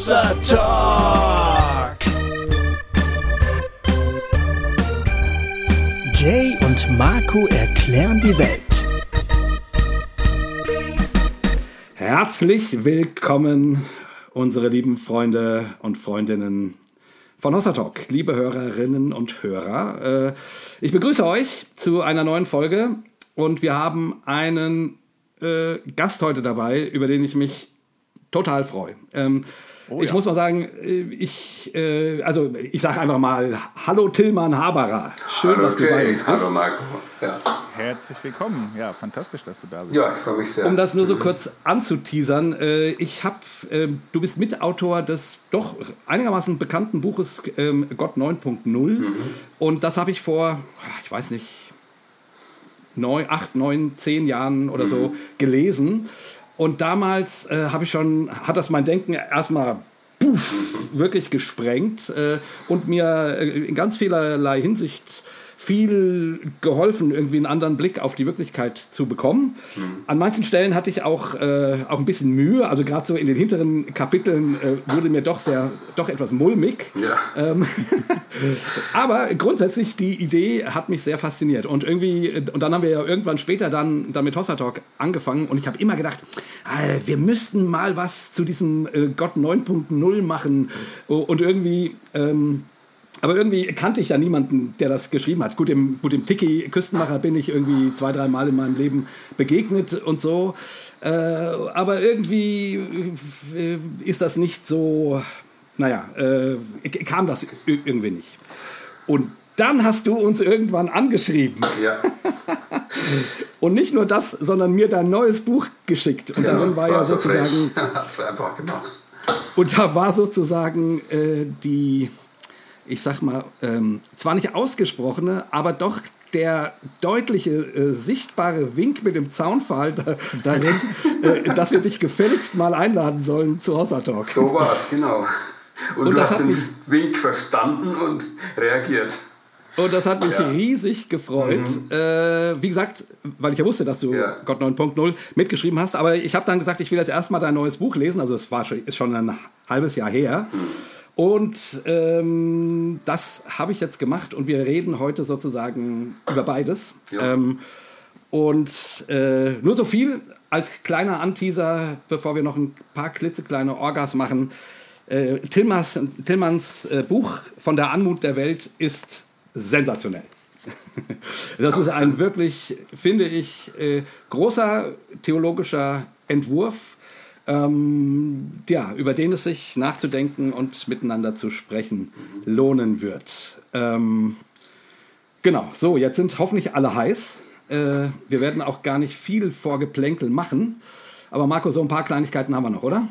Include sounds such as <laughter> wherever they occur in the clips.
Hossa Talk. Jay und Marco erklären die Welt. Herzlich willkommen, unsere lieben Freunde und Freundinnen von Hossa Talk, liebe Hörerinnen und Hörer. Äh, ich begrüße euch zu einer neuen Folge und wir haben einen äh, Gast heute dabei, über den ich mich total freue. Ähm, oh, ich ja. muss mal sagen, äh, ich, äh, also ich sage einfach mal, hallo Tillmann Haberer. Schön, hallo, dass du bei uns bist. Hallo Marco. Ja. Herzlich willkommen. Ja, fantastisch, dass du da bist. Ja, ich freue mich sehr. Um das nur so kurz anzuteasern, äh, ich habe, äh, du bist Mitautor des doch einigermaßen bekannten Buches ähm, Gott 9.0 mhm. und das habe ich vor, ich weiß nicht, neun, acht, neun, zehn Jahren oder mhm. so gelesen. Und damals äh, habe ich schon, hat das mein Denken erstmal wirklich gesprengt äh, und mir äh, in ganz vielerlei Hinsicht viel geholfen, irgendwie einen anderen Blick auf die Wirklichkeit zu bekommen. Mhm. An manchen Stellen hatte ich auch, äh, auch ein bisschen Mühe, also gerade so in den hinteren Kapiteln äh, wurde mir doch sehr, doch etwas mulmig. Ja. Ähm, <laughs> aber grundsätzlich die Idee hat mich sehr fasziniert und irgendwie, und dann haben wir ja irgendwann später dann, dann mit Hossa Talk angefangen und ich habe immer gedacht, äh, wir müssten mal was zu diesem äh, Gott 9.0 machen und irgendwie, ähm, aber irgendwie kannte ich ja niemanden, der das geschrieben hat. Gut, dem, gut, dem Tiki Küstenmacher bin ich irgendwie zwei, drei Mal in meinem Leben begegnet und so. Äh, aber irgendwie äh, ist das nicht so, naja, äh, kam das irgendwie nicht. Und dann hast du uns irgendwann angeschrieben. Ja. <laughs> und nicht nur das, sondern mir dein neues Buch geschickt. Und genau, darin war, war ja sozusagen. <laughs> Hast du einfach gemacht. Und da war sozusagen äh, die ich sag mal, ähm, zwar nicht ausgesprochene, aber doch der deutliche, äh, sichtbare Wink mit dem Zaunpfahl da, darin, <laughs> äh, dass wir dich gefälligst mal einladen sollen zu Hossa Talk. So war es, genau. Und, und du hast den Wink verstanden und reagiert. Und das hat mich ja. riesig gefreut. Mhm. Äh, wie gesagt, weil ich ja wusste, dass du ja. Gott 9.0 mitgeschrieben hast. Aber ich habe dann gesagt, ich will jetzt erstmal dein neues Buch lesen. Also es war schon, ist schon ein halbes Jahr her. Mhm. Und ähm, das habe ich jetzt gemacht und wir reden heute sozusagen über beides. Ja. Ähm, und äh, nur so viel als kleiner Anteaser, bevor wir noch ein paar klitzekleine Orgas machen. Äh, Tillmans, Tillmans äh, Buch von der Anmut der Welt ist sensationell. <laughs> das ist ein wirklich, finde ich, äh, großer theologischer Entwurf ähm, ja, über den es sich nachzudenken und miteinander zu sprechen lohnen wird. Ähm, genau, so, jetzt sind hoffentlich alle heiß. Äh, wir werden auch gar nicht viel Vorgeplänkel machen. Aber Marco, so ein paar Kleinigkeiten haben wir noch, oder?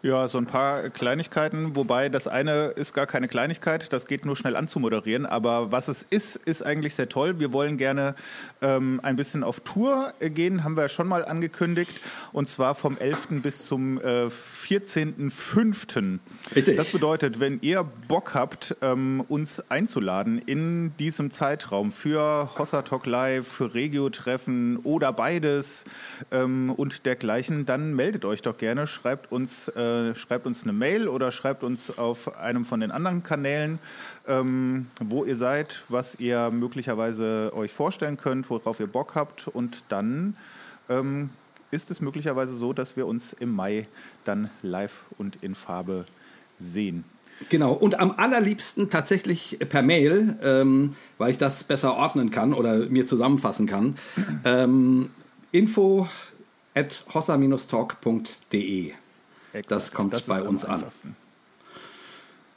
Ja, so ein paar Kleinigkeiten, wobei das eine ist gar keine Kleinigkeit, das geht nur schnell anzumoderieren. Aber was es ist, ist eigentlich sehr toll. Wir wollen gerne ähm, ein bisschen auf Tour gehen, haben wir schon mal angekündigt. Und zwar vom 11. bis zum äh, 14.05. Richtig. Das bedeutet, wenn ihr Bock habt, ähm, uns einzuladen in diesem Zeitraum für Hossa Talk Live, für Regio-Treffen oder beides ähm, und dergleichen, dann meldet euch doch gerne, schreibt uns äh, schreibt uns eine Mail oder schreibt uns auf einem von den anderen Kanälen, ähm, wo ihr seid, was ihr möglicherweise euch vorstellen könnt, worauf ihr Bock habt. Und dann ähm, ist es möglicherweise so, dass wir uns im Mai dann live und in Farbe sehen. Genau, und am allerliebsten tatsächlich per Mail, ähm, weil ich das besser ordnen kann oder mir zusammenfassen kann. <clears throat> Ähm, info at hossa-talk.de. Exakt. Das kommt das bei uns an.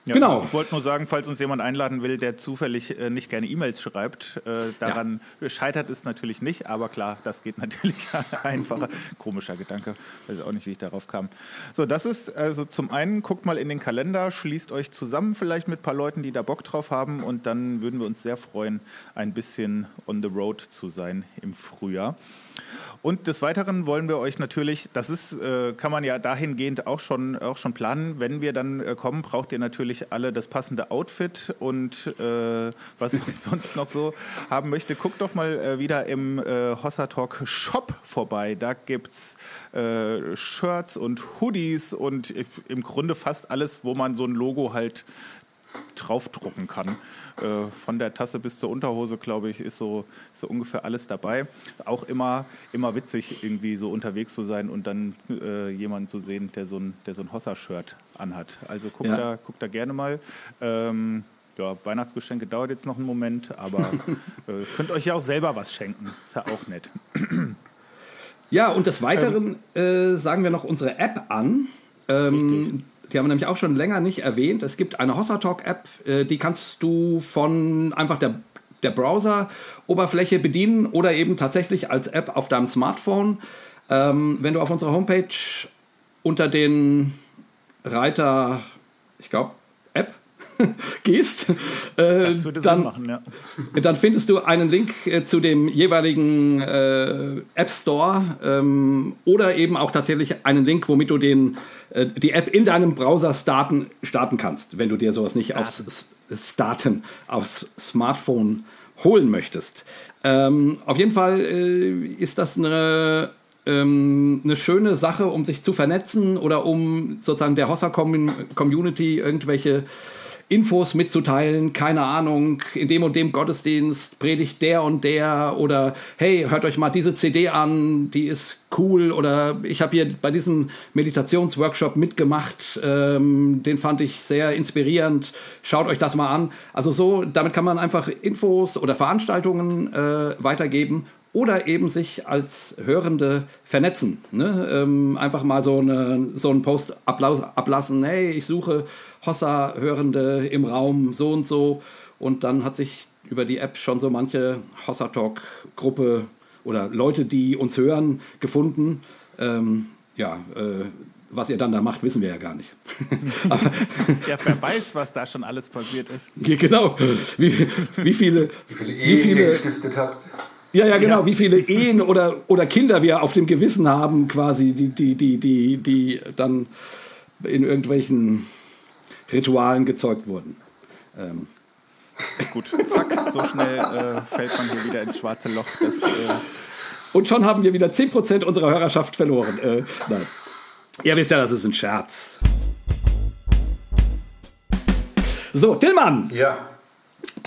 Ja, genau. Ich wollte nur sagen, falls uns jemand einladen will, der zufällig äh, nicht gerne E-Mails schreibt, äh, daran ja. scheitert es natürlich nicht, aber klar, das geht natürlich <laughs> einfacher. Komischer Gedanke, weiß auch nicht, wie ich darauf kam. So, das ist also zum einen, guckt mal in den Kalender, schließt euch zusammen vielleicht mit ein paar Leuten, die da Bock drauf haben und dann würden wir uns sehr freuen, ein bisschen on the road zu sein im Frühjahr. Und des Weiteren wollen wir euch natürlich, das ist, äh, kann man ja dahingehend auch schon, auch schon planen, wenn wir dann äh, kommen, braucht ihr natürlich alle das passende Outfit und äh, was man <laughs> sonst noch so haben möchte. Guckt doch mal äh, wieder im äh, Hossa Talk Shop vorbei. Da gibt es äh, Shirts und Hoodies und im Grunde fast alles, wo man so ein Logo halt draufdrucken kann. Äh, von der Tasse bis zur Unterhose, glaube ich, ist so, so ungefähr alles dabei. Auch immer, immer witzig, irgendwie so unterwegs zu sein und dann äh, jemanden zu sehen, der so ein, der so ein Hossa-Shirt anhat. Also guckt, ja. da, guckt da gerne mal. Ähm, ja, Weihnachtsgeschenke dauert jetzt noch einen Moment, aber <laughs> äh, könnt euch ja auch selber was schenken. Ist ja auch nett. Ja, und des Weiteren ähm, äh, sagen wir noch unsere App an. Ähm, die haben wir nämlich auch schon länger nicht erwähnt. Es gibt eine Hossa Talk App, äh, die kannst du von einfach der, der Browser-Oberfläche bedienen oder eben tatsächlich als App auf deinem Smartphone. Ähm, wenn du auf unserer Homepage unter den Reiter, ich glaube, <laughs> gehst, äh, dann, machen, ja. dann findest du einen Link äh, zu dem jeweiligen äh, App Store ähm, oder eben auch tatsächlich einen Link, womit du den, äh, die App in deinem Browser starten, starten kannst, wenn du dir sowas nicht starten. aufs Starten aufs Smartphone holen möchtest. Ähm, auf jeden Fall äh, ist das eine ähm, eine schöne Sache, um sich zu vernetzen oder um sozusagen der Hossa-Community irgendwelche Infos mitzuteilen, keine Ahnung, in dem und dem Gottesdienst predigt der und der oder hey, hört euch mal diese CD an, die ist cool oder ich habe hier bei diesem Meditationsworkshop mitgemacht, ähm, den fand ich sehr inspirierend, schaut euch das mal an. Also so, damit kann man einfach Infos oder Veranstaltungen äh, weitergeben oder eben sich als Hörende vernetzen. Ne? Ähm, einfach mal so, eine, so einen Post ablassen, hey, ich suche Hossa-Hörende im Raum so und so. Und dann hat sich über die App schon so manche Hossa-Talk-Gruppe oder Leute, die uns hören, gefunden. Ähm, ja, äh, was ihr dann da macht, wissen wir ja gar nicht. <laughs> ja, wer weiß, was da schon alles passiert ist. <laughs> Genau. Wie, wie viele, wie viele Ehen wie viele, ihr gestiftet habt. Ja, ja, genau. Ja. Wie viele Ehen oder, oder Kinder wir auf dem Gewissen haben, quasi, die, die, die, die, die dann in irgendwelchen Ritualen gezeugt wurden. Ähm. Gut, zack, so schnell äh, fällt man hier wieder ins schwarze Loch. Das, äh Und schon haben wir wieder 10% unserer Hörerschaft verloren. Äh, nein. Ihr wisst ja, das ist ein Scherz. So, Tillmann. Ja.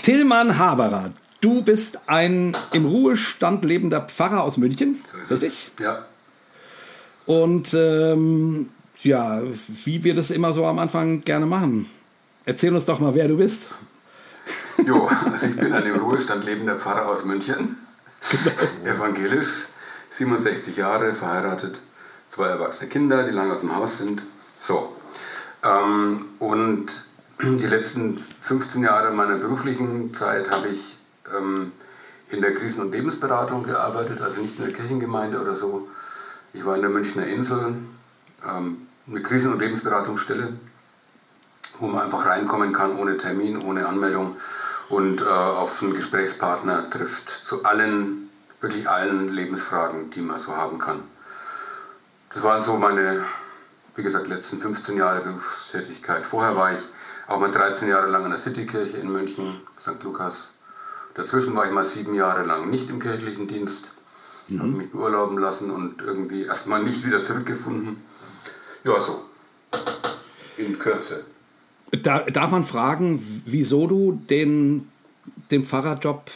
Tillmann Haberer, Du bist ein im Ruhestand lebender Pfarrer aus München, richtig? Ja. Und ähm, ja, wie wir das immer so am Anfang gerne machen. Erzähl uns doch mal, wer du bist. <laughs> Jo, also ich bin ein im Ruhestand lebender Pfarrer aus München, genau. evangelisch, 67 Jahre, verheiratet, zwei erwachsene Kinder, die lange aus dem Haus sind. So. Ähm, und die letzten 15 Jahre meiner beruflichen Zeit habe ich ähm, in der Krisen- und Lebensberatung gearbeitet, also nicht in der Kirchengemeinde oder so. Ich war in der Münchner Insel, ähm, eine Krisen- und Lebensberatungsstelle, wo man einfach reinkommen kann ohne Termin, ohne Anmeldung und äh, auf einen Gesprächspartner trifft zu allen, wirklich allen Lebensfragen, die man so haben kann. Das waren so meine, wie gesagt, letzten 15 Jahre Berufstätigkeit. Vorher war ich auch mal 13 Jahre lang in der Citykirche in München, St. Lukas. Dazwischen war ich mal sieben Jahre lang nicht im kirchlichen Dienst, mhm. habe mich beurlauben lassen und irgendwie erstmal nicht wieder zurückgefunden. Ja, so. In Kürze. Da, darf man fragen, wieso du den, den Pfarrerjob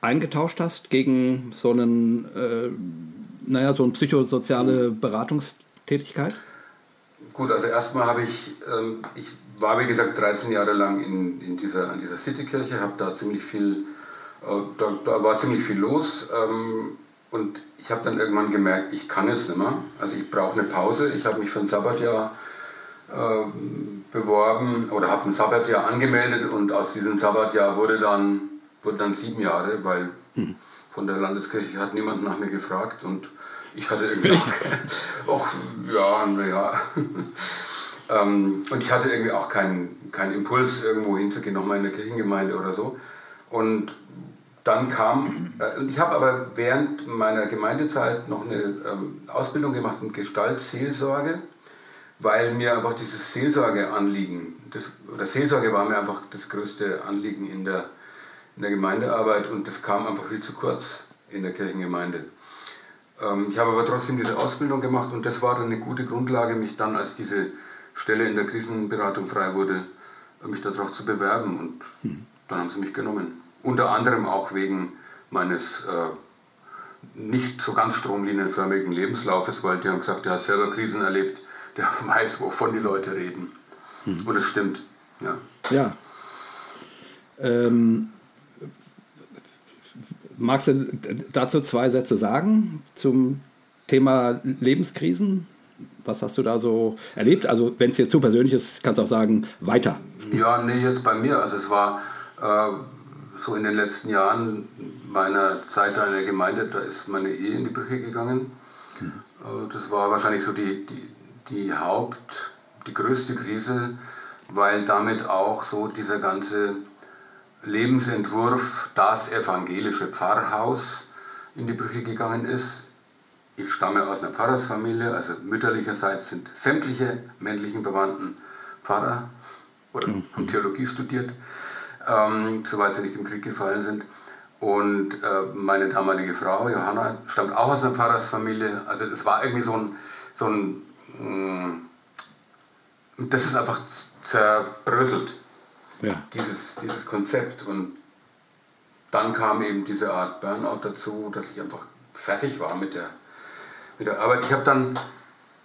eingetauscht hast gegen so einen, äh, naja, so eine psychosoziale Beratungstätigkeit? Gut, also erstmal habe ich, ähm, ich war wie gesagt 13 Jahre lang in, in dieser, an dieser Citykirche, habe da ziemlich viel da, da, war ziemlich viel los ähm, und ich habe dann irgendwann gemerkt, ich kann es nicht mehr. Also ich brauche eine Pause. Ich habe mich für ein Sabbatjahr äh, beworben oder habe ein Sabbatjahr angemeldet und aus diesem Sabbatjahr wurde dann, wurde dann sieben Jahre, weil hm. von der Landeskirche hat niemand nach mir gefragt und ich hatte irgendwie auch, <laughs> auch ja, naja. <laughs> ähm, und ich hatte irgendwie auch keinen keinen Impuls, irgendwo hinzugehen, nochmal in eine Kirchengemeinde oder so. Und dann kam, äh, und ich habe aber während meiner Gemeindezeit noch eine ähm, Ausbildung gemacht in Gestaltseelsorge, weil mir einfach dieses Seelsorgeanliegen, das, oder Seelsorge war mir einfach das größte Anliegen in der, in der Gemeindearbeit und das kam einfach viel zu kurz in der Kirchengemeinde. Ähm, ich habe aber trotzdem diese Ausbildung gemacht und das war dann eine gute Grundlage, mich dann, als diese Stelle in der Krisenberatung frei wurde, mich darauf zu bewerben und hm. dann haben sie mich genommen. Unter anderem auch wegen meines äh, nicht so ganz stromlinienförmigen Lebenslaufes, weil die haben gesagt, der hat selber Krisen erlebt, der <laughs> weiß, wovon die Leute reden. Hm. Und es stimmt. Ja. ja. Ähm, magst du dazu zwei Sätze sagen zum Thema Lebenskrisen? Was hast du da so erlebt? Also, wenn es dir zu persönlich ist, kannst du auch sagen, weiter. Ja, nee, jetzt bei mir. Also, es war äh, so in den letzten Jahren meiner Zeit in der Gemeinde, da ist meine Ehe in die Brüche gegangen. Mhm. Äh, das war wahrscheinlich so die, die, die Haupt-, die größte Krise, weil damit auch so dieser ganze Lebensentwurf, das evangelische Pfarrhaus, in die Brüche gegangen ist. Ich stamme aus einer Pfarrersfamilie, also mütterlicherseits sind sämtliche männlichen Verwandten Pfarrer oder mhm. haben Theologie studiert, ähm, soweit sie nicht im Krieg gefallen sind. Und äh, meine damalige Frau, Johanna, stammt auch aus einer Pfarrersfamilie. Also das war irgendwie so ein, so ein mh, mm, das ist einfach zerbröselt, ja. dieses, dieses Konzept. Und dann kam eben diese Art Burnout dazu, dass ich einfach fertig war mit der, mit der Arbeit. Ich habe dann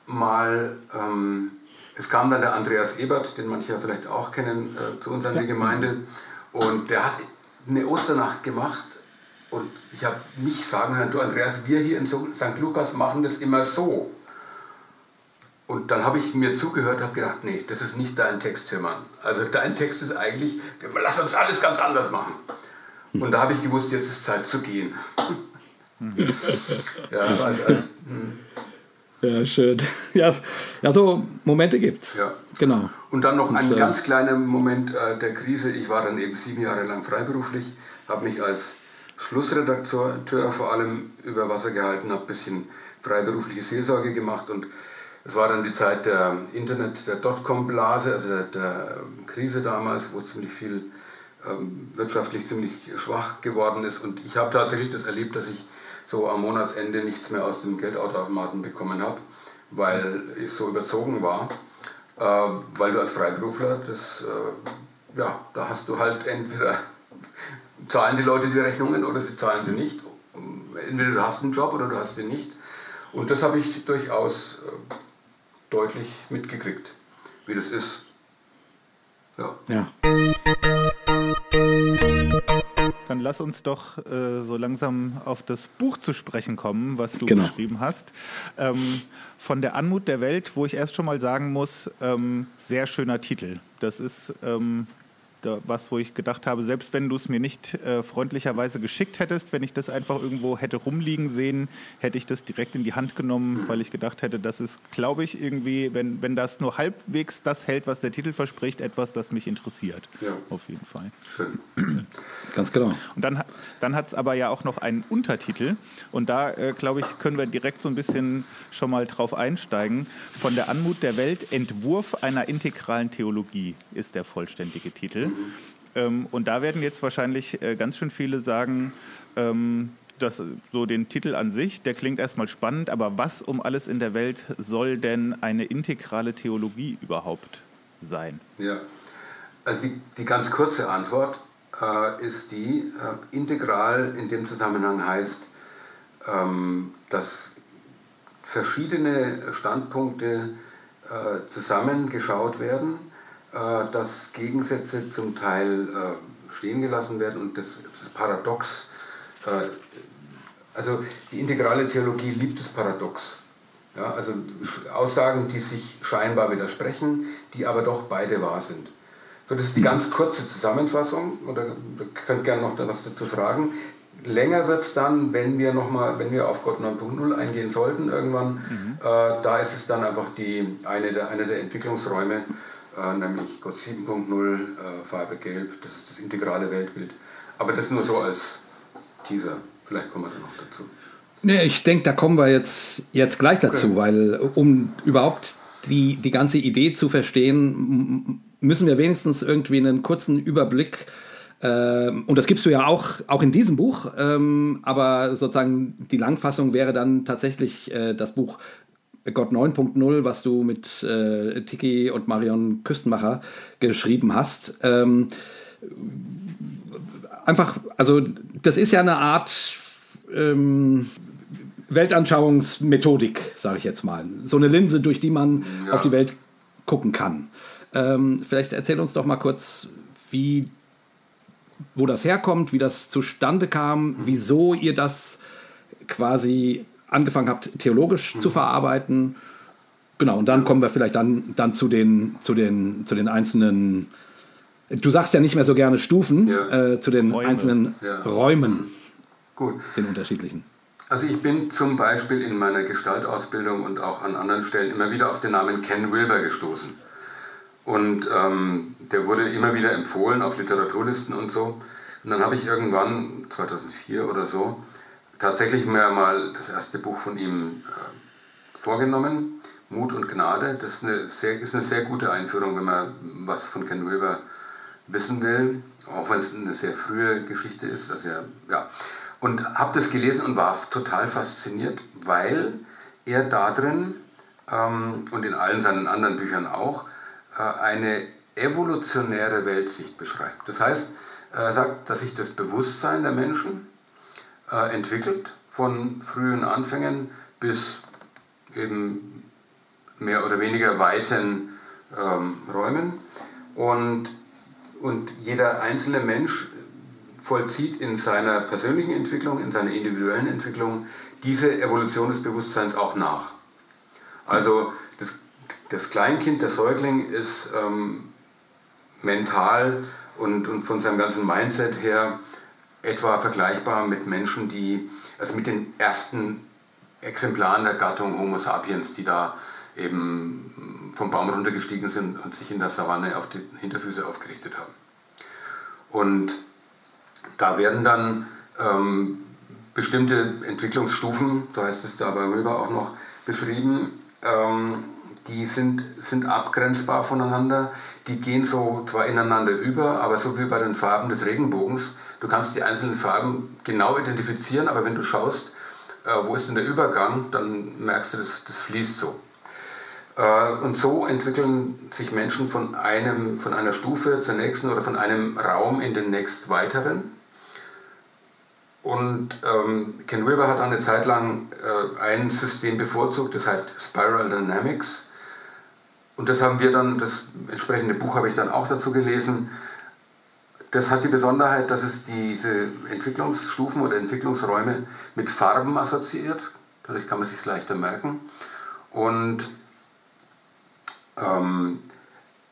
mal, ähm, es kam dann der Andreas Ebert, den manche ja vielleicht auch kennen, äh, zu uns an die Gemeinde. Und der hat eine Osternacht gemacht. Und ich habe mich sagen hören, du Andreas, wir hier in St. Lukas machen das immer so. Und dann habe ich mir zugehört und habe gedacht, nee, das ist nicht dein Text, Hörmann. Also dein Text ist eigentlich, lass uns alles ganz anders machen. Und da habe ich gewusst, jetzt ist Zeit zu gehen. ja, also, also, hm. Ja, schön. <laughs> Ja, ja, so Momente gibt's. Ja. Genau. Und dann noch ein äh, ganz kleiner Moment äh, der Krise. Ich war dann eben sieben Jahre lang freiberuflich, habe mich als Schlussredakteur vor allem über Wasser gehalten, habe ein bisschen freiberufliche Seelsorge gemacht und es war dann die Zeit der Internet, der Dotcom-Blase, also der, der, Krise damals, wo ziemlich viel ähm, wirtschaftlich ziemlich schwach geworden ist. Und ich habe tatsächlich das erlebt, dass ich so am Monatsende nichts mehr aus dem Geldautomaten bekommen habe, weil ich so überzogen war. Äh, weil du als Freiberufler, das, äh, ja, da hast du halt entweder <laughs> zahlen die Leute die Rechnungen oder sie zahlen sie nicht. Entweder du hast einen Job oder du hast ihn nicht. Und das habe ich durchaus äh, deutlich mitgekriegt, wie das ist. Ja. ja. Dann lass uns doch äh, so langsam auf das Buch zu sprechen kommen, was du genau. geschrieben hast. Ähm, von der Anmut der Welt, wo ich erst schon mal sagen muss, ähm, sehr schöner Titel. Das ist ähm, was, wo ich gedacht habe, selbst wenn du es mir nicht äh, freundlicherweise geschickt hättest, wenn ich das einfach irgendwo hätte rumliegen sehen, hätte ich das direkt in die Hand genommen, weil ich gedacht hätte, das ist, glaube ich, irgendwie, wenn, wenn das nur halbwegs das hält, was der Titel verspricht, etwas, das mich interessiert. Ja. Auf jeden Fall. Schön. <clears throat> Ganz genau. Und dann, dann hat es aber ja auch noch einen Untertitel und da, äh, glaube ich, können wir direkt so ein bisschen schon mal drauf einsteigen. Von der Anmut der Welt, Entwurf einer integralen Theologie ist der vollständige Titel. Ähm, und da werden jetzt wahrscheinlich äh, ganz schön viele sagen, ähm, dass so den Titel an sich, der klingt erstmal spannend, aber was um alles in der Welt soll denn eine integrale Theologie überhaupt sein? Ja, also die, die ganz kurze Antwort äh, ist die, äh, integral in dem Zusammenhang heißt, ähm, dass verschiedene Standpunkte äh, zusammengeschaut werden äh, dass Gegensätze zum Teil äh, stehen gelassen werden und das, das Paradox, äh, also die integrale Theologie liebt das Paradox. Ja, also Aussagen, die sich scheinbar widersprechen, die aber doch beide wahr sind. So, das ist die ganz kurze Zusammenfassung, oder ihr könnt gerne noch was dazu fragen. Länger wird es dann, wenn wir noch mal, wenn wir auf Gott 9.0 eingehen sollten irgendwann. Mhm. Äh, da ist es dann einfach die, eine, der, eine der Entwicklungsräume, äh, nämlich Gott 7.0, äh, Farbe Gelb, das ist das integrale Weltbild. Aber das nur so als Teaser. Vielleicht kommen wir da noch dazu. Nee, ich denke, da kommen wir jetzt, jetzt gleich dazu, okay. weil um überhaupt die, die ganze Idee zu verstehen, müssen wir wenigstens irgendwie einen kurzen Überblick ähm, und das gibst du ja auch, auch in diesem Buch, ähm, aber sozusagen die Langfassung wäre dann tatsächlich äh, das Buch Gott 9.0, was du mit äh, Tiki und Marion Küstenmacher geschrieben hast. Ähm, einfach, also das ist ja eine Art ähm, Weltanschauungsmethodik, sage ich jetzt mal. So eine Linse, durch die man ja. auf die Welt gucken kann. Ähm, vielleicht erzähl uns doch mal kurz, wie, wo das herkommt, wie das zustande kam, mhm. wieso ihr das quasi angefangen habt, theologisch mhm. zu verarbeiten. Genau, und dann kommen wir vielleicht dann, dann zu, den, zu, den, zu den einzelnen, du sagst ja nicht mehr so gerne Stufen, ja. äh, zu den Räume. einzelnen ja. Räumen. Gut. Den unterschiedlichen. Also ich bin zum Beispiel in meiner Gestaltausbildung und auch an anderen Stellen immer wieder auf den Namen Ken Wilber gestoßen. Und ähm, der wurde immer wieder empfohlen auf Literaturlisten und so. Und dann habe ich irgendwann, 2004 oder so, tatsächlich mir mal das erste Buch von ihm äh, vorgenommen, Mut und Gnade. Das ist eine, sehr, ist eine sehr gute Einführung, wenn man was von Ken Wilber wissen will, auch wenn es eine sehr frühe Geschichte ist. Also ja, ja. Und habe das gelesen und war total fasziniert, weil er darin ähm, und in allen seinen anderen Büchern auch äh, eine evolutionäre Weltsicht beschreibt. Das heißt, er sagt, dass sich das Bewusstsein der Menschen äh, entwickelt, von frühen Anfängen bis eben mehr oder weniger weiten ähm, Räumen. Und, und jeder einzelne Mensch vollzieht in seiner persönlichen Entwicklung, in seiner individuellen Entwicklung diese Evolution des Bewusstseins auch nach. Also das, das Kleinkind, der Säugling ist ähm, mental und, und von seinem ganzen Mindset her etwa vergleichbar mit Menschen, die, also mit den ersten Exemplaren der Gattung Homo sapiens, die da eben vom Baum runtergestiegen sind und sich in der Savanne auf die Hinterfüße aufgerichtet haben. Und da werden dann ähm, bestimmte Entwicklungsstufen, so heißt es da bei Wilber auch noch, beschrieben, ähm, die sind, sind abgrenzbar voneinander, die gehen so zwar ineinander über, aber so wie bei den Farben des Regenbogens, du kannst die einzelnen Farben genau identifizieren, aber wenn du schaust, äh, wo ist denn der Übergang, dann merkst du, das, das fließt so. Äh, und so entwickeln sich Menschen von, einem, von einer Stufe zur nächsten oder von einem Raum in den nächst weiteren. Und ähm, Ken Wilber hat eine Zeit lang äh, ein System bevorzugt, das heißt Spiral Dynamics. Und das haben wir dann, das entsprechende Buch habe ich dann auch dazu gelesen. Das hat die Besonderheit, dass es diese Entwicklungsstufen oder Entwicklungsräume mit Farben assoziiert. Dadurch kann man sich leichter merken. Und ähm,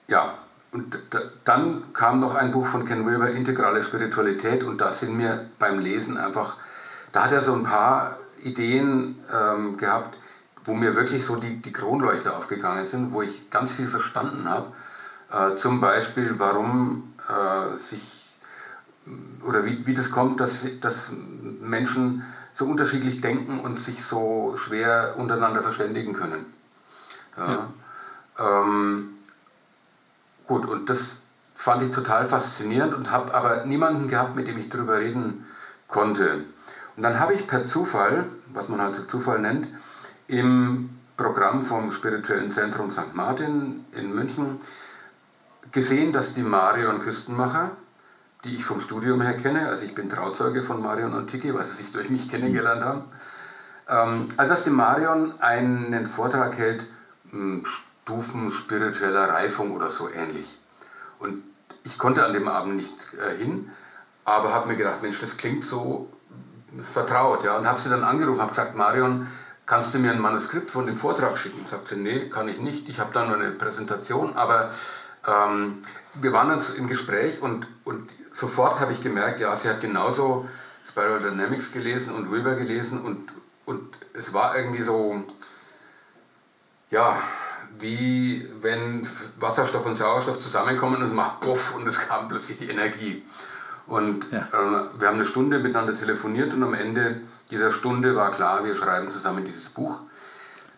ja, und dann kam noch ein Buch von Ken Wilber, Integrale Spiritualität, und da sind mir beim Lesen einfach, da hat er so ein paar Ideen ähm, gehabt, wo mir wirklich so die, die Kronleuchter aufgegangen sind, wo ich ganz viel verstanden habe. Äh, zum Beispiel, warum äh, sich, oder wie, wie das kommt, dass, dass Menschen so unterschiedlich denken und sich so schwer untereinander verständigen können. Ja. Ja. Ähm, gut, und das fand ich total faszinierend und habe aber niemanden gehabt, mit dem ich darüber reden konnte. Und dann habe ich per Zufall, was man halt so Zufall nennt, im Programm vom Spirituellen Zentrum St. Martin in München gesehen, dass die Marion Küstenmacher, die ich vom Studium her kenne, also ich bin Trauzeuge von Marion und Tiki, weil sie sich durch mich kennengelernt haben, ähm, also dass die Marion einen Vortrag hält, hm, Stufen spiritueller Reifung oder so ähnlich. Und ich konnte an dem Abend nicht äh, hin, aber habe mir gedacht, Mensch, das klingt so vertraut, ja, und habe sie dann angerufen, habe gesagt, Marion, kannst du mir ein Manuskript von dem Vortrag schicken? Sagt sie, nee, kann ich nicht, ich habe da nur eine Präsentation, aber ähm, wir waren uns im Gespräch und, und sofort habe ich gemerkt, ja, sie hat genauso Spiral Dynamics gelesen und Wilber gelesen und, und es war irgendwie so, ja, wie wenn Wasserstoff und Sauerstoff zusammenkommen und es macht Puff und es kam plötzlich die Energie. Und ja. äh, wir haben eine Stunde miteinander telefoniert und am Ende dieser Stunde war klar, wir schreiben zusammen dieses Buch.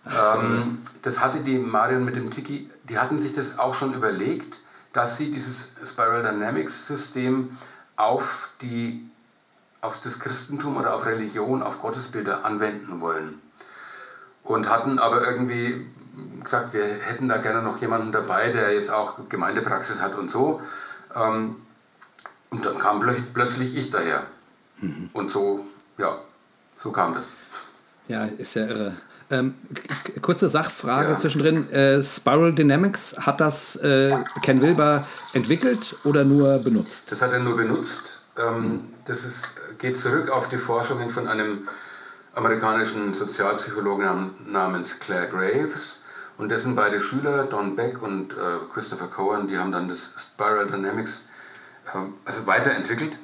Ähm, das hatte die Marion mit dem Tiki, die hatten sich das auch schon überlegt, dass sie dieses Spiral Dynamics System auf, die, auf das Christentum oder auf Religion, auf Gottesbilder anwenden wollen. Und hatten aber irgendwie gesagt, wir hätten da gerne noch jemanden dabei, der jetzt auch Gemeindepraxis hat und so. Ähm, und dann kam plötzlich ich daher. Mhm. Und so, ja, so kam das. Ja, ist ja irre. Ähm, kurze Sachfrage ja. zwischendrin. Äh, Spiral Dynamics, hat das äh, Ken Wilber entwickelt oder nur benutzt? Das hat er nur benutzt. Ähm, mhm. Das ist, geht zurück auf die Forschungen von einem amerikanischen Sozialpsychologen namens Claire Graves und dessen beide Schüler, Don Beck und äh, Christopher Cohen, die haben dann das Spiral Dynamics ähm, also weiterentwickelt.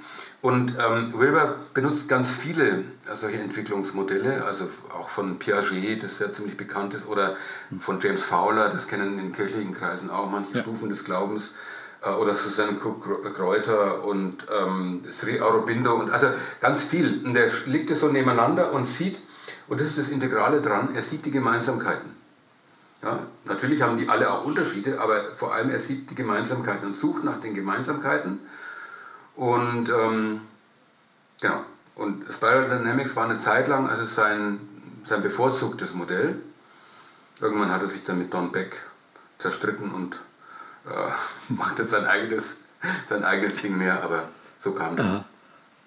Und ähm, Wilber benutzt ganz viele äh, solche Entwicklungsmodelle, also auch von Piaget, das ja ziemlich bekannt ist, oder von James Fowler, das kennen in kirchlichen Kreisen auch manche ja. Stufen des Glaubens, äh, oder Susanne Kräuter und ähm, Sri Aurobindo, und also ganz viel. Und der liegt es so nebeneinander und sieht, und das ist das Integrale dran, er sieht die Gemeinsamkeiten. Ja, natürlich haben die alle auch Unterschiede, aber vor allem er sieht die Gemeinsamkeiten und sucht nach den Gemeinsamkeiten und ähm, genau. Und Spiral Dynamics war eine Zeit lang also sein, sein bevorzugtes Modell. Irgendwann hat er sich dann mit Don Beck zerstritten und äh, <laughs> machte sein eigenes, sein eigenes Ding mehr, aber so kam das.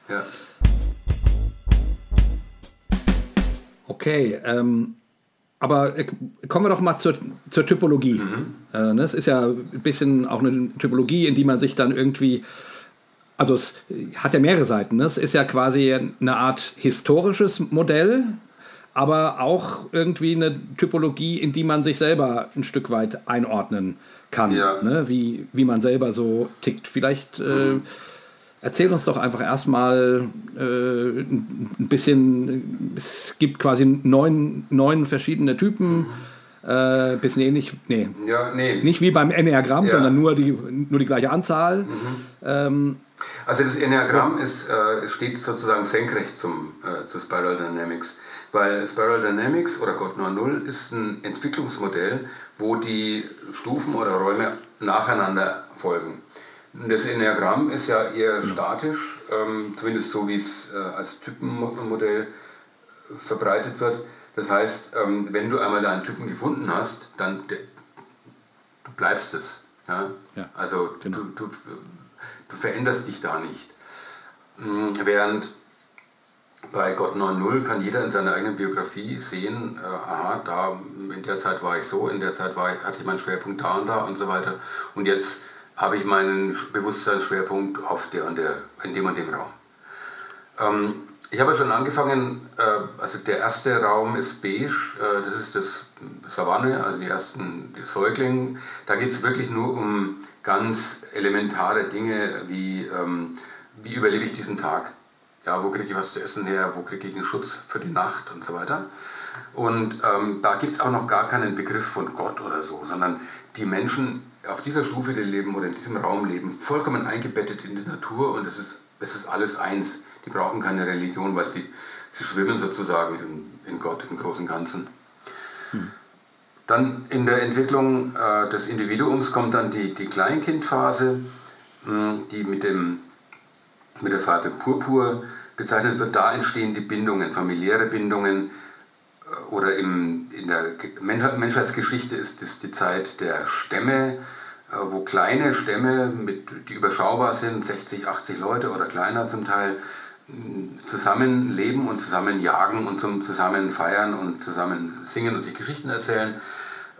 Ja. Okay, ähm, aber äh, kommen wir doch mal zur, zur Typologie. Mhm. Äh, ne, es ist ja ein bisschen auch eine Typologie, in die man sich dann irgendwie also es hat ja mehrere Seiten. Ne? Es ist ja quasi eine Art historisches Modell, aber auch irgendwie eine Typologie, in die man sich selber ein Stück weit einordnen kann, ja. ne? wie, wie man selber so tickt. Vielleicht äh, erzähl uns doch einfach erstmal äh, ein bisschen, es gibt quasi neun, neun verschiedene Typen. Mhm. Äh, bisschen ähnlich, nee. Ja, nee. Nicht wie beim Enneagramm, ja. sondern nur die, nur die gleiche Anzahl. Mhm. Ähm, also das Enneagramm ist, äh, steht sozusagen senkrecht zum, äh, zu Spiral Dynamics, weil Spiral Dynamics oder Gott 9.0 ist ein Entwicklungsmodell, wo die Stufen oder Räume nacheinander folgen. Das Enneagramm ist ja eher genau. statisch, ähm, zumindest so wie es äh, als Typenmodell verbreitet wird. Das heißt, ähm, wenn du einmal deinen Typen gefunden hast, dann du bleibst es. Ja? ja also genau. du, du du veränderst dich da nicht. Hm, während bei Gott 9.0 kann jeder in seiner eigenen Biografie sehen, äh, aha, da in der Zeit war ich so, in der Zeit war ich, hatte ich meinen Schwerpunkt da und da und so weiter. Und jetzt habe ich meinen Bewusstseinsschwerpunkt auf der und der, in dem und dem Raum. Ähm, ich habe schon angefangen, äh, also der erste Raum ist beige, äh, das ist das Savanne, also die ersten die Säuglinge. Da geht es wirklich nur um ganz elementare Dinge wie, ähm, wie überlebe ich diesen Tag? Ja, wo kriege ich was zu essen her? Wo kriege ich einen Schutz für die Nacht und so weiter? Und ähm, da gibt es auch noch gar keinen Begriff von Gott oder so, sondern die Menschen auf dieser Stufe, die leben oder in diesem Raum leben, vollkommen eingebettet in die Natur und es ist, es ist alles eins. Die brauchen keine Religion, weil sie, sie schwimmen sozusagen in, in Gott im großen Ganzen. Dann in der Entwicklung äh, des Individuums kommt dann die, die Kleinkindphase, mh, hm, die mit, dem, mit der Farbe Purpur bezeichnet wird. Da entstehen die Bindungen, familiäre Bindungen. Äh, oder im, in der Menschheitsgeschichte ist es die Zeit der Stämme, äh, wo kleine Stämme, mit, die überschaubar sind, 60, 80 Leute oder kleiner zum Teil, hm, zusammen leben und zusammen jagen und zum zusammen feiern und zusammen singen und sich Geschichten erzählen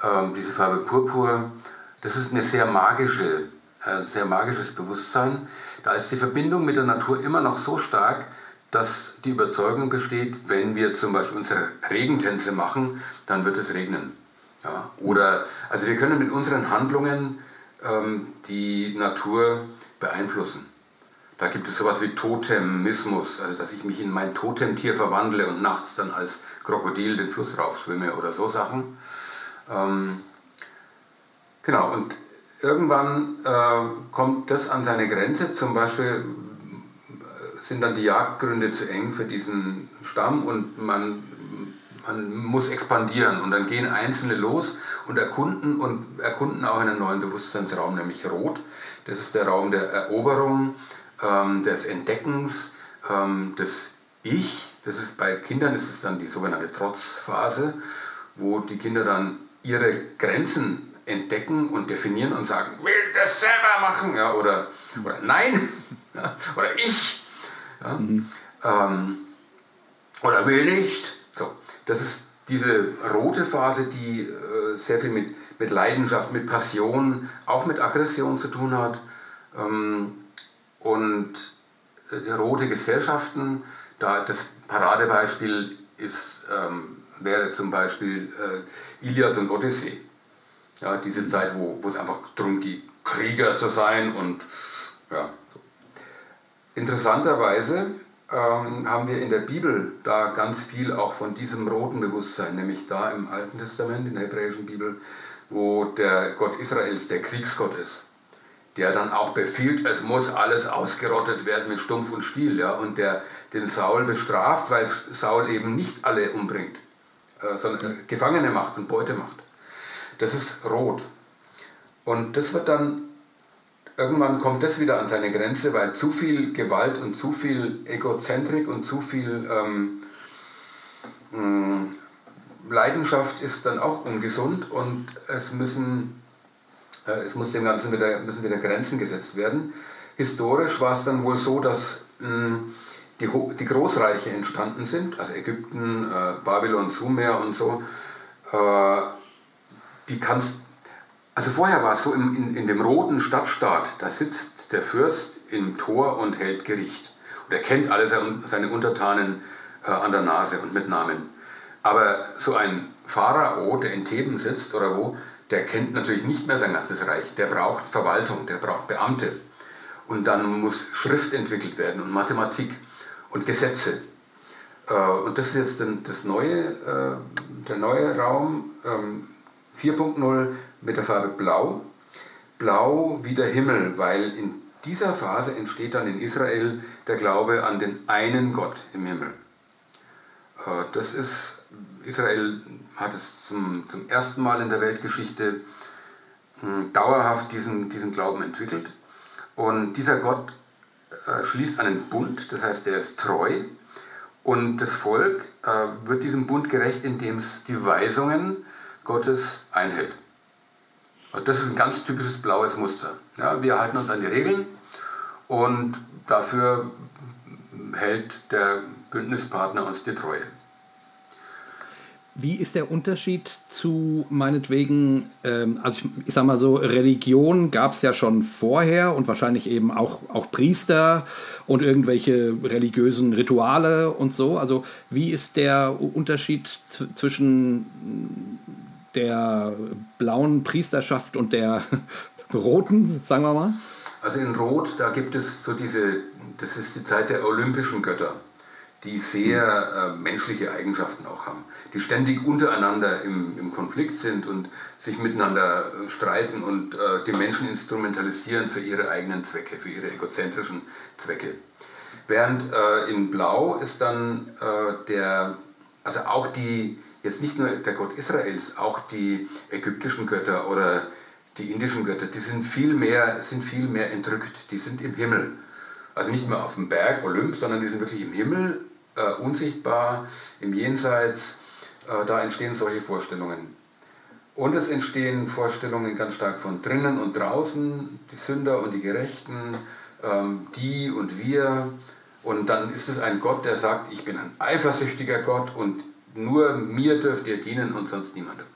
ähm, diese Farbe Purpur, das ist eine sehr magische, äh, sehr magisches Bewusstsein. Da ist die Verbindung mit der Natur immer noch so stark, dass die Überzeugung besteht, wenn wir zum Beispiel unsere Regentänze machen, dann wird es regnen. Ja? Oder, also wir können mit unseren Handlungen ähm, die Natur beeinflussen. Da gibt es sowas wie Totemismus, also dass ich mich in mein Totemtier verwandle und nachts dann als Krokodil den Fluss raufschwimme oder so Sachen. Ähm, genau, und irgendwann äh, kommt das an seine Grenze. Zum Beispiel sind dann die Jagdgründe zu eng für diesen Stamm und man, man muss expandieren und dann gehen Einzelne los und erkunden und erkunden auch einen neuen Bewusstseinsraum, nämlich Rot. Das ist der Raum der Eroberung, ähm, des Entdeckens, ähm, des Ich. Das ist bei Kindern ist es dann die sogenannte Trotzphase, wo die Kinder dann ihre Grenzen entdecken und definieren und sagen, will das selber machen, ja, oder, oder nein, <laughs> ja, oder ich, ja, mhm. ähm, oder will nicht. So, das ist diese rote Phase, die äh, sehr viel mit, mit Leidenschaft, mit Passion, auch mit Aggression zu tun hat. Ähm, und äh, die rote Gesellschaften, da das Paradebeispiel ist, ähm, wäre zum Beispiel äh, Ilias und Odyssee. Ja, diese Zeit, wo, wo es einfach darum geht, Krieger zu sein und ja. Interessanterweise ähm, haben wir in der Bibel da ganz viel auch von diesem roten Bewusstsein, nämlich da im Alten Testament, in der hebräischen Bibel, wo der Gott Israels der Kriegsgott ist, der dann auch befiehlt, es muss alles ausgerottet werden mit Stumpf und Stiel, ja, und der den Saul bestraft, weil Saul eben nicht alle umbringt, sondern Gefangene macht und Beute macht. Das ist rot. Und das wird dann, irgendwann kommt das wieder an seine Grenze, weil zu viel Gewalt und zu viel Egozentrik und zu viel ähm, hm, Leidenschaft ist dann auch ungesund und es müssen, äh, es muss dem Ganzen wieder, müssen wieder Grenzen gesetzt werden. Historisch war es dann wohl so, dass mh, hm, die, die Großreiche entstanden sind, also Ägypten, äh, Babylon, Sumer und so, äh, die kannst, also vorher war es so, in, in, in dem roten Stadtstaat, da sitzt der Fürst im Tor und hält Gericht. Und er kennt alle seine Untertanen äh, an der Nase und mit Namen. Aber so ein Pharao, der in Theben sitzt oder wo, der kennt natürlich nicht mehr sein ganzes Reich. Der braucht Verwaltung, der braucht Beamte. Und dann muss Schrift entwickelt werden und Mathematik und Gesetze. Äh, und das ist jetzt das neue, äh, der neue Raum 4.0 ähm, mit der Farbe Blau. Blau wie der Himmel, weil in dieser Phase entsteht dann in Israel der Glaube an den einen Gott im Himmel. Äh, das ist, Israel hat es zum, zum ersten Mal in der Weltgeschichte hm, dauerhaft diesen, diesen Glauben entwickelt. Und dieser Gott äh, schließt einen Bund, das heißt, er ist treu. Und das Volk äh, wird diesem Bund gerecht, indem es die Weisungen Gottes einhält. Und das ist ein ganz typisches blaues Muster. Ja, wir halten uns an die Regeln und dafür hält der Bündnispartner uns die Treue. Wie ist der Unterschied zu meinetwegen, ähm, also ich, ich sag mal so, Religion gab es ja schon vorher und wahrscheinlich eben auch, auch Priester und irgendwelche religiösen Rituale und so. Also wie ist der Unterschied zwischen der blauen Priesterschaft und der <laughs> roten, sagen wir mal? Also in Rot, da gibt es so diese, das ist die Zeit der olympischen Götter die sehr äh, menschliche Eigenschaften auch haben, die ständig untereinander im, im Konflikt sind und sich miteinander äh, streiten und äh, die Menschen instrumentalisieren für ihre eigenen Zwecke, für ihre egozentrischen Zwecke. Während äh, in Blau ist dann äh, der, also auch die, jetzt nicht nur der Gott Israels, auch die ägyptischen Götter oder die indischen Götter, die sind viel mehr, sind viel mehr entrückt, die sind im Himmel. Also nicht mehr auf dem Berg Olymp, sondern die sind wirklich im Himmel äh, unsichtbar, im Jenseits, äh, da entstehen solche Vorstellungen. Und es entstehen Vorstellungen ganz stark von drinnen und draußen, die Sünder und die Gerechten, ähm, die und wir. Und dann ist es ein Gott, der sagt, ich bin ein eifersüchtiger Gott und nur mir dürft ihr dienen und sonst niemandem.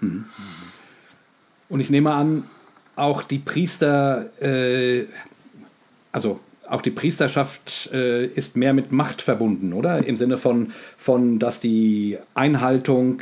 Mhm. Und ich nehme an, auch die Priester, äh, also auch die Priesterschaft äh, ist mehr mit Macht verbunden, oder? Im Sinne von, von dass die Einhaltung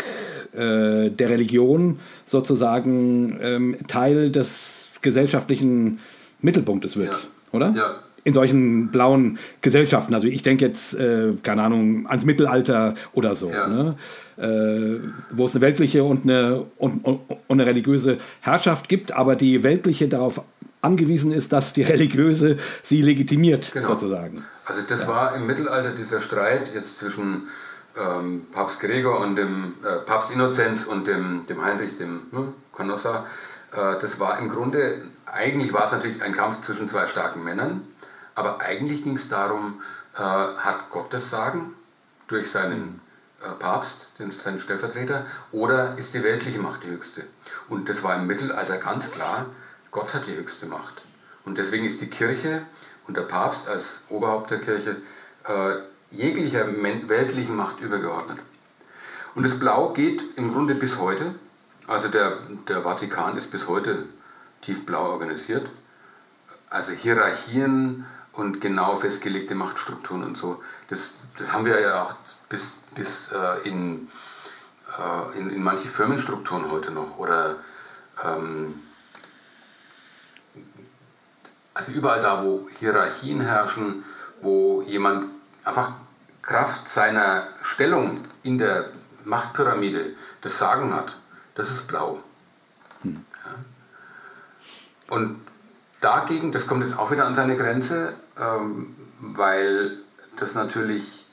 äh, der Religion sozusagen ähm, Teil des gesellschaftlichen Mittelpunktes wird, ja. oder? Ja. In solchen blauen Gesellschaften. Also ich denke jetzt, äh, keine Ahnung, ans Mittelalter oder so, ja. ne? Äh, wo es eine weltliche und eine, und, und eine religiöse Herrschaft gibt, aber die weltliche darauf angewiesen ist, dass die religiöse sie legitimiert, genau. sozusagen. Also das ja. war im Mittelalter dieser Streit jetzt zwischen ähm, Papst Gregor und dem äh, Papst Innozenz und dem, dem Heinrich, dem hm, Canossa. Äh, das war im Grunde, eigentlich war es natürlich ein Kampf zwischen zwei starken Männern, aber eigentlich ging es darum, äh, hat Gott das Sagen durch seinen äh, Papst, den, seinen Stellvertreter, oder ist die weltliche Macht die höchste? Und das war im Mittelalter ganz klar, Gott hat die höchste Macht. Und deswegen ist die Kirche und der Papst als Oberhaupt der Kirche äh, jeglicher weltlichen Macht übergeordnet. Und das Blau geht im Grunde bis heute. Also der, der Vatikan ist bis heute tiefblau organisiert. Also Hierarchien und genau festgelegte Machtstrukturen und so. Das, das haben wir ja auch bis, bis äh, in, äh, in, in manche Firmenstrukturen heute noch. Oder ähm, also überall da, wo Hierarchien herrschen, wo jemand einfach Kraft seiner Stellung in der Machtpyramide das Sagen hat, das ist blau. Hm. Ja. Und dagegen, das kommt jetzt auch wieder an seine Grenze, ähm, weil das natürlich,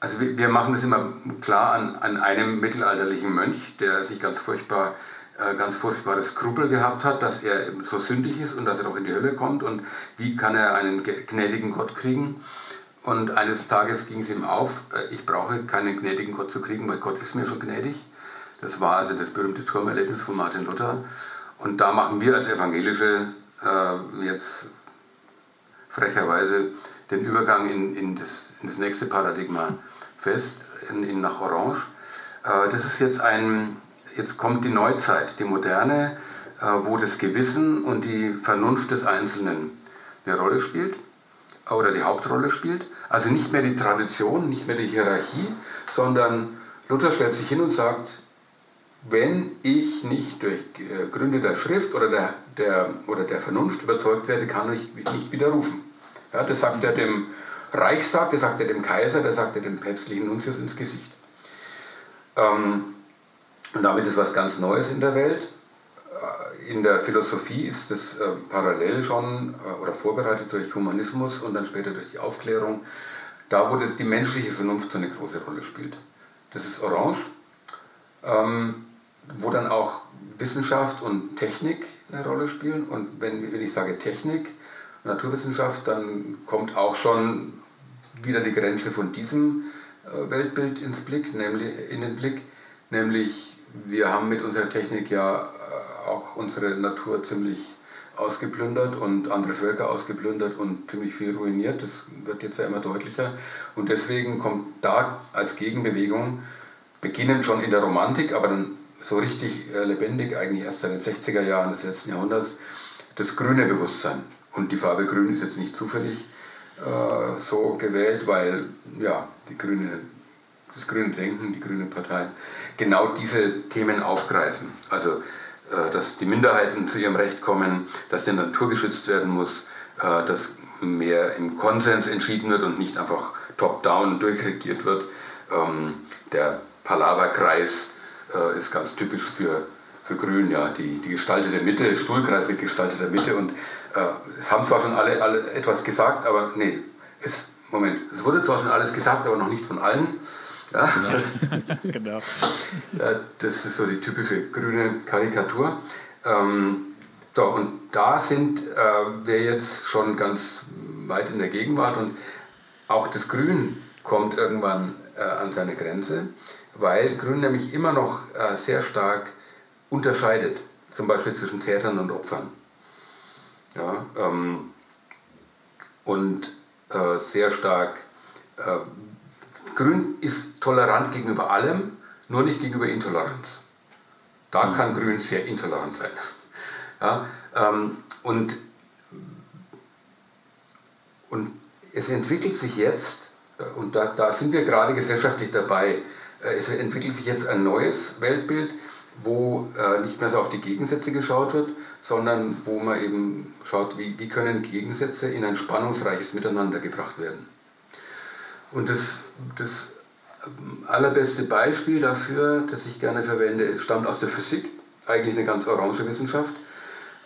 also wir, wir, machen das immer klar an, an einem mittelalterlichen Mönch, der sich ganz furchtbar äh, ganz furchtbares Skrupel gehabt hat, dass er so sündig ist und dass er doch in die Hölle kommt und wie kann er einen gnädigen Gott kriegen. Und eines Tages ging es ihm auf, äh, ich brauche keinen gnädigen Gott zu kriegen, weil Gott ist mir schon gnädig. Das war also das berühmte Turmerlebnis von Martin Luther. Und da machen wir als Evangelische äh, jetzt frecherweise den Übergang in, in, das, in das nächste Paradigma fest, in, in nach Orange. Äh, das ist jetzt ein, jetzt kommt die Neuzeit, die moderne, äh, wo das Gewissen und die Vernunft des Einzelnen eine Rolle spielt oder die Hauptrolle spielt. Also nicht mehr die Tradition, nicht mehr die Hierarchie, sondern Luther stellt sich hin und sagt, wenn ich nicht durch äh, Gründe der Schrift oder der, der, oder der Vernunft überzeugt werde, kann ich nicht widerrufen. Ja, das sagt er dem Reichstag, das sagt er dem Kaiser, das sagt er dem päpstlichen Nuntius ins Gesicht. Ähm, und damit ist was ganz Neues in der Welt. Äh, in der Philosophie ist es äh, parallel schon äh, oder vorbereitet durch Humanismus und dann später durch die Aufklärung, da wo die menschliche Vernunft so eine große Rolle spielt. Das ist Orange, ähm, wo dann auch Wissenschaft und Technik eine Rolle spielen. Und wenn, wenn ich sage Technik, Naturwissenschaft, dann kommt auch schon wieder die Grenze von diesem Weltbild ins Blick, nämlich in den Blick, nämlich wir haben mit unserer Technik ja äh, auch unsere Natur ziemlich ausgeplündert und andere Völker ausgeplündert und ziemlich viel ruiniert. Das wird jetzt ja immer deutlicher. Und deswegen kommt da als Gegenbewegung, beginnend schon in der Romantik, aber dann so richtig äh, lebendig, eigentlich erst seit den 60er Jahren des letzten Jahrhunderts, das grüne Bewusstsein. Und die Farbe grün ist jetzt nicht zufällig äh, so gewählt, weil ja, die grüne das grüne Denken, die grüne Partei, genau diese Themen aufgreifen. Also, äh, dass die Minderheiten zu ihrem Recht kommen, dass die Natur geschützt werden muss, äh, dass mehr im Konsens entschieden wird und nicht einfach top-down durchregiert wird. Ähm, der Palaverkreis äh, ist ganz typisch für, für Grün, ja, die, die gestaltete Mitte, Stuhlkreis mit gestalteter Mitte und es haben zwar schon alle, alle etwas gesagt, aber nee, es, Moment, es wurde zwar schon alles gesagt, aber noch nicht von allen. Ja? Genau. <laughs> genau. Ja, das ist so die typische grüne Karikatur. Ähm, so, und da sind äh, wir jetzt schon ganz weit in der Gegenwart und auch das Grün kommt irgendwann äh, an seine Grenze, weil Grün nämlich immer noch äh, sehr stark unterscheidet, zum Beispiel zwischen Tätern und Opfern. Ja, ähm, und äh, sehr stark äh, Grün ist tolerant gegenüber allem, nur nicht gegenüber Intoleranz. Da mhm. kann Grün sehr intolerant sein. Ja, ähm, und, und es entwickelt sich jetzt, äh, und da, da sind wir gerade gesellschaftlich dabei, äh, es entwickelt sich jetzt ein neues Weltbild, wo äh, nicht mehr so auf die Gegensätze geschaut wird, sondern wo man eben schaut, wie, wie können Gegensätze in ein spannungsreiches Miteinander gebracht werden. Und das, das allerbeste Beispiel dafür, das ich gerne verwende, stammt aus der Physik, eigentlich eine ganz orange Wissenschaft.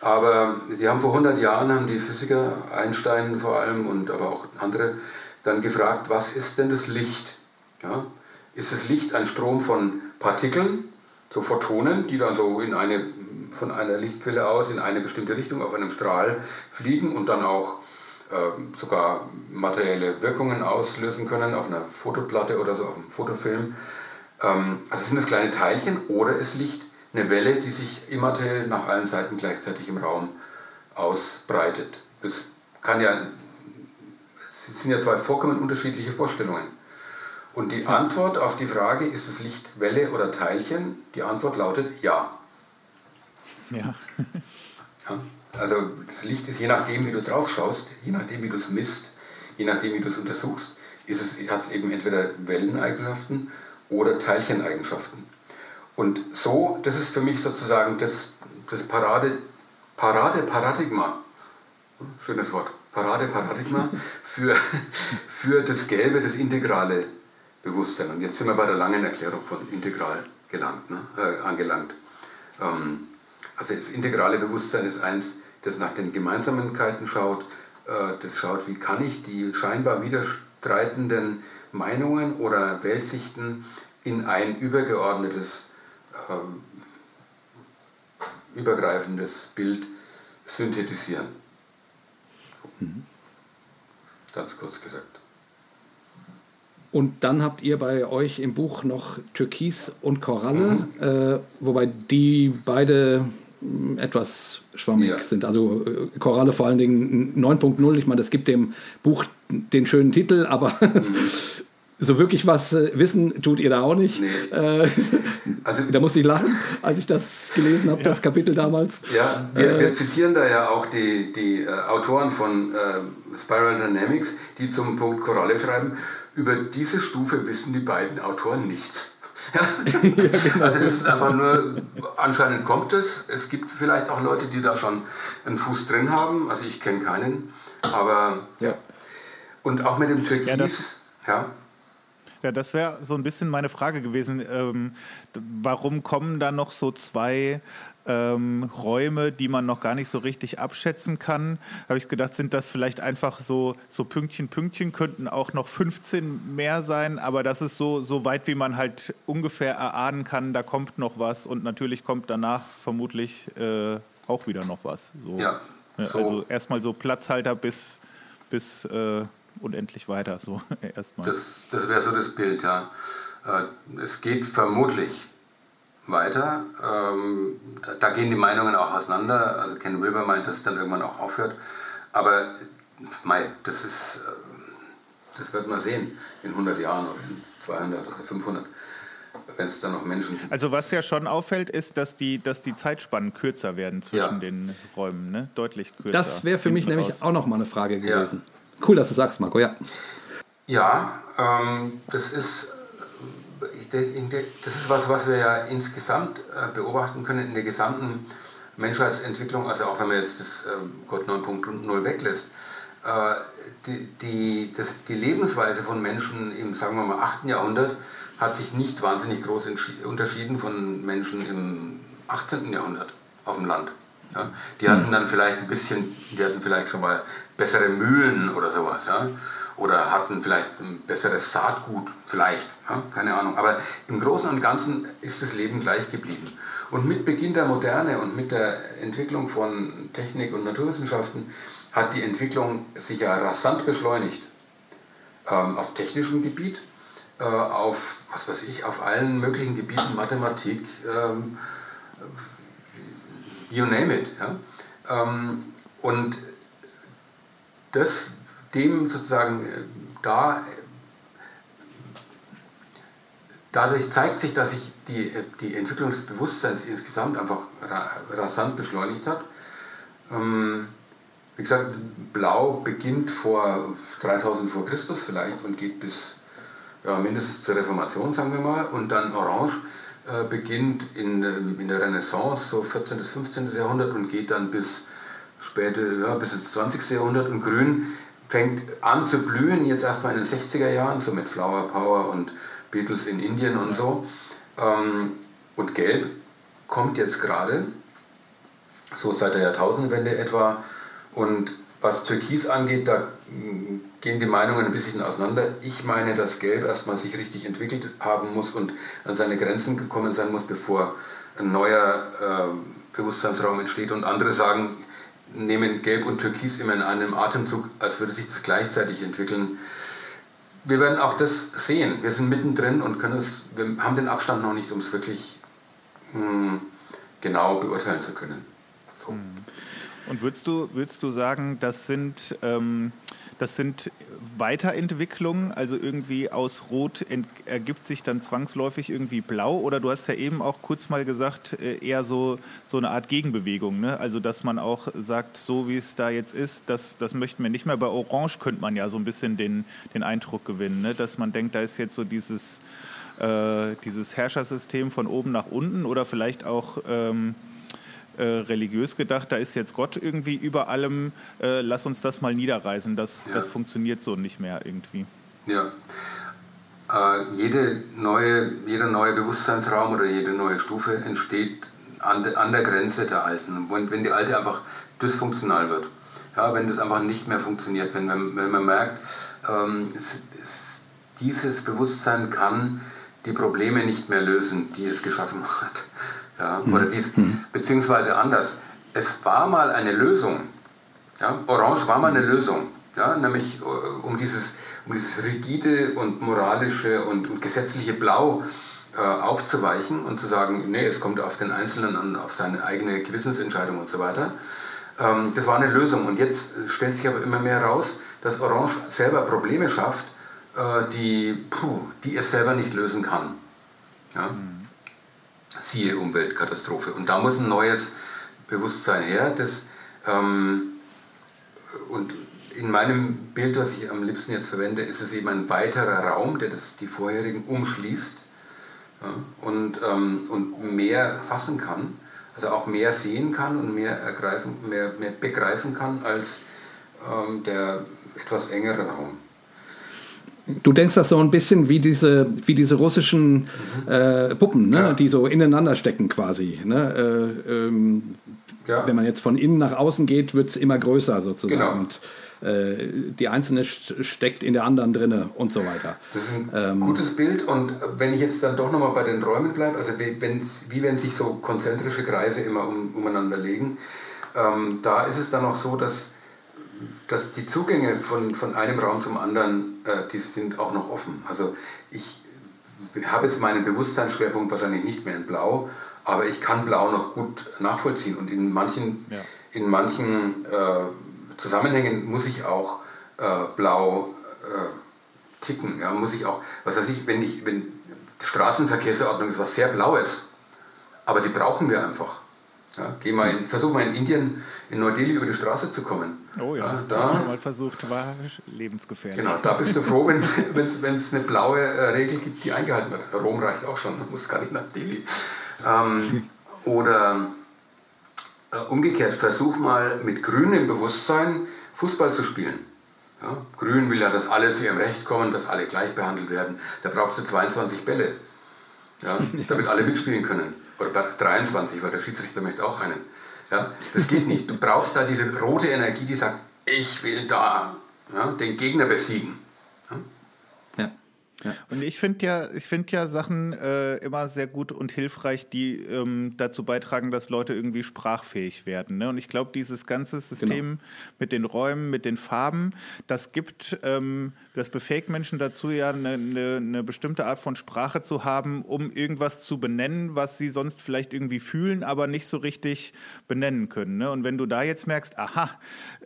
Aber die haben vor 100 Jahren, haben die Physiker, Einstein vor allem und aber auch andere, dann gefragt, was ist denn das Licht? Ja? Ist das Licht ein Strom von Partikeln, so Photonen, die dann so in eine, von einer Lichtquelle aus in eine bestimmte Richtung auf einem Strahl fliegen und dann auch äh, sogar materielle Wirkungen auslösen können auf einer Fotoplatte oder so, auf einem Fotofilm. Ähm, also sind das kleine Teilchen oder ist Licht eine Welle, die sich immateriell nach allen Seiten gleichzeitig im Raum ausbreitet. Das kann ja, es sind ja zwei vollkommen unterschiedliche Vorstellungen. Und die Antwort auf die Frage, ist das Licht Welle oder Teilchen? Die Antwort lautet ja. Ja. ja. Also das Licht ist je nachdem, wie du drauf schaust, je nachdem, wie du es misst, je nachdem, wie du es untersuchst, hat es eben entweder Welleneigenschaften oder Teilcheneigenschaften. Und so, das ist für mich sozusagen das, das Parade, Parade Paradigma, schönes Wort, Parade Paradigma <laughs> für, für das Gelbe, das integrale Bewusstsein. Und jetzt sind wir bei der langen Erklärung von integral gelangt, ne, äh, angelangt. Ähm, also das integrale Bewusstsein ist eins, das nach den Gemeinsamkeiten schaut, äh, das schaut, wie kann ich die scheinbar widerstreitenden Meinungen oder Weltsichten in ein übergeordnetes, ähm, übergreifendes Bild synthetisieren. Mhm. Ganz kurz gesagt. Und dann habt ihr bei euch im Buch noch Türkis und Koralle, mhm. äh, wobei die beide etwas schwammig ja. sind. Also äh, Koralle vor allen Dingen 9.0. Ich meine, das gibt dem Buch den schönen Titel, aber mhm. <laughs> so wirklich was äh, wissen tut ihr da auch nicht. Nee. Äh, also, <laughs> da musste ich lachen, als ich das gelesen habe, ja. das Kapitel damals. Ja, wir, äh, wir, zitieren da ja auch die, die äh, Autoren von äh, Spiral Dynamics, die zum Punkt Koralle schreiben. Über diese Stufe wissen die beiden Autoren nichts. <laughs> Ja. genau. Also das ist einfach nur, anscheinend kommt es. Es gibt vielleicht auch Leute, die da schon einen Fuß drin haben. Also ich kenne keinen. Aber ja. Und auch mit dem Türkis, ja, ja. Ja, das wäre so ein bisschen meine Frage gewesen. Ähm, warum kommen da noch so zwei ähm, Räume, die man noch gar nicht so richtig abschätzen kann? Habe ich gedacht, sind das vielleicht einfach so, so Pünktchen, Pünktchen, könnten auch noch 15 mehr sein, aber das ist so, so weit, wie man halt ungefähr erahnen kann, da kommt noch was und natürlich kommt danach vermutlich äh, auch wieder noch was. So. Ja. So. Also erstmal so Platzhalter bis, bis äh, unendlich weiter, so <laughs> erstmal. Das, das wäre so das Bild, ja. Äh, es geht vermutlich weiter. Ähm, da, da, gehen die Meinungen auch auseinander. Also Ken Wilber meint, dass es dann irgendwann auch aufhört. Aber mei, das ist, äh, das wird man sehen in 100 Jahren oder in 200 oder 500 wenn es dann noch Menschen gibt. Also was ja schon auffällt, ist, dass die, dass die Zeitspannen kürzer werden zwischen ja. den Räumen, ne? deutlich kürzer. Das wäre für mich nämlich raus. auch noch mal eine Frage gewesen. Ja. Cool, dass du sagst, Marco, ja. Ja, ähm, das ist das ist was, was wir ja insgesamt äh, beobachten können in der gesamten Menschheitsentwicklung, also auch wenn man jetzt das ähm, Gott 9.0 weglässt. Äh, die, die, das, die Lebensweise von Menschen im, sagen wir mal, 8. Jahrhundert hat sich nicht wahnsinnig groß unterschieden von Menschen im 18. Jahrhundert auf dem Land. Ja? Die hatten dann vielleicht ein bisschen, die hatten vielleicht schon mal bessere Mühlen oder sowas. Ja? Oder hatten vielleicht ein besseres Saatgut, vielleicht, ja? keine Ahnung. Aber im Großen und Ganzen ist das Leben gleich geblieben. Und mit Beginn der Moderne und mit der Entwicklung von Technik und Naturwissenschaften hat die Entwicklung sich ja rasant beschleunigt. Ähm, auf technischem Gebiet, äh, auf, was weiß ich, auf allen möglichen Gebieten, Mathematik, ähm, you name it. Ja? Ähm, und das, dem sozusagen äh, da, dadurch zeigt sich, dass sich die, die Entwicklung des Bewusstseins insgesamt einfach rasant beschleunigt hat. Ähm, wie gesagt, Blau beginnt vor 3000 vor Christus vielleicht und geht bis ja, mindestens zur Reformation, sagen wir mal, und dann Orange äh, beginnt in, ähm, in der Renaissance, so 14. bis 15. Jahrhundert und geht dann bis später, ja, bis ins 20. Jahrhundert und Grün fängt an zu blühen, jetzt erstmal in den 60er Jahren, so mit Flower Power und Beatles in Indien und so. Ähm, und Gelb kommt jetzt gerade. so seit der Jahrtausendwende etwa. Und was Türkis angeht, da mm, gehen die Meinungen ein bisschen auseinander. Ich meine, dass Gelb erstmal sich richtig entwickelt haben muss und an seine Grenzen gekommen sein muss, bevor ein neuer äh, Bewusstseinsraum entsteht. Und andere sagen, nehmen Gelb und Türkis immer in einem Atemzug, als würde sich das gleichzeitig entwickeln. Wir werden auch das sehen. Wir sind mittendrin und können es, wir haben den Abstand noch nicht, um es wirklich mh, hm, genau beurteilen zu können. So. Und würdest du, würdest du sagen, das sind, ähm, das sind Weiterentwicklungen, also irgendwie aus Rot ergibt sich dann zwangsläufig irgendwie Blau? Oder du hast ja eben auch kurz mal gesagt, äh, eher so, so eine Art Gegenbewegung. Ne? Also, dass man auch sagt, so wie es da jetzt ist, das, das möchten wir nicht mehr. Bei Orange könnte man ja so ein bisschen den, den Eindruck gewinnen, ne? dass man denkt, da ist jetzt so dieses, äh, dieses Herrschersystem von oben nach unten oder vielleicht auch. Ähm, äh, religiös gedacht, da ist jetzt Gott irgendwie über allem, äh, lass uns das mal niederreißen. Das, ja. das funktioniert so nicht mehr irgendwie. Ja. Äh, jede neue, jeder neue Bewusstseinsraum oder jede neue Stufe entsteht an, de, an der Grenze der alten. Wenn, wenn die alte einfach dysfunktional wird. Ja, wenn das einfach nicht mehr funktioniert, wenn man, wenn man merkt, ähm, es, es, dieses Bewusstsein kann die Probleme nicht mehr lösen, die es geschaffen <laughs> hat. Ja, mhm. oder dies, mhm. beziehungsweise anders. Es war mal eine Lösung. Ja, Orange war mal eine Lösung. Ja, nämlich äh, um dieses, um dieses rigide und moralische und, und gesetzliche Blau äh, aufzuweichen und zu sagen, nee, es kommt auf den Einzelnen an, auf seine eigene Gewissensentscheidung und so weiter. Ähm, das war eine Lösung. Und jetzt stellt sich aber immer mehr heraus, dass Orange selber Probleme schafft, äh, die, puh, die es selber nicht lösen kann. Ja? Mhm siehe Umweltkatastrophe. Und da muss ein neues Bewusstsein her. Das, ähm, und in meinem Bild, was ich am liebsten jetzt verwende, ist es eben ein weiterer Raum, der das, die vorherigen umschließt ja, und, ähm, und mehr fassen kann, also auch mehr sehen kann und mehr, ergreifen, mehr, mehr begreifen kann als ähm, der etwas engere Raum. Du denkst das so ein bisschen wie diese, wie diese russischen äh, Puppen, ne? Ja. die so ineinander stecken quasi. Ne? Äh, ähm, ja. Wenn man jetzt von innen nach außen geht, wird es immer größer sozusagen. Genau. Und äh, die einzelne steckt in der anderen drinne und so weiter. Das ist ein ähm, gutes Bild. Und wenn ich jetzt dann doch nochmal bei den Räumen bleibe, also wie, wie wenn sich so konzentrische Kreise immer um, umeinander legen, ähm, da ist es dann auch so, dass dass die Zugänge von, von einem Raum zum anderen, äh, die sind auch noch offen. Also ich habe jetzt meinen Bewusstseinsschwerpunkt wahrscheinlich nicht mehr in Blau, aber ich kann Blau noch gut nachvollziehen und in manchen, ja. in manchen äh, Zusammenhängen muss ich auch äh, Blau äh, ticken. Ja, muss ich auch, was weiß ich, wenn ich, wenn die Straßenverkehrsordnung ist was sehr Blaues, aber die brauchen wir einfach. Ja, geh mal in, versuch mal in Indien, in Neu-Delhi über die Straße zu kommen. Oh ja, ja da schon mal versucht, war lebensgefährlich. Genau, da bist du froh, <laughs> wenn es eine blaue äh, Regel gibt, die eingehalten wird. Rom reicht auch schon, man muss gar nicht nach Delhi. Ähm, <laughs> oder äh, umgekehrt, versuch mal mit grünem Bewusstsein Fußball zu spielen. Ja, Grün will ja, dass alle zu ihrem Recht kommen, dass alle gleich behandelt werden. Da brauchst du 22 Bälle, ja, <laughs> damit alle mitspielen können oder 23, weil der Schiedsrichter möchte auch einen. Ja, das geht nicht. Du brauchst da diese rote Energie, die sagt, ich will da ja, den Gegner besiegen. Ja. Und ich finde ja, ich finde ja Sachen äh, immer sehr gut und hilfreich, die ähm, dazu beitragen, dass Leute irgendwie sprachfähig werden. Ne? Und ich glaube, dieses ganze System genau. mit den Räumen, mit den Farben, das gibt, ähm, das befähigt Menschen dazu, ja eine, eine, eine bestimmte Art von Sprache zu haben, um irgendwas zu benennen, was sie sonst vielleicht irgendwie fühlen, aber nicht so richtig benennen können. Ne? Und wenn du da jetzt merkst, aha,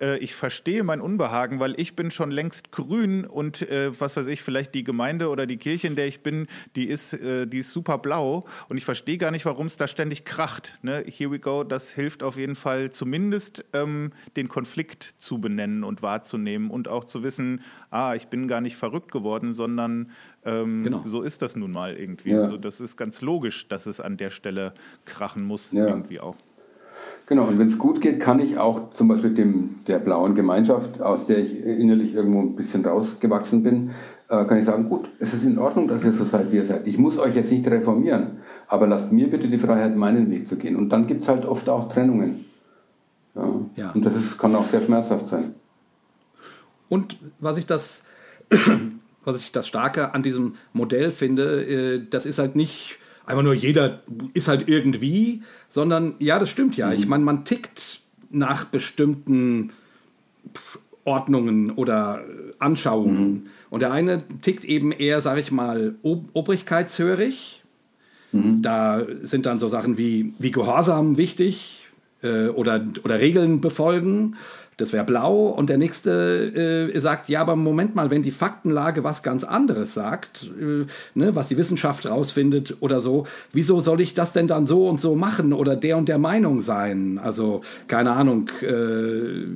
äh, ich verstehe mein Unbehagen, weil ich bin schon längst grün und äh, was weiß ich, vielleicht die Gemeinde oder die Kirche, in der ich bin, die ist, äh, die ist super blau und ich verstehe gar nicht, warum es da ständig kracht. Ne? Here we go, das hilft auf jeden Fall zumindest ähm, den Konflikt zu benennen und wahrzunehmen und auch zu wissen, ah, ich bin gar nicht verrückt geworden, sondern ähm, genau. so ist das nun mal irgendwie. Ja. Also das ist ganz logisch, dass es an der Stelle krachen muss, ja. irgendwie auch. Genau, und wenn es gut geht, kann ich auch zum Beispiel dem, der blauen Gemeinschaft, aus der ich innerlich irgendwo ein bisschen rausgewachsen bin, äh, kann ich sagen, gut, es ist in Ordnung, dass ihr so seid, wie ihr seid. Ich muss euch jetzt nicht reformieren, aber lasst mir bitte die Freiheit, meinen Weg zu gehen. Und dann gibt es halt oft auch Trennungen. Ja. ja. Und das ist, kann auch sehr schmerzhaft sein. Und was ich das, <coughs> was ich das Starke an diesem Modell finde, äh, das ist halt nicht einfach nur jeder ist halt irgendwie, sondern ja, das stimmt ja. Mhm. Ich meine, man tickt nach bestimmten Ordnungen oder Anschauungen. Mhm. Und der eine tickt eben eher, sage ich mal, ob obrigkeitshörig. Mhm. Da sind dann so Sachen wie, wie Gehorsam wichtig äh, oder, oder Regeln befolgen das wäre blau und der nächste äh, sagt, ja, aber Moment mal, wenn die Faktenlage was ganz anderes sagt, äh, ne, was die Wissenschaft rausfindet oder so, wieso soll ich das denn dann so und so machen oder der und der Meinung sein? Also, keine Ahnung, äh, äh,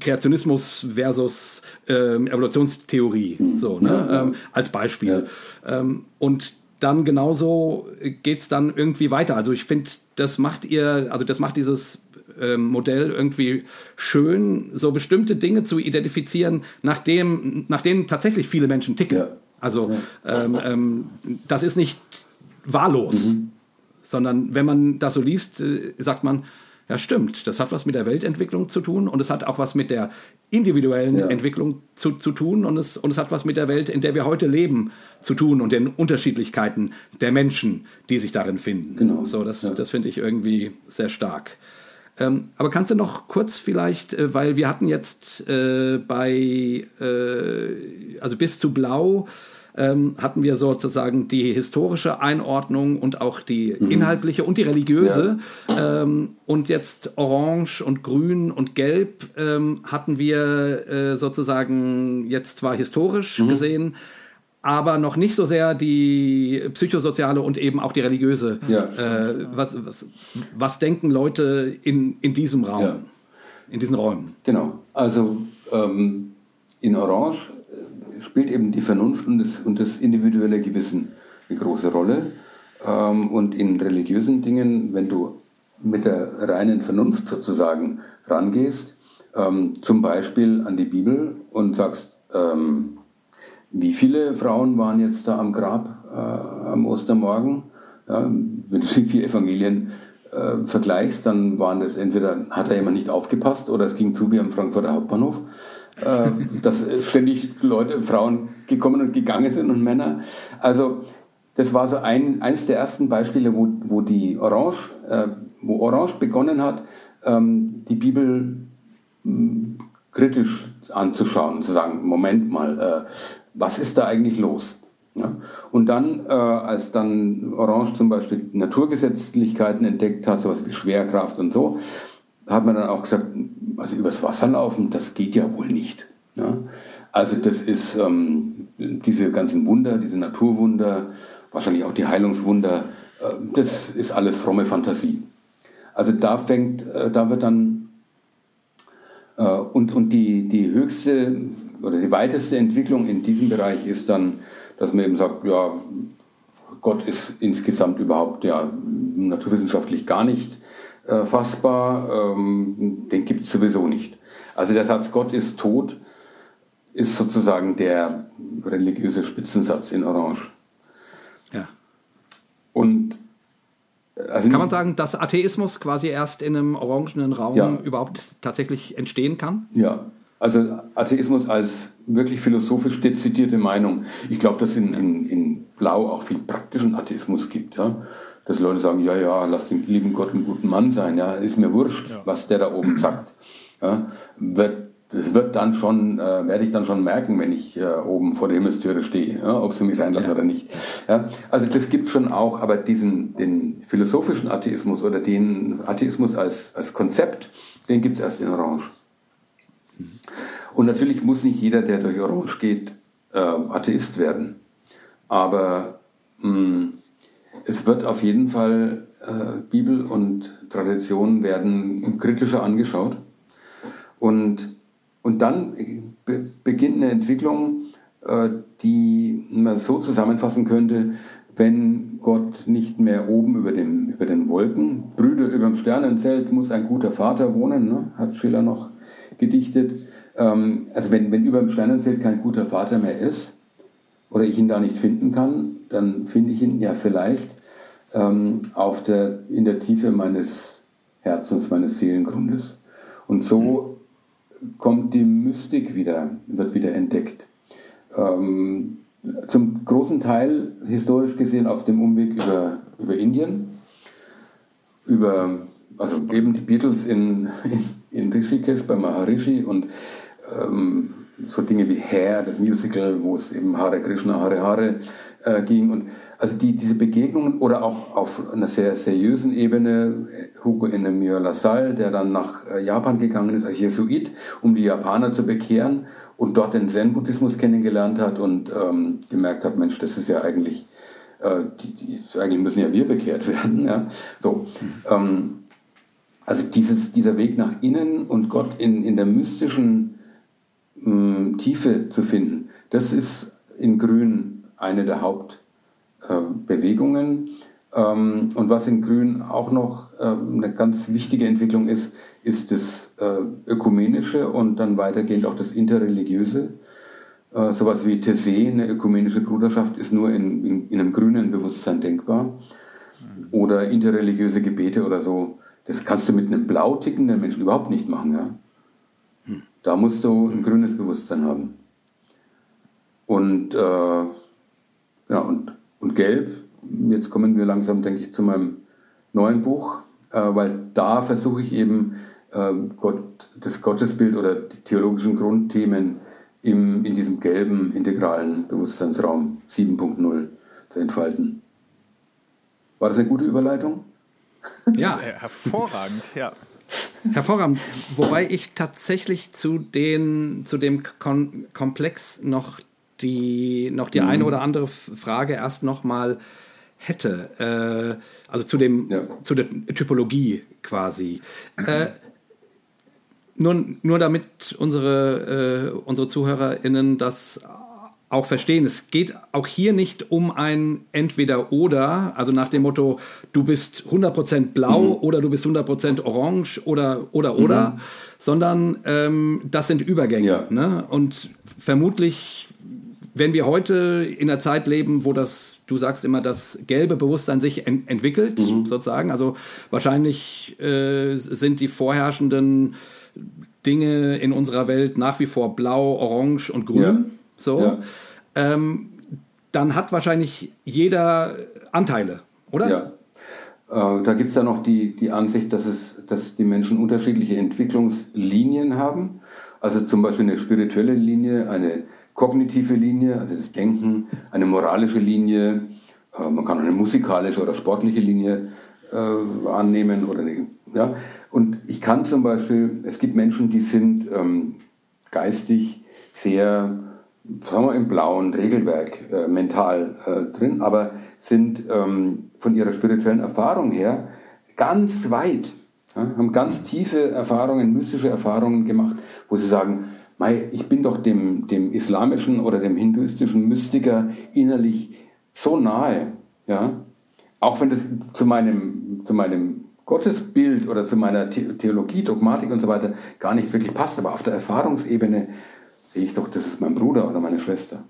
Kreationismus versus ähm, Evolutionstheorie, mhm. so, ne, ähm, als Beispiel. Ja. Ähm, und dann genauso geht es dann irgendwie weiter. Also ich finde, das macht ihr, also das macht dieses ähm, Modell irgendwie schön, so bestimmte Dinge zu identifizieren, nach, dem, nach denen tatsächlich viele Menschen ticken. Ja. Also ja. Ähm, ähm, das ist nicht wahllos, mhm. sondern wenn man das so liest, äh, sagt man, ja, stimmt. Das hat was mit der Weltentwicklung zu tun und es hat auch was mit der individuellen ja. Entwicklung zu, zu tun und es, und es hat was mit der Welt, in der wir heute leben, zu tun und den Unterschiedlichkeiten der Menschen, die sich darin finden. Genau. So, das, das finde ich irgendwie sehr stark. Ähm, aber kannst du noch kurz vielleicht, äh, weil wir hatten jetzt äh, bei, äh, also bis zu Blau, ähm, hatten wir sozusagen die historische Einordnung und auch die mhm. inhaltliche und die religiöse. Ja. Ähm, und jetzt Orange und Grün und Gelb ähm, hatten wir äh, sozusagen jetzt zwar historisch mhm. gesehen, aber noch nicht so sehr die psychosoziale und eben auch die religiöse. Ja, äh, was, was, was, denken Leute in, in diesem Raum, ja. in diesen Räumen? Genau, also ähm, in Orange spielt eben die Vernunft und das, und das individuelle Gewissen eine große Rolle. Ähm, und in religiösen Dingen, wenn du mit der reinen Vernunft sozusagen rangehst, ähm, zum Beispiel an die Bibel und sagst, ähm, wie viele Frauen waren jetzt da am Grab äh, am Ostermorgen? Ja, wenn du <laughs> die vier Evangelien äh, vergleichst, dann waren das entweder hat da jemand nicht aufgepasst oder es ging zu wie am Frankfurter Hauptbahnhof, äh, <laughs> dass ständig Leute, Frauen gekommen und gegangen sind und Männer. Also das war so ein, eins der ersten Beispiele, wo, wo die Orange, äh, wo Orange begonnen hat, ähm, die Bibel mh, hm, kritisch anzuschauen, zu sagen, Moment mal, äh, was ist da eigentlich los? Ja? Und dann, äh, als dann Orange zum Beispiel Naturgesetzlichkeiten entdeckt hat, sowas wie Schwerkraft und so, hat man dann auch gesagt, also übers Wasser laufen, das geht ja wohl nicht. Ja? Also das ist ähm, diese ganzen Wunder, diese Naturwunder, wahrscheinlich auch die Heilungswunder, äh, das ist alles fromme Fantasie. Also da fängt, äh, da wird dann äh, und, und die, die höchste oder die weiteste Entwicklung in diesem Bereich ist dann, dass man eben sagt, ja, Gott ist insgesamt überhaupt ja naturwissenschaftlich gar nicht äh, fassbar, ähm, den gibt es sowieso nicht. Also der Satz Gott ist tot ist sozusagen der religiöse Spitzensatz in Orange. Ja. Und also kann man sagen, dass Atheismus quasi erst in einem orangenen Raum ja. überhaupt tatsächlich entstehen kann? Ja, also Atheismus als wirklich philosophisch dezidierte Meinung. Ich glaube, dass es in, in, in Blau auch viel praktischen Atheismus gibt. Ja? Dass Leute sagen, ja, ja, lass den lieben Gott einen guten Mann sein. Ja? Ist mir wurscht, ja. was der da oben <clears throat> sagt. Ja? Wird, das wird dann schon, äh, werde ich dann schon merken, wenn ich äh, oben vor der Himmelstüre stehe, ja? ob sie mich reinlassen ja. oder nicht. Ja? Also das gibt schon auch, aber diesen den philosophischen Atheismus oder den Atheismus als, als Konzept, den gibt es erst in Orange. Und natürlich muss nicht jeder, der durch Orange geht, äh, Atheist werden. Aber mh, hm, es wird auf jeden Fall, äh, Bibel und Tradition werden kritischer angeschaut. Und, und dann be beginnt eine Entwicklung, äh, die man so zusammenfassen könnte, wenn Gott nicht mehr oben über, dem, über den Wolken, Brüder über dem Sternenzelt muss ein guter Vater wohnen, ne? hat Schiller noch gedichtet. Ähm, also wenn, wenn über dem Sternenfeld kein guter Vater mehr ist oder ich ihn da nicht finden kann, dann finde ich ihn ja vielleicht ähm, auf der, in der Tiefe meines Herzens, meines Seelengrundes. Und so kommt die Mystik wieder, wird wieder entdeckt. Ähm, zum großen Teil historisch gesehen auf dem Umweg über, über Indien, über also eben die Beatles in, in, in Rishikesh bei Maharishi und ähm, so Dinge wie Hair, das Musical, wo es eben Hare Krishna, Hare Hare äh, ging. Und also die, diese Begegnungen oder auch auf einer sehr seriösen Ebene, Hugo Enemir Lassalle, der dann nach äh, Japan gegangen ist als Jesuit, um die Japaner zu bekehren und dort den Zen-Buddhismus kennengelernt hat und ähm, gemerkt hat, Mensch, das ist ja eigentlich, äh, die, die, eigentlich müssen ja wir bekehrt <laughs> werden. Ja? So, ähm, also dieses, dieser Weg nach innen und Gott in, in der mystischen mh, Tiefe zu finden, das ist in Grün eine der Hauptbewegungen. Äh, ähm, und was in Grün auch noch äh, eine ganz wichtige Entwicklung ist, ist das äh, Ökumenische und dann weitergehend auch das Interreligiöse. Äh, sowas wie Tese, eine ökumenische Bruderschaft, ist nur in, in, in einem grünen Bewusstsein denkbar. Oder interreligiöse Gebete oder so. Das kannst du mit einem blau tickenden Menschen überhaupt nicht machen. Ja? Da musst du ein grünes Bewusstsein haben. Und, äh, ja, und, und gelb, jetzt kommen wir langsam, denke ich, zu meinem neuen Buch, äh, weil da versuche ich eben äh, Gott, das Gottesbild oder die theologischen Grundthemen im, in diesem gelben integralen Bewusstseinsraum 7.0 zu entfalten. War das eine gute Überleitung? Ja, hervorragend, ja. Hervorragend. Wobei ich tatsächlich zu, den, zu dem Kon Komplex noch die, noch die mhm. eine oder andere Frage erst noch mal hätte. Äh, also zu, dem, ja. zu der Typologie quasi. Mhm. Äh, nur, nur damit unsere, äh, unsere ZuhörerInnen das auch verstehen. Es geht auch hier nicht um ein Entweder-Oder, also nach dem Motto, du bist 100% blau mhm. oder du bist 100% orange oder, oder, oder, mhm. sondern ähm, das sind Übergänge. Ja. Ne? Und vermutlich, wenn wir heute in einer Zeit leben, wo das, du sagst immer, das gelbe Bewusstsein sich ent entwickelt, mhm. sozusagen, also wahrscheinlich äh, sind die vorherrschenden Dinge in unserer Welt nach wie vor blau, orange und grün. Ja. So. Ja. Ähm, dann hat wahrscheinlich jeder Anteile, oder? Ja. Äh, da gibt es ja noch die, die Ansicht, dass, es, dass die Menschen unterschiedliche Entwicklungslinien haben. Also zum Beispiel eine spirituelle Linie, eine kognitive Linie, also das Denken, eine moralische Linie, äh, man kann eine musikalische oder sportliche Linie äh, annehmen. Oder eine, ja. Und ich kann zum Beispiel, es gibt Menschen, die sind ähm, geistig sehr sagen wir, im blauen Regelwerk äh, mental äh, drin, aber sind ähm, von ihrer spirituellen Erfahrung her ganz weit, ja, haben ganz tiefe Erfahrungen, mystische Erfahrungen gemacht, wo sie sagen, Mei, ich bin doch dem, dem islamischen oder dem hinduistischen Mystiker innerlich so nahe, ja, auch wenn das zu meinem, zu meinem Gottesbild oder zu meiner Theologie, Dogmatik und so weiter gar nicht wirklich passt, aber auf der Erfahrungsebene sehe ich doch, das ist mein Bruder oder meine Schwester.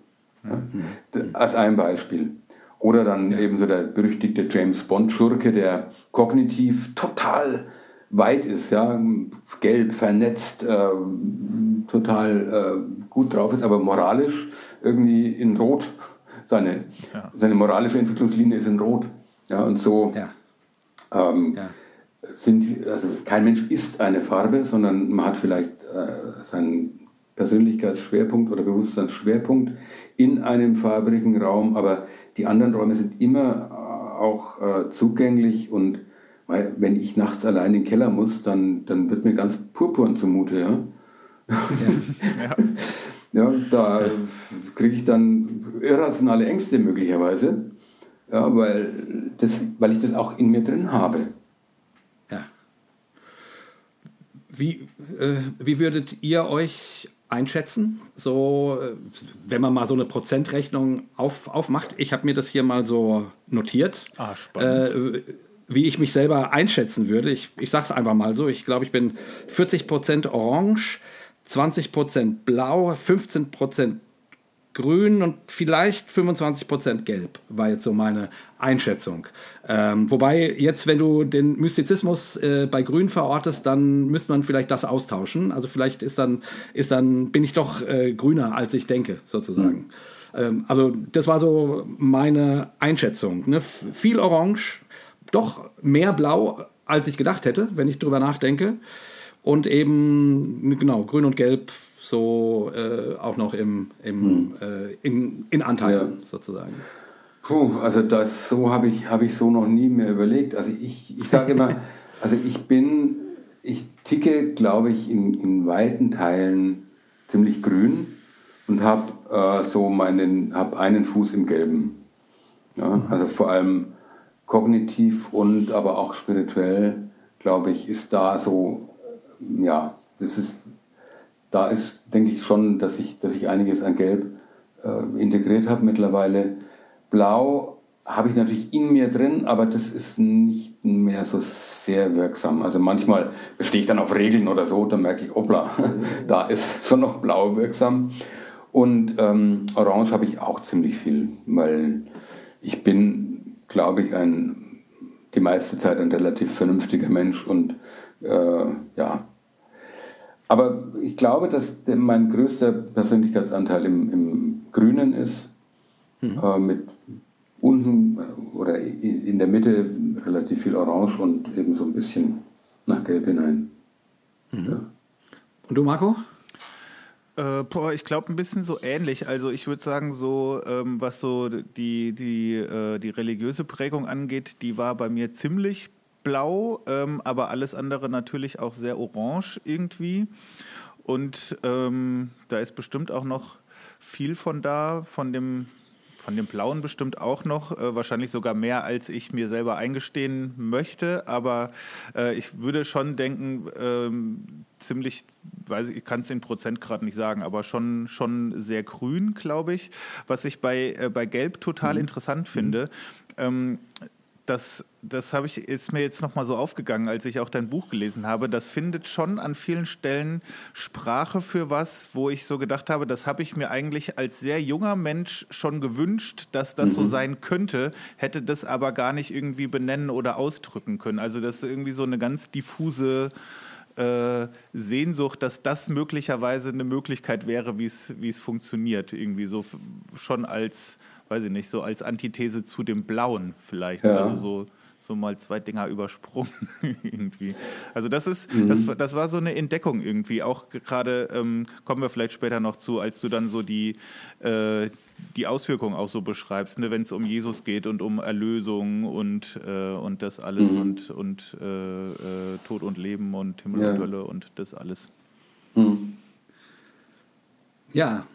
Ja? Mhm. Als ein Beispiel. Oder dann ja. eben so der berüchtigte James Bond-Schurke, der kognitiv total weit ist, ja, gelb, vernetzt, äh, total äh, gut drauf ist, aber moralisch irgendwie in Rot. Seine, ja. seine moralische Entwicklungslinie ist in Rot. Ja, und so ja. Ähm, ja. sind, also kein Mensch ist eine Farbe, sondern man hat vielleicht äh, seinen Persönlichkeitsschwerpunkt oder Bewusstseinsschwerpunkt in einem farbigen Raum, aber die anderen Räume sind immer äh, auch äh, zugänglich und weil, wenn ich nachts allein in den Keller muss, dann, dann wird mir ganz purpurn zumute, ja. Ja, <laughs> ja da kriege ich dann irrationale Ängste möglicherweise, ja, weil, das, weil ich das auch in mir drin habe. Ja. Wie, äh, wie würdet ihr euch einschätzen. So, äh, wenn man mal so eine Prozentrechnung auf, aufmacht. Ich habe mir das hier mal so notiert. Ah, spannend. Äh, wie ich mich selber einschätzen würde. Ich, ich sage es einfach mal so. Ich glaube, ich bin 40% orange, 20% blau, 15% grün und vielleicht 25 Prozent gelb, war jetzt so meine Einschätzung. Ähm, wobei jetzt, wenn du den Mystizismus äh, bei grün verortest, dann müsste man vielleicht das austauschen. Also vielleicht ist dann, ist dann bin ich doch äh, grüner, als ich denke, sozusagen. Mhm. Ähm, also das war so meine Einschätzung. Ne? Viel Orange, doch mehr Blau, als ich gedacht hätte, wenn ich drüber nachdenke. Und eben, genau, grün und gelb so äh, auch noch im, im, hm. äh, in, in Anteilen ja. sozusagen. Puh, also das so habe ich, hab ich so noch nie mehr überlegt. Also ich, ich sage immer, <laughs> also ich bin, ich ticke, glaube ich, in, in weiten Teilen ziemlich grün und habe äh, so meinen, habe einen Fuß im Gelben. Ja, mhm. also vor allem kognitiv und aber auch spirituell, glaube ich, ist da so ja, das ist, da ist, denke ich schon, dass ich, dass ich einiges an Gelb äh, integriert habe mittlerweile. Blau habe ich natürlich in mir drin, aber das ist nicht mehr so sehr wirksam. Also manchmal bestehe ich dann auf Regeln oder so, dann merke ich, hoppla, <laughs> da ist schon noch blau wirksam. Und ähm, Orange habe ich auch ziemlich viel, weil ich bin, glaube ich, ein, die meiste Zeit ein relativ vernünftiger Mensch und äh, ja. Aber ich glaube, dass mein größter Persönlichkeitsanteil im, im Grünen ist, mhm. äh, mit unten oder in der Mitte relativ viel Orange und eben so ein bisschen nach Gelb hinein. Mhm. Ja. Und du, Marco? Äh, boah, ich glaube ein bisschen so ähnlich. Also ich würde sagen, so ähm, was so die, die, äh, die religiöse Prägung angeht, die war bei mir ziemlich blau, ähm, aber alles andere natürlich auch sehr orange irgendwie. Und ähm, da ist bestimmt auch noch viel von da, von dem, von dem Blauen bestimmt auch noch, äh, wahrscheinlich sogar mehr, als ich mir selber eingestehen möchte. Aber äh, ich würde schon denken, ähm, ziemlich, weiß ich, ich kann es in Prozentgrad nicht sagen, aber schon, schon sehr grün, glaube ich. Was ich bei, äh, bei Gelb total mhm. interessant finde. Ähm, das, das habe ich, ist mir jetzt nochmal so aufgegangen, als ich auch dein Buch gelesen habe. Das findet schon an vielen Stellen Sprache für was, wo ich so gedacht habe, das habe ich mir eigentlich als sehr junger Mensch schon gewünscht, dass das mhm. so sein könnte, hätte das aber gar nicht irgendwie benennen oder ausdrücken können. Also das ist irgendwie so eine ganz diffuse äh, Sehnsucht, dass das möglicherweise eine Möglichkeit wäre, wie es funktioniert. Irgendwie so schon als weiß ich nicht, so als Antithese zu dem Blauen vielleicht. Ja. Also so, so mal zwei Dinger übersprungen <laughs> irgendwie. Also das ist, mhm. das, das war so eine Entdeckung irgendwie. Auch gerade, ähm, kommen wir vielleicht später noch zu, als du dann so die, äh, die Auswirkungen auch so beschreibst, ne, wenn es um Jesus geht und um Erlösung und, äh, und das alles mhm. und, und äh, äh Tod und Leben und Himmel ja. und Hölle und das alles. Mhm. Ja,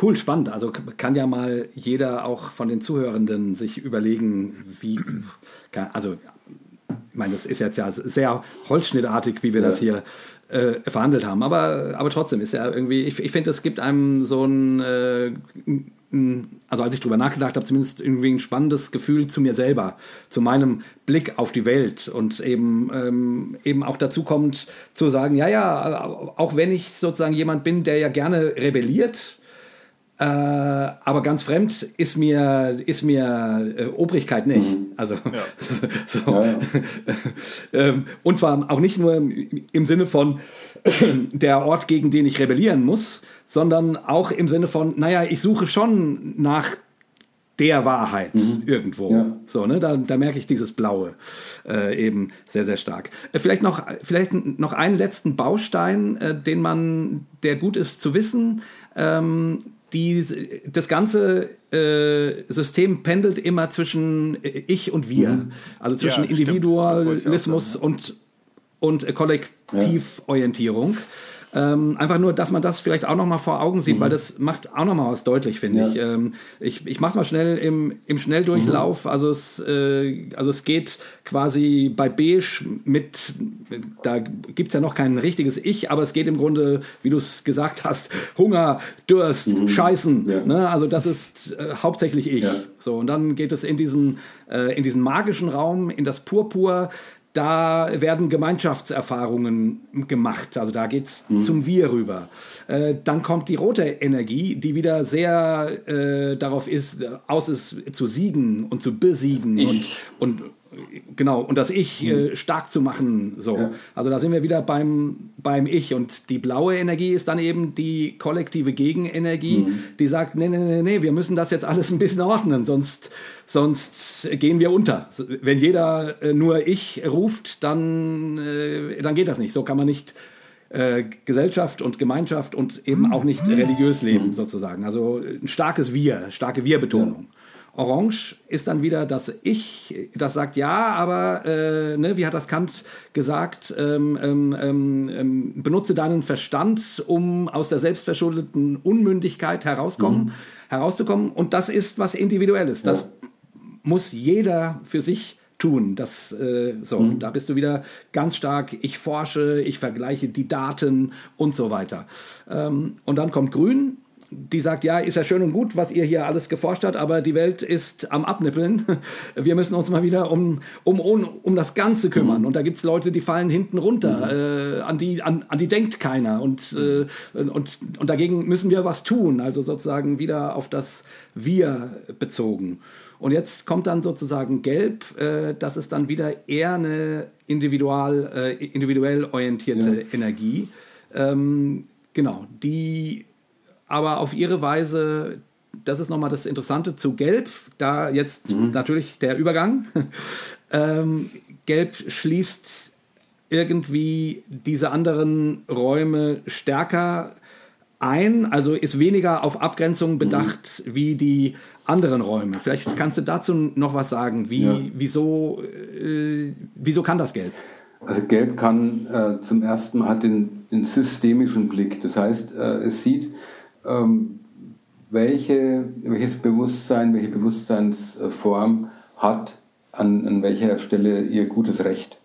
Cool, spannend. Also kann ja mal jeder auch von den Zuhörenden sich überlegen, wie, also ich meine, das ist jetzt ja sehr holzschnittartig, wie wir ja. das hier äh, verhandelt haben, aber, aber trotzdem ist ja irgendwie, ich, ich finde, es gibt einem so ein, äh, also als ich drüber nachgedacht habe, zumindest irgendwie ein spannendes Gefühl zu mir selber, zu meinem Blick auf die Welt und eben, ähm, eben auch dazu kommt zu sagen, ja, ja, auch wenn ich sozusagen jemand bin, der ja gerne rebelliert, äh, aber ganz fremd ist mir, ist mir äh, Obrigkeit nicht. Mhm. Also, ja. <laughs> so. Ja, ja. <laughs> ähm, und zwar auch nicht nur im Sinne von <clears throat> der Ort, gegen den ich rebellieren muss, sondern auch im Sinne von, naja, ich suche schon nach der Wahrheit mhm. irgendwo. Ja. So, ne, da, da merke ich dieses Blaue äh, eben sehr, sehr stark. Äh, vielleicht, noch, vielleicht noch einen letzten Baustein, äh, den man, der gut ist zu wissen. Ähm, die, das ganze äh, System pendelt immer zwischen ich und wir. Mhm. Also zwischen ja, Individualismus und, und Kollektivorientierung. Ja. Ähm, einfach nur, dass man das vielleicht auch noch mal vor Augen sieht, mhm. weil das macht auch noch mal was deutlich, finde ja. ich. Ähm, ich. Ich mache es mal schnell im, im Schnelldurchlauf. Mhm. Also, es, äh, also es geht quasi bei Beige mit, da gibt es ja noch kein richtiges Ich, aber es geht im Grunde, wie du es gesagt hast, Hunger, Durst, mhm. Scheißen. Ja. Ne? Also das ist äh, hauptsächlich ich. Ja. So, und dann geht es in diesen, äh, in diesen magischen Raum, in das Purpur, da werden Gemeinschaftserfahrungen gemacht. Also da geht's mhm. zum Wir rüber. Äh, dann kommt die rote Energie, die wieder sehr äh, darauf ist, aus es zu siegen und zu besiegen und, und genau, und das Ich äh, mhm. stark zu machen. So. Ja. Also da sind wir wieder beim, beim Ich. Und die blaue Energie ist dann eben die kollektive Gegenenergie, mhm. die sagt, nee, nee, nee, nee, wir müssen das jetzt alles ein bisschen ordnen, sonst, sonst gehen wir unter. Wenn jeder äh, nur Ich ruft, dann, äh, dann geht das nicht. So kann man nicht äh, Gesellschaft und Gemeinschaft und eben auch nicht religiös leben, mhm. sozusagen. Also ein starkes Wir, starke Wir-Betonung. Ja. Orange ist dann wieder das Ich, das sagt ja, aber äh, ne, wie hat das Kant gesagt, ähm, ähm, ähm, ähm benutze deinen Verstand, um aus der selbstverschuldeten Unmündigkeit herauskommen, mhm. herauszukommen. Und das ist was Individuelles. Das ja. muss jeder für sich tun. Das, äh, so, mhm. da bist du wieder ganz stark, ich forsche, ich vergleiche die Daten und so weiter. Ähm, und dann kommt Grün, die sagt, ja, ist ja schön und gut, was ihr hier alles geforscht habt, aber die Welt ist am Abnippeln. <laughs> Wir müssen uns mal wieder um, um, um, um das Ganze kümmern. Mhm. Und da gibt es Leute, die fallen hinten runter. Mhm. Äh, an, die, an, an die denkt keiner. Und, äh, und, und dagegen müssen wir was tun. Also sozusagen wieder auf das Wir bezogen. Und jetzt kommt dann sozusagen Gelb. Äh, das ist dann wieder eher eine individual, äh, individuell orientierte ja. Energie. Ähm, genau, die aber auf ihre Weise, das ist nochmal das Interessante zu Gelb, da jetzt mhm. natürlich der Übergang. <laughs> ähm, Gelb schließt irgendwie diese anderen Räume stärker ein, also ist weniger auf Abgrenzung bedacht mhm. wie die anderen Räume. Vielleicht kannst du dazu noch was sagen. Wie, ja. wieso, äh, wieso kann das Gelb? Also Gelb kann äh, zum ersten Mal hat den, den systemischen Blick. Das heißt, äh, es sieht ähm, welche, welches Bewusstsein, welche Bewusstseinsform hat an, an welcher Stelle ihr gutes Recht.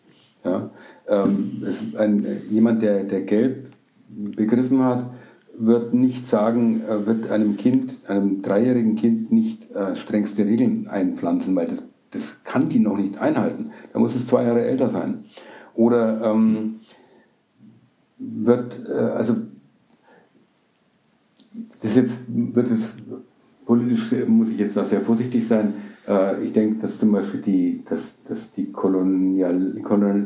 Ja? Ähm, ein, jemand, der, der Gelb begriffen hat, wird nicht sagen, wird einem Kind, einem dreijährigen Kind nicht äh, strengste Regeln einpflanzen, weil das, das kann die noch nicht einhalten. Da muss es zwei Jahre älter sein. Oder ähm, wird, äh, also das jetzt, wird es politisch, muss ich jetzt da sehr vorsichtig sein. Äh, ich denke, dass zum Beispiel die, dass, dass die Kolonial,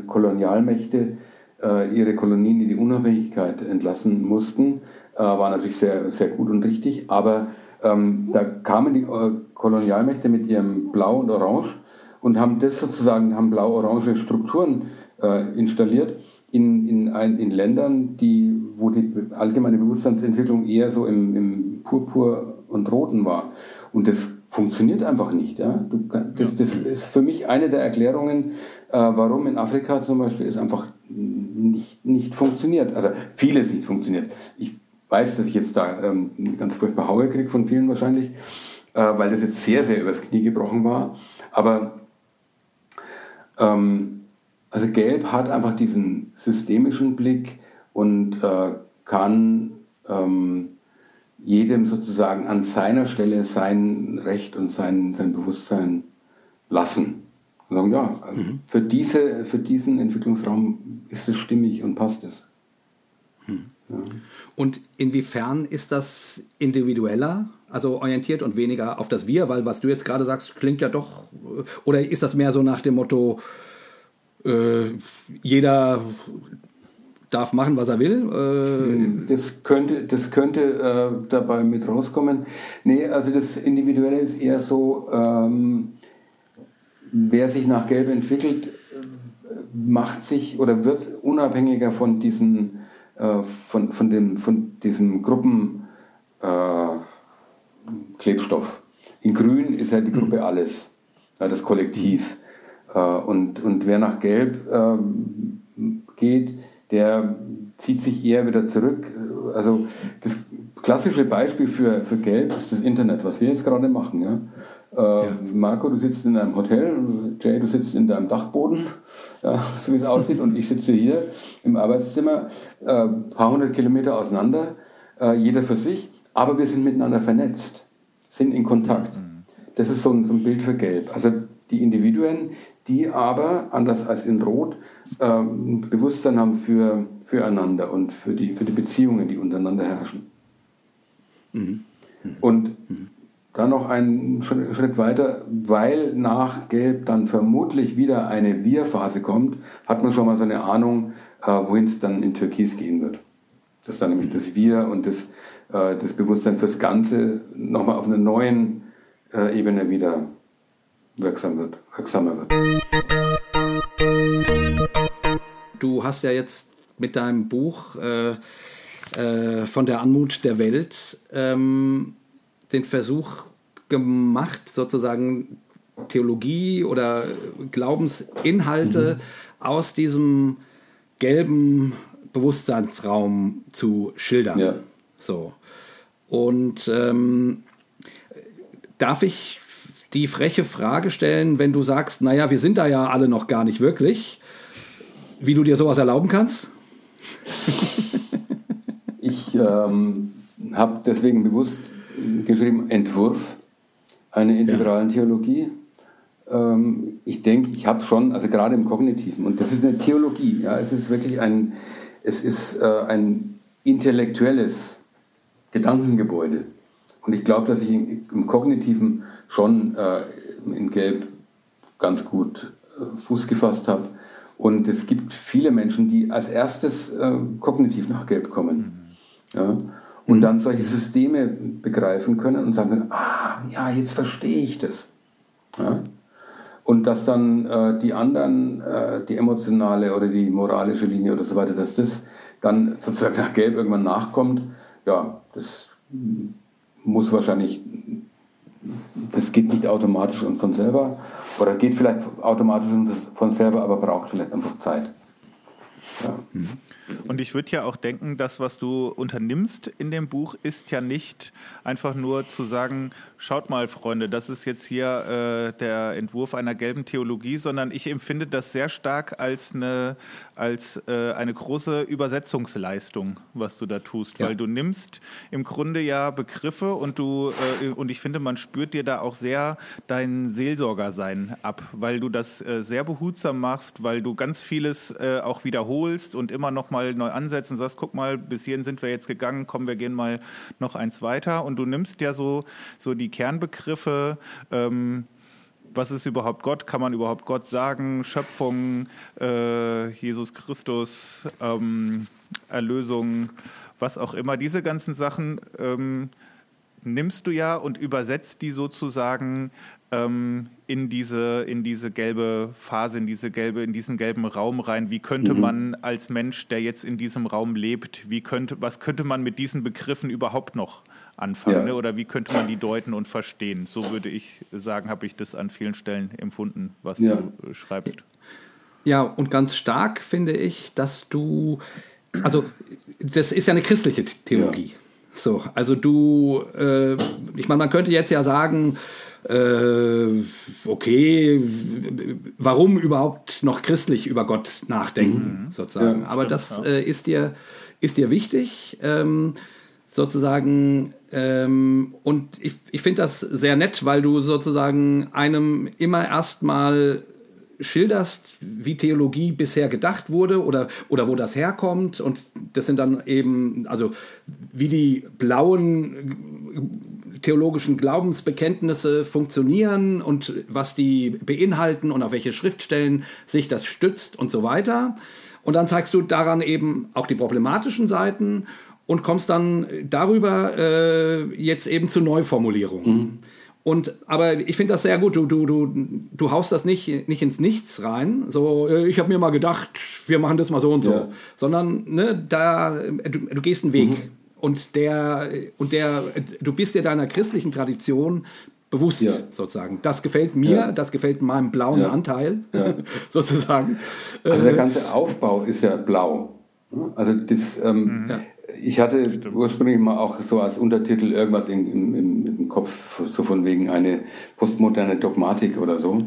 Kolonialmächte äh, ihre Kolonien in die Unabhängigkeit entlassen mussten, äh, war natürlich sehr, sehr gut und richtig. Aber ähm, da kamen die Kolonialmächte mit ihrem Blau und Orange und haben das sozusagen, haben blau-orange Strukturen äh, installiert in, in, ein, in Ländern, die, wo die allgemeine Bewusstseinsentwicklung eher so im, im Purpur und Roten war. Und das funktioniert einfach nicht. Ja? Du, das, das ist für mich eine der Erklärungen, äh, warum in Afrika zum Beispiel es einfach nicht, nicht funktioniert. Also vieles nicht funktioniert. Ich weiß, dass ich jetzt da ähm, ganz furchtbar Haue kriege von vielen wahrscheinlich, äh, weil das jetzt sehr, sehr übers Knie gebrochen war. Aber ähm, also Gelb hat einfach diesen systemischen Blick und äh, kann ähm, jedem sozusagen an seiner Stelle sein Recht und sein, sein Bewusstsein lassen. Und sagen, ja, also mhm. für, diese, für diesen Entwicklungsraum ist es stimmig und passt es. Mhm. Ja. Und inwiefern ist das individueller, also orientiert und weniger auf das Wir? Weil was du jetzt gerade sagst, klingt ja doch, oder ist das mehr so nach dem Motto, äh, jeder darf machen, was er will. Äh das könnte, das könnte äh, dabei mit rauskommen. Nee, also das Individuelle ist eher so, ähm, wer sich nach Gelb entwickelt, macht sich oder wird unabhängiger von diesen, äh, von, von, dem, von diesem Gruppenklebstoff. Äh, In Grün ist ja die Gruppe mhm. alles, ja, das Kollektiv. Äh, und, und wer nach Gelb ähm, geht, der zieht sich eher wieder zurück. Also das klassische Beispiel für, für Gelb ist das Internet, was wir jetzt gerade machen. Ja? Äh, ja. Marco, du sitzt in einem Hotel, Jay, du sitzt in deinem Dachboden, ja, so wie es aussieht, und ich sitze hier im Arbeitszimmer, äh, ein paar hundert Kilometer auseinander, äh, jeder für sich, aber wir sind miteinander vernetzt, sind in Kontakt. Mhm. Das ist so ein, so ein Bild für Gelb. Also die Individuen, die aber, anders als in Rot, ähm, Bewusstsein haben für, füreinander und für die, für die Beziehungen, die untereinander herrschen. Mhm. Und dann noch einen Schritt weiter, weil nach Gelb dann vermutlich wieder eine Wir-Phase kommt, hat man schon mal so eine Ahnung, äh, wohin es dann in Türkis gehen wird. Dass dann nämlich das Wir und das, äh, das Bewusstsein fürs Ganze nochmal auf einer neuen äh, Ebene wieder wirksam wird, wirksamer wird. Du hast ja jetzt mit deinem Buch äh, äh, von der Anmut der Welt ähm, den Versuch gemacht, sozusagen Theologie oder Glaubensinhalte mhm. aus diesem gelben Bewusstseinsraum zu schildern. Ja. So. Und ähm, darf ich die freche Frage stellen, wenn du sagst, naja, wir sind da ja alle noch gar nicht wirklich, wie du dir sowas erlauben kannst? <laughs> ich ähm, habe deswegen bewusst geschrieben, Entwurf einer integralen ja. Theologie. Ähm, ich denke, ich habe schon, also gerade im Kognitiven, und das ist eine Theologie, ja, es ist wirklich ein, es ist äh, ein intellektuelles Gedankengebäude. Und ich glaube, dass ich im, im Kognitiven schon äh, in Gelb ganz gut äh, Fuß gefasst habe. Und es gibt viele Menschen, die als erstes äh, kognitiv nach Gelb kommen. Mhm. Ja? Und mhm. dann solche Systeme begreifen können und sagen können, ah, ja, jetzt verstehe ich das. Ja? Und dass dann äh, die anderen, äh, die emotionale oder die moralische Linie oder so weiter, dass das dann sozusagen nach Gelb irgendwann nachkommt, ja, das muss wahrscheinlich, das geht nicht automatisch und von selber, oder geht vielleicht automatisch und von selber, aber braucht vielleicht einfach Zeit. Ja. Mhm. Und ich würde ja auch denken, das, was du unternimmst in dem Buch, ist ja nicht einfach nur zu sagen, schaut mal, Freunde, das ist jetzt hier äh, der Entwurf einer gelben Theologie, sondern ich empfinde das sehr stark als eine, als, äh, eine große Übersetzungsleistung, was du da tust, ja. weil du nimmst im Grunde ja Begriffe und du, äh, und ich finde, man spürt dir da auch sehr dein Seelsorgersein ab, weil du das äh, sehr behutsam machst, weil du ganz vieles äh, auch wiederholst und immer noch mal neu ansetzt und sagst, guck mal, bis hierhin sind wir jetzt gegangen, kommen wir gehen mal noch eins weiter und du nimmst ja so, so die Kernbegriffe, ähm, was ist überhaupt Gott? Kann man überhaupt Gott sagen? Schöpfung, äh, Jesus Christus, ähm, Erlösung, was auch immer. Diese ganzen Sachen ähm, nimmst du ja und übersetzt die sozusagen ähm, in diese in diese gelbe Phase, in diese gelbe in diesen gelben Raum rein. Wie könnte mhm. man als Mensch, der jetzt in diesem Raum lebt, wie könnte was könnte man mit diesen Begriffen überhaupt noch anfangen? Ja. Ne? Oder wie könnte man die deuten und verstehen? So würde ich sagen, habe ich das an vielen Stellen empfunden, was ja. du äh, schreibst. Ja, und ganz stark finde ich, dass du, also das ist ja eine christliche Theologie. Ja. So, also du, äh, ich meine, man könnte jetzt ja sagen, äh, okay, warum überhaupt noch christlich über Gott nachdenken, mhm. sozusagen. Ja, Aber stimmt, das äh, ist, dir, ist dir wichtig, ähm, sozusagen. Ähm, und ich, ich finde das sehr nett, weil du sozusagen einem immer erstmal schilderst, wie Theologie bisher gedacht wurde oder, oder wo das herkommt. Und das sind dann eben, also wie die blauen theologischen Glaubensbekenntnisse funktionieren und was die beinhalten und auf welche Schriftstellen sich das stützt und so weiter. Und dann zeigst du daran eben auch die problematischen Seiten und kommst dann darüber äh, jetzt eben zu Neuformulierungen. Mhm. Und, aber ich finde das sehr gut. Du, du, du, du haust das nicht, nicht ins Nichts rein. So, äh, ich habe mir mal gedacht, wir machen das mal so und so. Ja. Sondern, ne, da, du, du gehst einen Weg. Mhm. Und der, und der, du bist dir deiner christlichen Tradition bewusst, ja. sozusagen. Das gefällt mir, ja. das gefällt meinem blauen Anteil, <laughs> sozusagen. Also der äh, ganze Aufbau ist ja blau. Also das, ähm, mhm ich hatte Stimmt. ursprünglich mal auch so als Untertitel irgendwas in, in, im Kopf, so von wegen eine postmoderne Dogmatik oder so,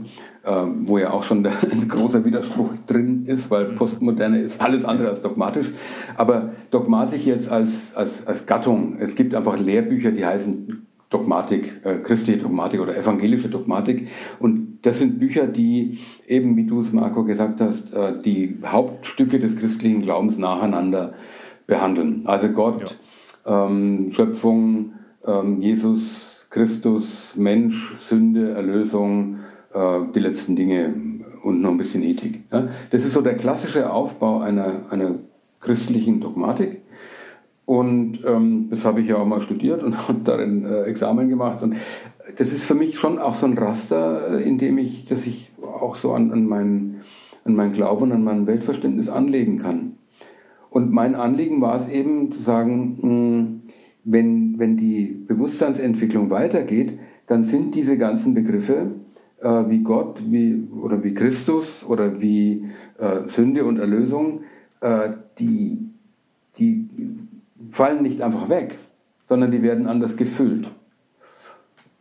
äh, wo ja auch schon <laughs> ein großer Widerspruch drin ist, weil mhm. Postmoderne ist alles andere als dogmatisch. Aber Dogmatik jetzt als, als, als Gattung, es gibt einfach Lehrbücher, die heißen Dogmatik, äh, christliche Dogmatik oder evangelische Dogmatik und das sind Bücher, die eben, wie du es, Marco, gesagt hast, äh, die Hauptstücke des christlichen Glaubens nacheinander behandeln. Also Gott, ja. ähm, Schöpfung, ähm, Jesus, Christus, Mensch, Sünde, Erlösung, äh, die letzten Dinge und noch ein bisschen Ethik. Ja? Das ist so der klassische Aufbau einer, einer christlichen Dogmatik. Und ähm, das habe ich ja auch mal studiert und <laughs> habe darin äh, Examen gemacht. Und das ist für mich schon auch so ein Raster, äh, in dem ich, dass ich auch so an, an, mein, an mein Glauben und an mein Weltverständnis anlegen kann. Und mein Anliegen war es eben zu sagen, hm, wenn, wenn die Bewusstseinsentwicklung weitergeht, dann sind diese ganzen Begriffe äh, wie Gott wie, oder wie Christus oder wie äh, Sünde und Erlösung, äh, die, die fallen nicht einfach weg, sondern die werden anders gefüllt.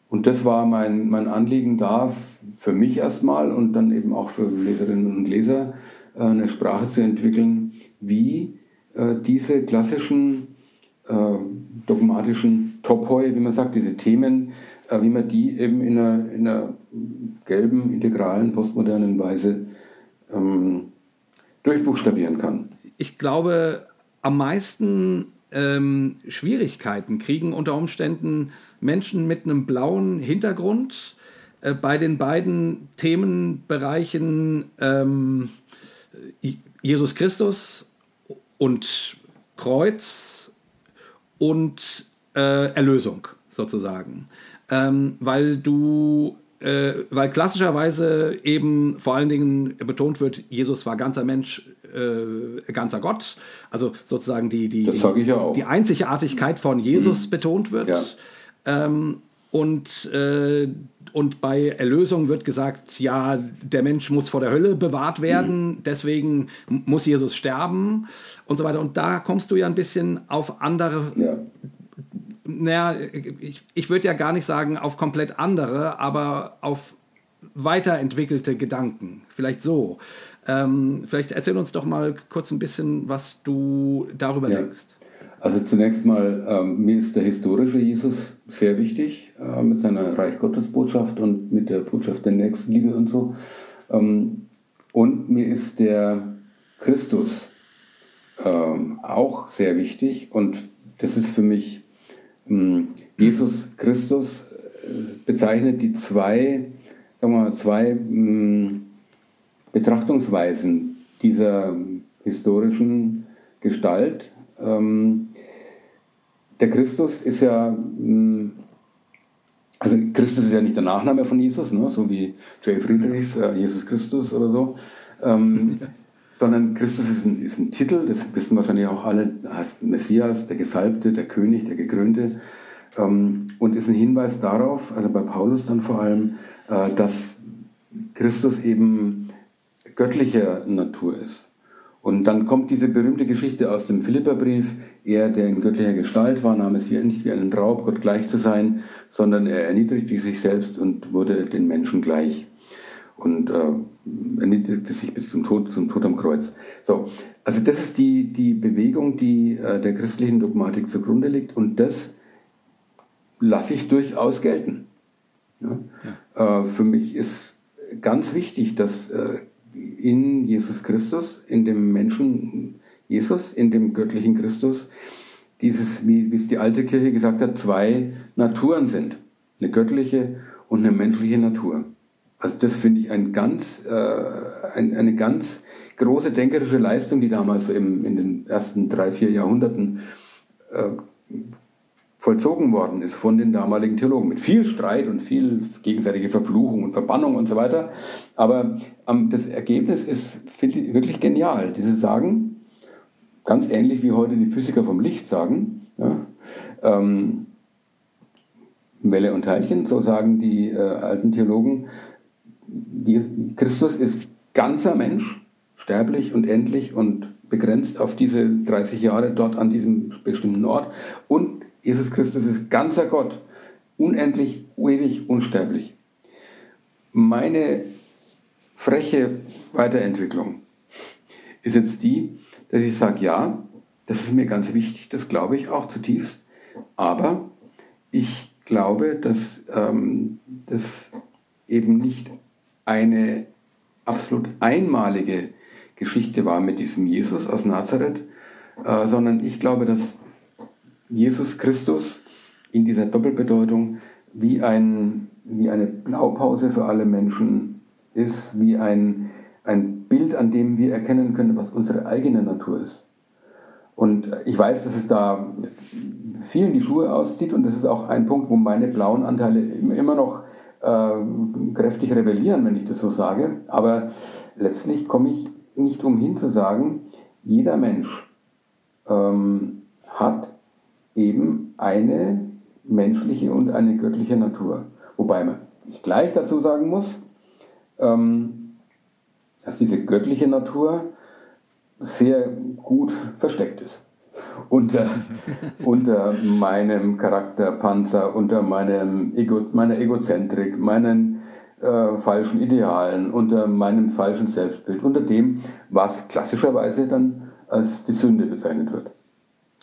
Und das war mein, mein Anliegen da, für mich erstmal und dann eben auch für Leserinnen und Leser, äh, eine Sprache zu entwickeln, wie äh, diese klassischen äh, dogmatischen Topoi, wie man sagt, diese Themen, wie man die eben in einer, in einer gelben, integralen, postmodernen Weise ähm, durchbuchstabieren kann. Ich glaube, am meisten ähm, Schwierigkeiten kriegen unter Umständen Menschen mit einem blauen Hintergrund äh, bei den beiden Themenbereichen ähm, Jesus Christus und Kreuz und äh, Erlösung sozusagen. Ähm, weil du äh, weil klassischerweise eben vor allen Dingen betont wird, Jesus war ganzer Mensch, äh, ganzer Gott. Also sozusagen die, die, die, die, Einzigartigkeit von Jesus mhm. betont wird. Ja. Ähm, und, äh, und bei Erlösung wird gesagt, ja, der Mensch muss vor der Hölle bewahrt werden, mhm. deswegen muss Jesus sterben und so weiter. Und da kommst du ja ein bisschen auf andere ja naja, ich, ich würde ja gar nicht sagen auf komplett andere, aber auf weiterentwickelte Gedanken. Vielleicht so. Ähm, vielleicht erzähl uns doch mal kurz ein bisschen, was du darüber ja. denkst. Also zunächst mal, ähm, mir ist der historische Jesus sehr wichtig, äh, mit seiner Reich Gottes Botschaft und mit der Botschaft der Nächstenliebe und so. Ähm, und mir ist der Christus ähm, auch sehr wichtig und das ist für mich hm, Jesus Christus äh, bezeichnet die zwei, sagen wir mal, zwei hm, Betrachtungsweisen dieser historischen Gestalt. Ähm, der Christus ist ja, hm, also Christus ist ja nicht der Nachname von Jesus, ne? so wie J. Friedrichs, äh, Jesus Christus oder so. Ähm, <laughs> sondern Christus ist ein, ist ein Titel, das wissen wahrscheinlich auch alle, heißt Messias, der Gesalbte, der König, der Gekrönte ähm, und ist ein Hinweis darauf, also bei Paulus dann vor allem, äh, dass Christus eben göttlicher Natur ist. Und dann kommt diese berühmte Geschichte aus dem Philipperbrief, er, der in göttlicher Gestalt war, nahm es nicht wie einen Raub, Gott gleich zu sein, sondern er erniedrigte sich selbst und wurde den Menschen gleich und äh, erniedrigte sich bis zum Tod, zum Tod am Kreuz. So, also das ist die, die Bewegung, die äh, der christlichen Dogmatik zugrunde liegt und das lasse ich durchaus gelten. Ja? Ja. Äh, für mich ist ganz wichtig, dass äh, in Jesus Christus, in dem Menschen Jesus, in dem göttlichen Christus, dieses, wie es die alte Kirche gesagt hat, zwei Naturen sind. Eine göttliche und eine menschliche Natur. Also das finde ich ein ganz, äh, ein, eine ganz große denkerische Leistung, die damals so im, in den ersten drei, vier Jahrhunderten äh, vollzogen worden ist von den damaligen Theologen. Mit viel Streit und viel gegenseitige Verfluchung und Verbannung und so weiter. Aber ähm, das Ergebnis ist, ich, wirklich genial. Diese sagen, ganz ähnlich wie heute die Physiker vom Licht sagen, ja, ähm, Welle und Teilchen, so sagen die äh, alten Theologen, Christus ist ganzer Mensch, sterblich und endlich und begrenzt auf diese 30 Jahre dort an diesem bestimmten Ort. Und Jesus Christus ist ganzer Gott, unendlich, ewig, unsterblich. Meine freche Weiterentwicklung ist jetzt die, dass ich sage, ja, das ist mir ganz wichtig, das glaube ich auch zutiefst, aber ich glaube, dass ähm, das eben nicht eine absolut einmalige Geschichte war mit diesem Jesus aus Nazareth, äh, sondern ich glaube, dass Jesus Christus in dieser Doppelbedeutung wie, ein, wie eine Blaupause für alle Menschen ist, wie ein, ein Bild, an dem wir erkennen können, was unsere eigene Natur ist. Und ich weiß, dass es da vielen die Schuhe auszieht und das ist auch ein Punkt, wo meine blauen Anteile immer noch äh, kräftig rebellieren, wenn ich das so sage. Aber letztlich komme ich nicht umhin zu sagen, jeder Mensch ähm, hat eben eine menschliche und eine göttliche Natur. Wobei man ich gleich dazu sagen muss, ähm, dass diese göttliche Natur sehr gut versteckt ist. Unter, <laughs> unter meinem Charakterpanzer, unter meinem Ego, meiner Egozentrik, meinen äh, falschen Idealen, unter meinem falschen Selbstbild, unter dem, was klassischerweise dann als die Sünde bezeichnet wird.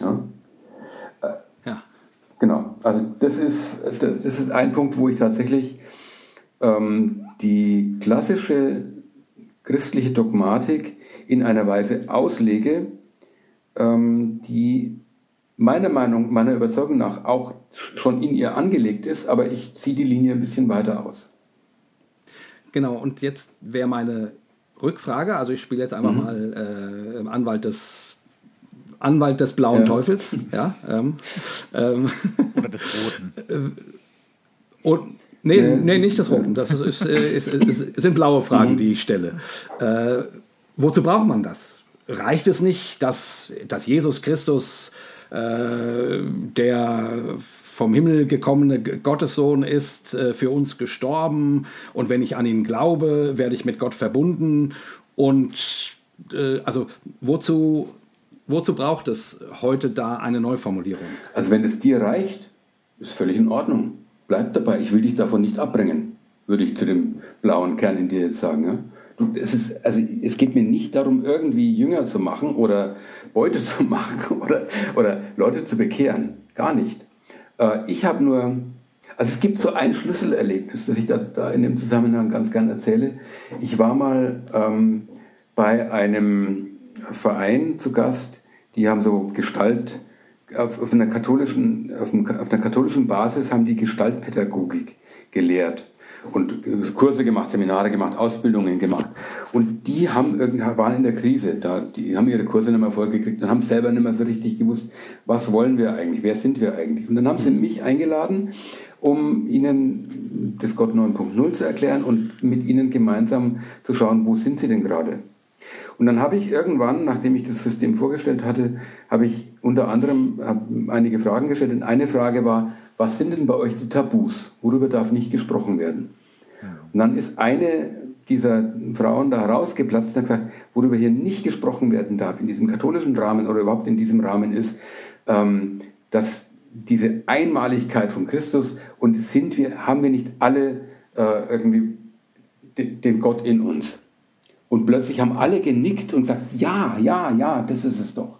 Ja. Genau, also das ist, das ist ein Punkt, wo ich tatsächlich ähm, die klassische christliche Dogmatik in einer Weise auslege, ähm, die meiner Meinung, meiner Überzeugung nach auch schon in ihr angelegt ist, aber ich ziehe die Linie ein bisschen weiter aus. Genau, und jetzt wäre meine Rückfrage, also ich spiele jetzt einfach mhm. mal äh, Anwalt des Anwalt des blauen ja. Teufels, ja. Ähm, ähm, Oder des roten. <laughs> und Nee, äh, nee, nicht das Roten. Das ist, ist, ist, ist, sind blaue Fragen, mhm. die ich stelle. Äh, wozu braucht man das? Reicht es nicht, dass, dass Jesus Christus äh, der vom Himmel gekommene Gottessohn ist, äh, für uns gestorben und wenn ich an ihn glaube, werde ich mit Gott verbunden und äh, also wozu, wozu braucht es heute da eine Neuformulierung? Also wenn es dir reicht, ist völlig in Ordnung bleib dabei, ich will dich davon nicht abbringen, würde ich zu dem blauen Kern in dir jetzt sagen. Ja? Es, ist, also, es geht mir nicht darum, irgendwie Jünger zu machen oder Beute zu <laughs> machen oder, oder Leute zu bekehren. Gar nicht. Äh, ich habe nur, also es gibt so ein Schlüsselerlebnis, das ich da, da in dem Zusammenhang ganz gern erzähle. Ich war mal ähm, bei einem Verein zu Gast, die haben so Gestalt auf, auf, einer katholischen, auf, auf, einer katholischen Basis haben die Gestaltpädagogik gelehrt und Kurse gemacht, Seminare gemacht, Ausbildungen gemacht. Und die haben waren in der Krise, da, die haben ihre Kurse nicht mehr vollgekriegt und haben selber nicht mehr so richtig gewusst, was wollen wir eigentlich, wer sind wir eigentlich. Und dann haben sie mich eingeladen, um ihnen das Gott 9.0 zu erklären und mit ihnen gemeinsam zu schauen, wo sind sie denn gerade. Und dann habe ich irgendwann, nachdem ich das System vorgestellt hatte, habe ich unter anderem einige Fragen gestellt. Und eine Frage war, was sind denn bei euch die Tabus? Worüber darf nicht gesprochen werden? Und dann ist eine dieser Frauen da herausgeplatzt und hat gesagt, worüber hier nicht gesprochen werden darf in diesem katholischen Rahmen oder überhaupt in diesem Rahmen ist, ähm, dass diese Einmaligkeit von Christus und sind wir, haben wir nicht alle äh, irgendwie den Gott in uns? Und plötzlich haben alle genickt und gesagt, ja, ja, ja, das ist es doch.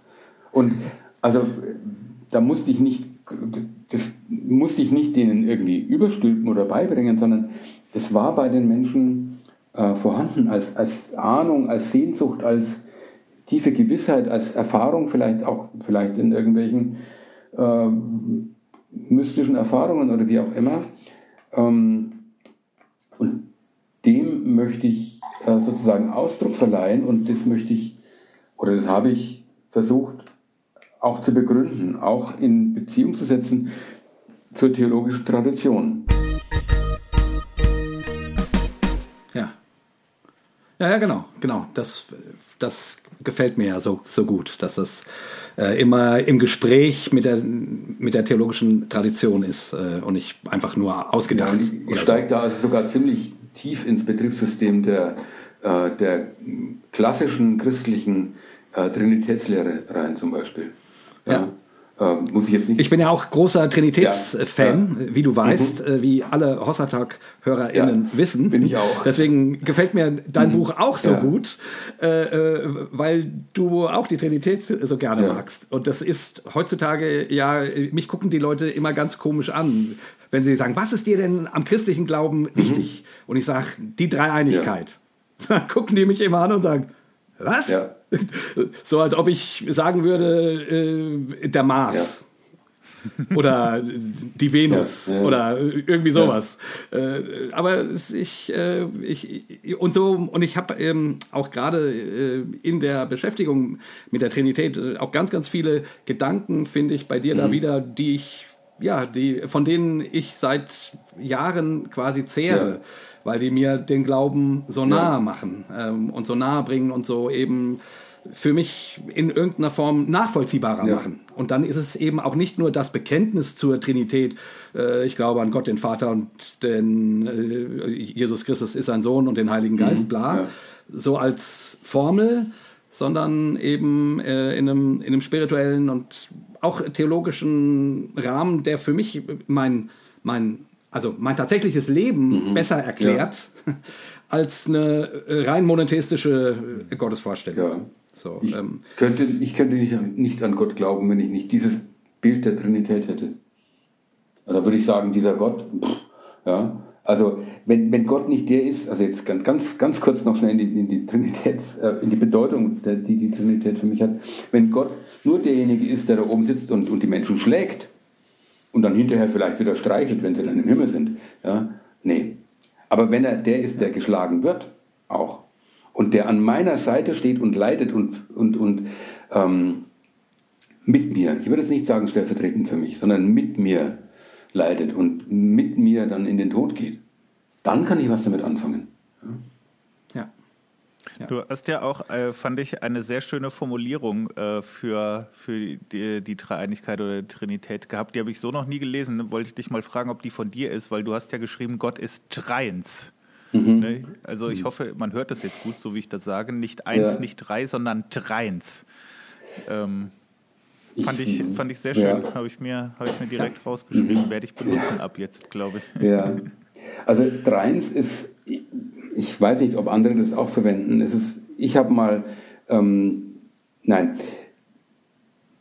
Und also da musste ich nicht, das musste ich nicht denen irgendwie überstülpen oder beibringen, sondern es war bei den Menschen äh, vorhanden als, als Ahnung, als Sehnsucht, als tiefe Gewissheit, als Erfahrung, vielleicht auch vielleicht in irgendwelchen äh, mystischen Erfahrungen oder wie auch immer. Ähm, und dem möchte ich sozusagen Ausdruck verleihen und das möchte ich, oder das habe ich versucht auch zu begründen, auch in Beziehung zu setzen zur theologischen Tradition. Ja. Ja, ja, genau, genau. Das, das gefällt mir ja so, so gut, dass das äh, immer im Gespräch mit der, mit der theologischen Tradition ist äh, und nicht einfach nur ausgedacht. Ja, ich, ich steige so. da also sogar ziemlich tief ins Betriebssystem der, äh, der klassischen christlichen äh, Trinitätslehre rein zum Beispiel. Ja. ja. Muss ich jetzt nicht. Ich bin ja auch großer Trinitätsfan, ja, ja. wie du weißt, mhm. Äh, wie alle Hossertag-HörerInnen ja, wissen. Bin ich auch. Deswegen gefällt mir dein mhm. Buch auch so gut, äh, äh, weil du auch die Trinität so gerne magst. Und das ist heutzutage, ja, mich gucken die Leute immer ganz komisch an wenn sie sagen, was ist dir denn am christlichen Glauben wichtig? Und ich sage, die Dreieinigkeit. <laughs> Dann gucken die mich immer an und sagen, was? Ja. <laughs> So als ob ich sagen würde, äh, der Mars. <laughs> oder die Venus Ja, ja. oder irgendwie sowas. Äh, aber ich, äh, ich und so und ich habe ähm, auch gerade äh, in der Beschäftigung mit der Trinität äh, auch ganz ganz viele Gedanken finde ich bei dir Mhm. da wieder, die ich ja, die von denen ich seit Jahren quasi zehre, Ja. weil die mir den Glauben so nahe Ja. machen ähm, und so nahe bringen und so eben für mich in irgendeiner Form nachvollziehbarer Ja. machen. Und dann ist es eben auch nicht nur das Bekenntnis zur Trinität, äh, ich glaube an Gott, den Vater und den äh, Jesus Christus ist sein Sohn und den Heiligen Geist, bla, Mhm. ja. so als Formel, sondern eben äh, in, einem, in einem spirituellen und auch theologischen Rahmen, der für mich mein, mein, also mein tatsächliches Leben Mhm. besser erklärt <laughs> als eine äh, rein monotheistische äh, Gottesvorstellung. Ja. So, Ich ähm, könnte, ich könnte nicht, an- nicht an Gott glauben, wenn ich nicht dieses Bild der Trinität hätte. Da würde ich sagen, dieser Gott, pff, ja. Also, wenn, wenn Gott nicht der ist, also jetzt ganz, ganz, ganz kurz noch schnell in die, in die Trinität, äh, in die Bedeutung, die die Trinität für mich hat. Wenn Gott nur derjenige ist, der da oben sitzt und, und die Menschen schlägt und dann hinterher vielleicht wieder streichelt, wenn sie dann im Himmel sind, ja, nee. Aber wenn er der ist, der geschlagen wird, auch, und der an meiner Seite steht und leidet und, und, und ähm, mit mir, ich würde jetzt nicht sagen stellvertretend für mich, sondern mit mir leidet und mit mir dann in den Tod geht, dann kann ich was damit anfangen. ja. Du hast ja auch, äh, fand ich, eine sehr schöne Formulierung äh, für, für die, die Dreieinigkeit oder die Trinität gehabt. Die habe ich so noch nie gelesen. Wollte ich dich mal fragen, ob die von dir ist, weil du hast ja geschrieben, Gott ist dreins. Ne? Also ich hoffe, man hört das jetzt gut, so wie ich das sage. Nicht eins, Ja. nicht drei, sondern dreins. Ähm, fand, Ich- ich, fand ich sehr schön. Ja. Habe ich, mir- habe ich mir direkt rausgeschrieben. Werde ich benutzen ab jetzt, glaube ich. Ja. <laughs> Also Dreins ist, ich weiß nicht, ob andere das auch verwenden. Es ist, ich habe mal, ähm, nein,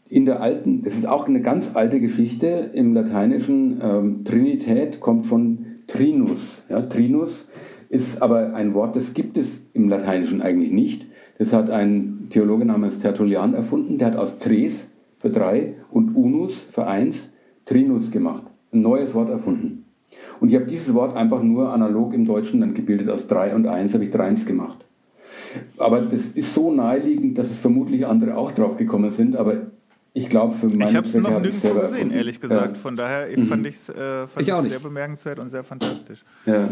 in der alten, es ist auch eine ganz alte Geschichte im Lateinischen. Ähm, Trinität kommt von Trinus. Ja, Trinus ist aber ein Wort, das gibt es im Lateinischen eigentlich nicht. Das hat ein Theologe namens Tertullian erfunden. Der hat aus Tres für drei und Unus für eins Trinus gemacht. Ein neues Wort erfunden. Und ich habe dieses Wort einfach nur analog im Deutschen dann gebildet. Aus drei und eins habe ich dreins gemacht. Aber das ist so naheliegend, dass es vermutlich andere auch drauf gekommen sind. Aber ich glaube, für meine Ich habe es noch nirgendwo gesehen, ehrlich gesagt. Von daher fand ich es äh, fand Ich nicht. sehr bemerkenswert und sehr fantastisch. Ja.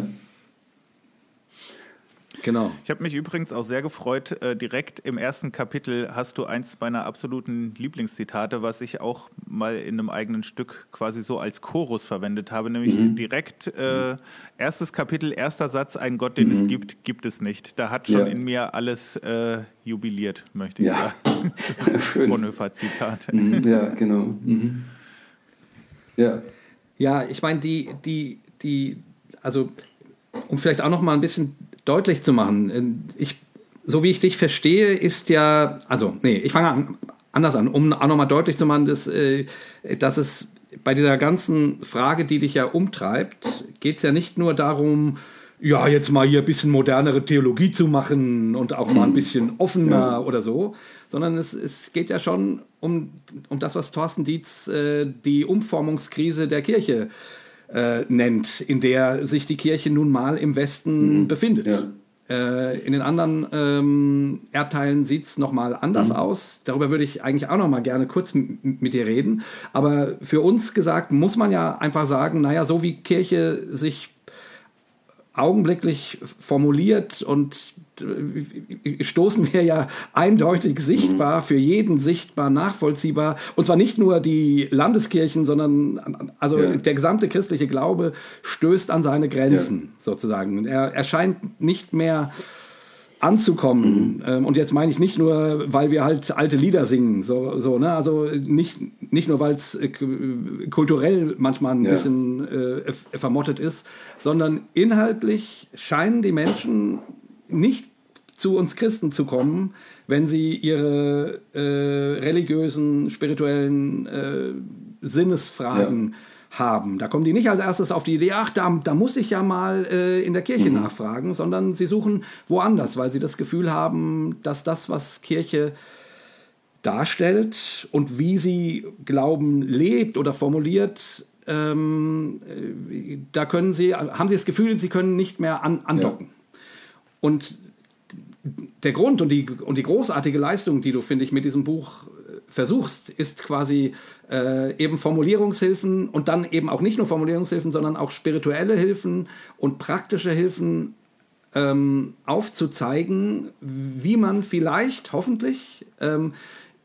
Genau. Ich habe mich übrigens auch sehr gefreut. Äh, direkt im ersten Kapitel hast du eins meiner absoluten Lieblingszitate, was ich auch mal in einem eigenen Stück quasi so als Chorus verwendet habe, nämlich direkt äh, erstes Kapitel, erster Satz: Ein Gott, den es gibt, gibt es nicht. Da hat schon Ja. in mir alles äh, jubiliert, möchte ich Ja. sagen. <laughs> Schön. Bonhoeffer-Zitat. Mhm, Ja, genau. Mhm. Ja. Ja, ich meine, die, die, die, also, um vielleicht auch noch mal ein bisschen deutlich zu machen, äh, ich, so wie ich dich verstehe, ist ja, also, nee, ich fange an, anders an, um auch noch mal deutlich zu machen, dass, äh, dass es bei dieser ganzen Frage, die dich ja umtreibt, geht es ja nicht nur darum, ja, jetzt mal hier ein bisschen modernere Theologie zu machen und auch mal ein bisschen offener oder so, sondern es, es geht ja schon um, um das, was Thorsten Dietz äh, die Umformungskrise der Kirche äh, nennt, in der sich die Kirche nun mal im Westen befindet. Ja. Äh, in den anderen ähm, Erdteilen sieht es nochmal anders aus. Darüber würde ich eigentlich auch nochmal gerne kurz mit dir reden. Aber für uns gesagt, muss man ja einfach sagen, naja, so wie Kirche sich augenblicklich formuliert und äh, stoßen wir ja eindeutig sichtbar, für jeden sichtbar nachvollziehbar. Und zwar nicht nur die Landeskirchen, sondern also Ja. der gesamte christliche Glaube stößt an seine Grenzen sozusagen. Er, er scheint nicht mehr anzukommen. Ähm, Und jetzt meine ich nicht nur, weil wir halt alte Lieder singen, so, so ne? Also nicht, nicht nur, weil es äh, k- kulturell manchmal ein Ja. bisschen äh, vermottet ist, sondern inhaltlich scheinen die Menschen nicht zu uns Christen zu kommen, wenn sie ihre äh, religiösen, spirituellen äh, Sinnesfragen haben. Da kommen die nicht als erstes auf die Idee, ach, da, da muss ich ja mal äh, in der Kirche mhm. nachfragen, sondern sie suchen woanders, weil sie das Gefühl haben, dass das, was Kirche darstellt und wie sie Glauben lebt oder formuliert, ähm, äh, da können sie, haben sie das Gefühl, sie können nicht mehr an, andocken. Ja. Und der Grund und die, und die großartige Leistung, die du, finde ich, mit diesem Buch äh, versuchst, ist quasi äh, eben Formulierungshilfen und dann eben auch nicht nur Formulierungshilfen, sondern auch spirituelle Hilfen und praktische Hilfen ähm, aufzuzeigen, wie man vielleicht, hoffentlich, ähm,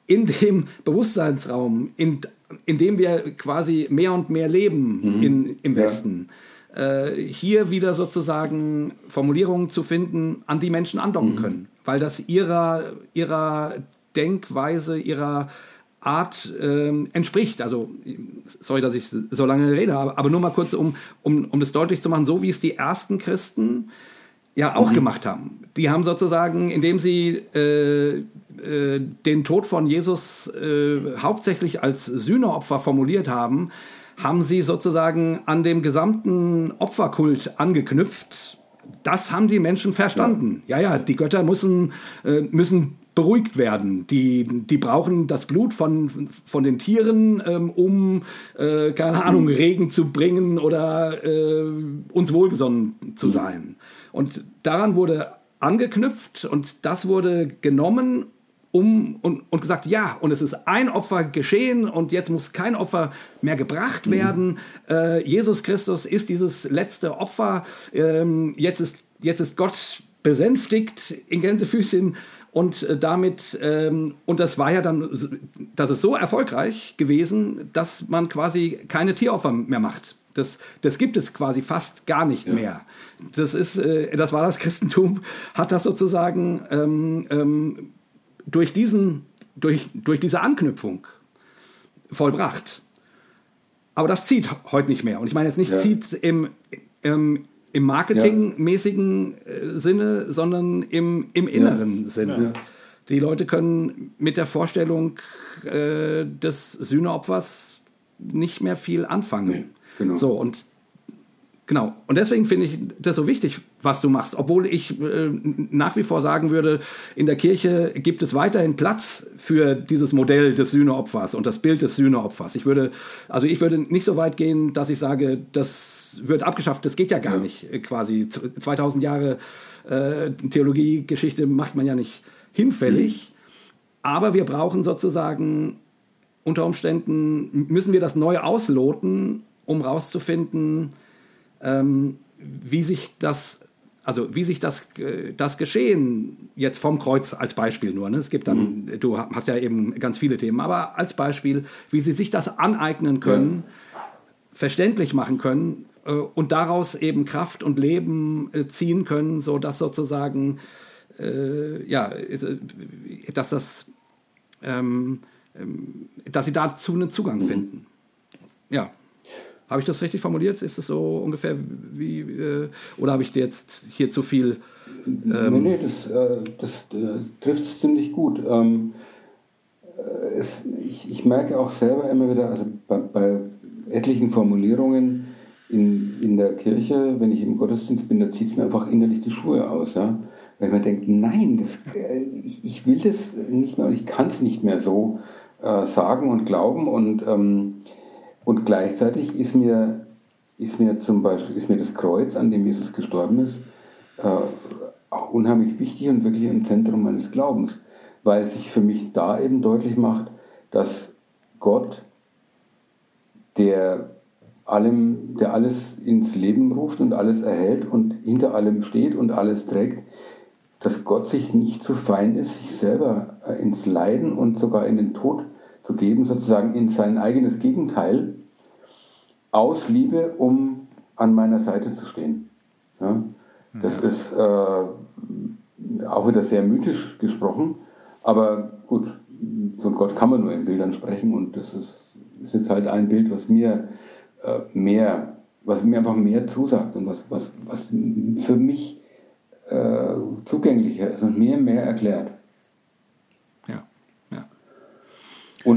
in dem Bewusstseinsraum, in, in dem wir quasi mehr und mehr leben mhm. in, im Westen, ja. Äh, hier wieder sozusagen Formulierungen zu finden, an die Menschen andocken mhm. können, weil das ihrer, ihrer Denkweise, ihrer Art ähm, entspricht. Also, sorry, dass ich so lange rede, aber nur mal kurz, um, um, um das deutlich zu machen, so wie es die ersten Christen ja auch mhm. gemacht haben. Die haben sozusagen, indem sie äh, äh, den Tod von Jesus äh, hauptsächlich als Sühneopfer formuliert haben, haben sie sozusagen an dem gesamten Opferkult angeknüpft. Das haben die Menschen verstanden. Ja, ja, ja die Götter müssen, äh, müssen beruhigt werden. Die, die brauchen das Blut von, von den Tieren, ähm, um, äh, keine Ahnung, <clears throat> Regen zu bringen oder äh, uns wohlgesonnen zu sein. Und daran wurde angeknüpft und das wurde genommen um und, und gesagt, ja, und es ist ein Opfer geschehen und jetzt muss kein Opfer mehr gebracht werden. Mhm. Äh, Jesus Christus ist dieses letzte Opfer. Ähm, jetzt, ist, jetzt ist Gott besänftigt in Gänsefüßchen und äh, damit, ähm, und das war ja dann, das ist so erfolgreich gewesen, dass man quasi keine Tieropfer mehr macht. Das, das gibt es quasi fast gar nicht ja. mehr. Das, ist, äh, das war das Christentum, hat das sozusagen ähm, ähm, durch, diesen, durch, durch diese Anknüpfung vollbracht. Aber das zieht heute nicht mehr. Und ich meine jetzt nicht ja. zieht im, im, im marketingmäßigen ja. Sinne, sondern im, im inneren ja. Sinne. Die Leute können mit der Vorstellung äh, des Sühneopfers nicht mehr viel anfangen. Nee, genau. So, und Genau. Und deswegen finde ich das so wichtig, was du machst. Obwohl ich äh, nach wie vor sagen würde, in der Kirche gibt es weiterhin Platz für dieses Modell des Sühneopfers und das Bild des Sühneopfers. Ich würde, also ich würde nicht so weit gehen, dass ich sage, das wird abgeschafft. Das geht ja gar ja. nicht. Quasi 2000 Jahre äh, Theologiegeschichte macht man ja nicht hinfällig. Mhm. Aber wir brauchen sozusagen unter Umständen müssen wir das neu ausloten, um rauszufinden, ähm, wie sich das also wie sich das, äh, das Geschehen jetzt vom Kreuz als Beispiel nur, ne? es gibt dann, mhm. du hast ja eben ganz viele Themen, aber als Beispiel, wie sie sich das aneignen können, ja. verständlich machen können äh, und daraus eben Kraft und Leben äh, ziehen können, so dass sozusagen, äh, ja, äh, dass das, ähm, ähm, dass sie dazu einen Zugang mhm. finden. Ja. Habe ich das richtig formuliert? Ist es so ungefähr wie, äh, oder habe ich dir jetzt hier zu viel? Ähm nee, nee, das, äh, das äh, trifft es ziemlich gut. Ähm, äh, es, ich, ich, merke auch selber immer wieder, also bei, bei etlichen Formulierungen in, in der Kirche, wenn ich im Gottesdienst bin, da zieht es mir einfach innerlich die Schuhe aus. Ja? Weil man denkt, nein, das, ich, ich will das nicht mehr und ich kann es nicht mehr so sagen und glauben und ähm, und gleichzeitig ist mir, ist mir zum Beispiel ist mir das Kreuz, an dem Jesus gestorben ist, äh, auch unheimlich wichtig und wirklich ein Zentrum meines Glaubens, weil sich für mich da eben deutlich macht, dass Gott, der allem, der alles ins Leben ruft und alles erhält und hinter allem steht und alles trägt, dass Gott sich nicht zu fein ist, sich selber äh, ins Leiden und sogar in den Tod zu geben, sozusagen in sein eigenes Gegenteil, aus Liebe, um an meiner Seite zu stehen. Ja? Das ja. ist äh, auch wieder sehr mythisch gesprochen, aber gut, von Gott kann man nur in Bildern sprechen und das ist, ist jetzt halt ein Bild, was mir äh, mehr, was mir einfach mehr zusagt und was, was, was für mich äh, zugänglicher ist und mir mehr erklärt.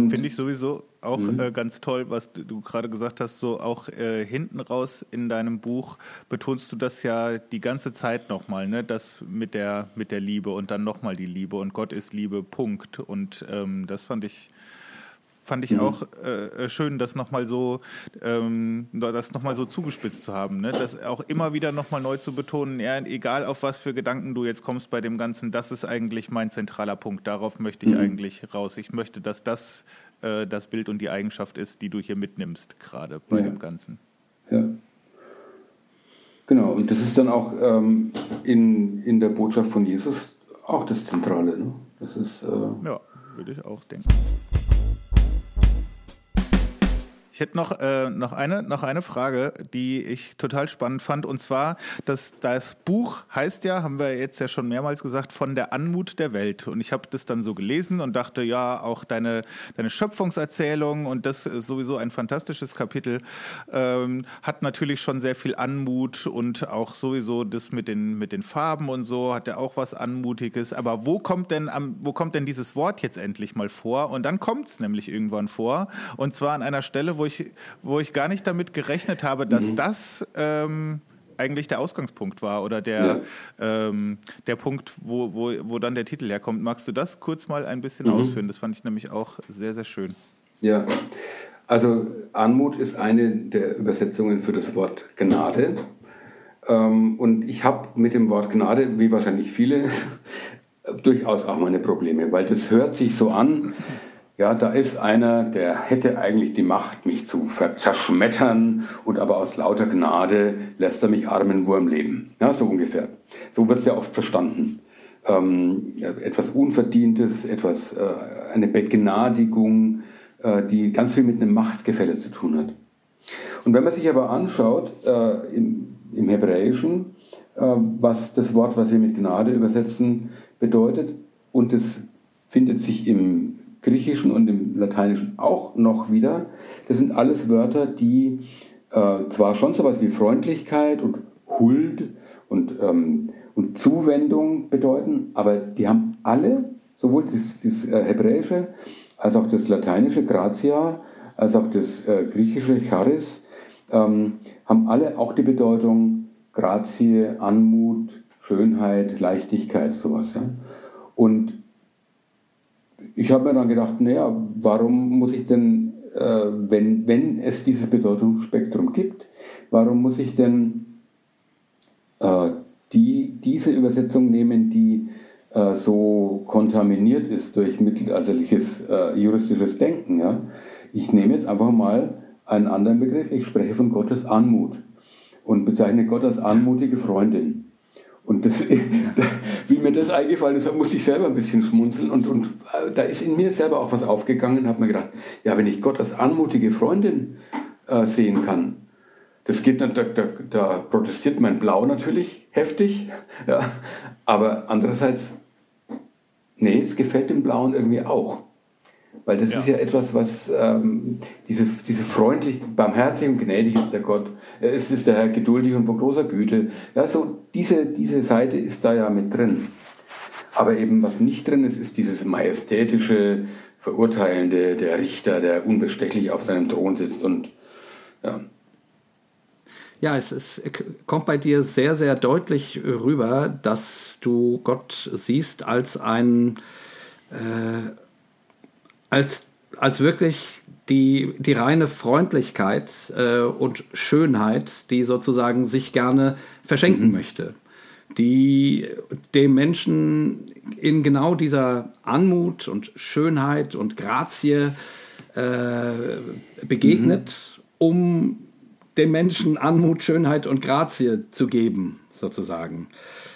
Finde ich sowieso auch mhm. äh, ganz toll, was du, du gerade gesagt hast, so auch äh, hinten raus in deinem Buch betonst du das ja die ganze Zeit nochmal, ne? Das mit der, mit der Liebe und dann nochmal die Liebe und Gott ist Liebe, Punkt. Und ähm, das fand ich fand ich mhm. auch äh, äh schön, das nochmal so, ähm, das noch so zugespitzt zu haben. Ne? Das auch immer wieder nochmal neu zu betonen, ja, egal auf was für Gedanken du jetzt kommst bei dem Ganzen, das ist eigentlich mein zentraler Punkt. Darauf möchte ich mhm. eigentlich raus. Ich möchte, dass das äh, das Bild und die Eigenschaft ist, die du hier mitnimmst, gerade bei ja. dem Ganzen. Ja. Genau, und das ist dann auch ähm, in, in der Botschaft von Jesus auch das Zentrale. Ne? Das ist, äh ja, würde ich auch denken. Ich hätte noch, äh, noch, eine, noch eine Frage, die ich total spannend fand. Und zwar, dass das Buch heißt ja, haben wir jetzt ja schon mehrmals gesagt, von der Anmut der Welt. Und ich habe das dann so gelesen und dachte, ja, auch deine, deine Schöpfungserzählung und das ist sowieso ein fantastisches Kapitel, ähm, hat natürlich schon sehr viel Anmut und auch sowieso das mit den, mit den Farben und so hat ja auch was Anmutiges. Aber wo kommt denn, wo kommt denn dieses Wort jetzt endlich mal vor? Und dann kommt es nämlich irgendwann vor. Und zwar an einer Stelle, wo ich, wo ich gar nicht damit gerechnet habe, dass mhm. das ähm, eigentlich der Ausgangspunkt war oder der, ja. ähm, der Punkt, wo, wo, wo dann der Titel herkommt. Magst du das kurz mal ein bisschen mhm. ausführen? Das fand ich nämlich auch sehr, sehr schön. Ja, also Anmut ist eine der Übersetzungen für das Wort Gnade. Ähm, und ich habe mit dem Wort Gnade, wie wahrscheinlich viele, <laughs> durchaus auch meine Probleme, weil das hört sich so an, ja, da ist einer, der hätte eigentlich die Macht, mich zu zerschmettern und aber aus lauter Gnade lässt er mich armen Wurm leben. Ja, so ungefähr. So wird es ja oft verstanden. Ähm, etwas Unverdientes, etwas, äh, eine Begnadigung, äh, die ganz viel mit einem Machtgefälle zu tun hat. Und wenn man sich aber anschaut, äh, im, im Hebräischen, äh, was das Wort, was wir mit Gnade übersetzen, bedeutet, und es findet sich im Griechischen und im Lateinischen auch noch wieder. Das sind alles Wörter, die äh, zwar schon so etwas wie Freundlichkeit und Huld und, ähm, und Zuwendung bedeuten, aber die haben alle, sowohl das, das äh, Hebräische als auch das Lateinische Gratia, als auch das äh, Griechische Charis, ähm, haben alle auch die Bedeutung Grazie, Anmut, Schönheit, Leichtigkeit, sowas. Ja? Und ich habe mir dann gedacht, naja, warum muss ich denn, äh, wenn, wenn es dieses Bedeutungsspektrum gibt, warum muss ich denn äh, die, diese Übersetzung nehmen, die äh, so kontaminiert ist durch mittelalterliches äh, juristisches Denken? Ja? Ich nehme jetzt einfach mal einen anderen Begriff, ich spreche von Gottes Anmut und bezeichne Gott als anmutige Freundin. Und das, <laughs> wie mir das eingefallen ist, musste ich selber ein bisschen schmunzeln. Und, und äh, da ist in mir selber auch was aufgegangen. habe mir gedacht, ja, wenn ich Gott als anmutige Freundin äh, sehen kann, das geht da, da, da, protestiert mein Blau natürlich heftig. <laughs> Ja, aber andererseits, nee, es gefällt dem Blauen irgendwie auch. Weil das ja. ist ja etwas, was ähm, diese, diese freundlich, barmherzig und gnädig ist der Gott. Er ist, ist der Herr geduldig und von großer Güte. Ja, so diese, diese Seite ist da ja mit drin. Aber eben was nicht drin ist, ist dieses majestätische, verurteilende, der Richter, der unbestechlich auf seinem Thron sitzt und ja. Ja, es, es kommt bei dir sehr, sehr deutlich rüber, dass du Gott siehst als ein äh, als, als wirklich die, die reine Freundlichkeit äh, und Schönheit, die sozusagen sich gerne verschenken mhm. möchte, die dem Menschen in genau dieser Anmut und Schönheit und Grazie äh, begegnet, mhm. um dem Menschen Anmut, Schönheit und Grazie zu geben, sozusagen.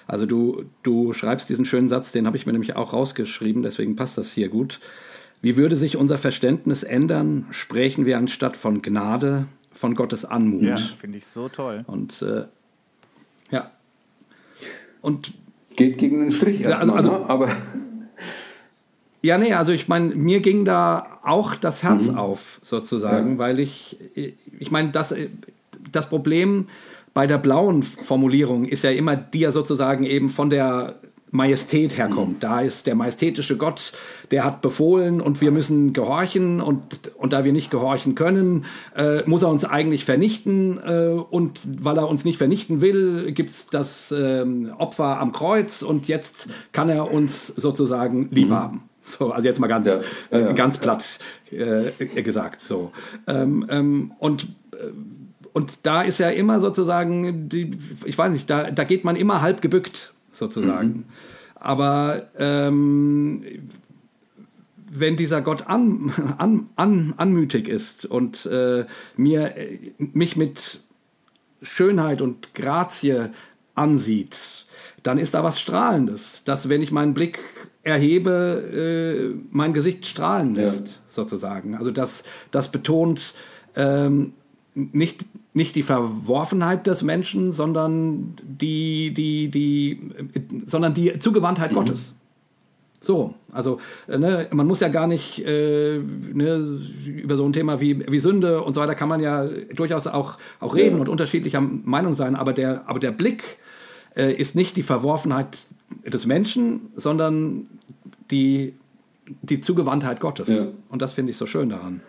Also du, du schreibst diesen schönen Satz, den habe ich mir nämlich auch rausgeschrieben, deswegen passt das hier gut. Wie würde sich unser Verständnis ändern, sprechen wir anstatt von Gnade von Gottes Anmut. Ja, finde ich so toll. Und äh, ja. Und geht gegen den Strich erstmal, also, also, ne? aber <laughs> ja, nee, also ich meine, mir ging da auch das Herz mhm. auf, sozusagen, ja. weil ich, ich meine, das, das Problem bei der blauen Formulierung ist ja immer die ja sozusagen eben von der Majestät herkommt. Mhm. Da ist der majestätische Gott, der hat befohlen und wir müssen gehorchen und, und da wir nicht gehorchen können, äh, muss er uns eigentlich vernichten äh, und weil er uns nicht vernichten will, gibt es das äh, Opfer am Kreuz und jetzt kann er uns sozusagen lieb mhm. haben. So, also jetzt mal ganz, ja, ja, ja. ganz platt äh, gesagt. So. Ähm, ähm, und äh, und da ist ja immer sozusagen, die, ich weiß nicht, da, da geht man immer halb gebückt sozusagen. Mhm. Aber ähm, wenn dieser Gott an, an, an, anmütig ist und äh, mir, mich mit Schönheit und Grazie ansieht, dann ist da was Strahlendes, dass wenn ich meinen Blick erhebe, äh, mein Gesicht strahlen lässt, ja. sozusagen. Also das, das betont ähm, nicht, nicht die Verworfenheit des Menschen, sondern die, die, die, sondern die Zugewandtheit mhm. Gottes. So, also ne, man muss ja gar nicht äh, ne, über so ein Thema wie, wie Sünde und so weiter kann man ja durchaus auch, auch reden ja. und unterschiedlicher Meinung sein, aber der, aber der Blick äh, ist nicht die Verworfenheit des Menschen, sondern die, die Zugewandtheit Gottes. Ja. Und das finde ich so schön daran.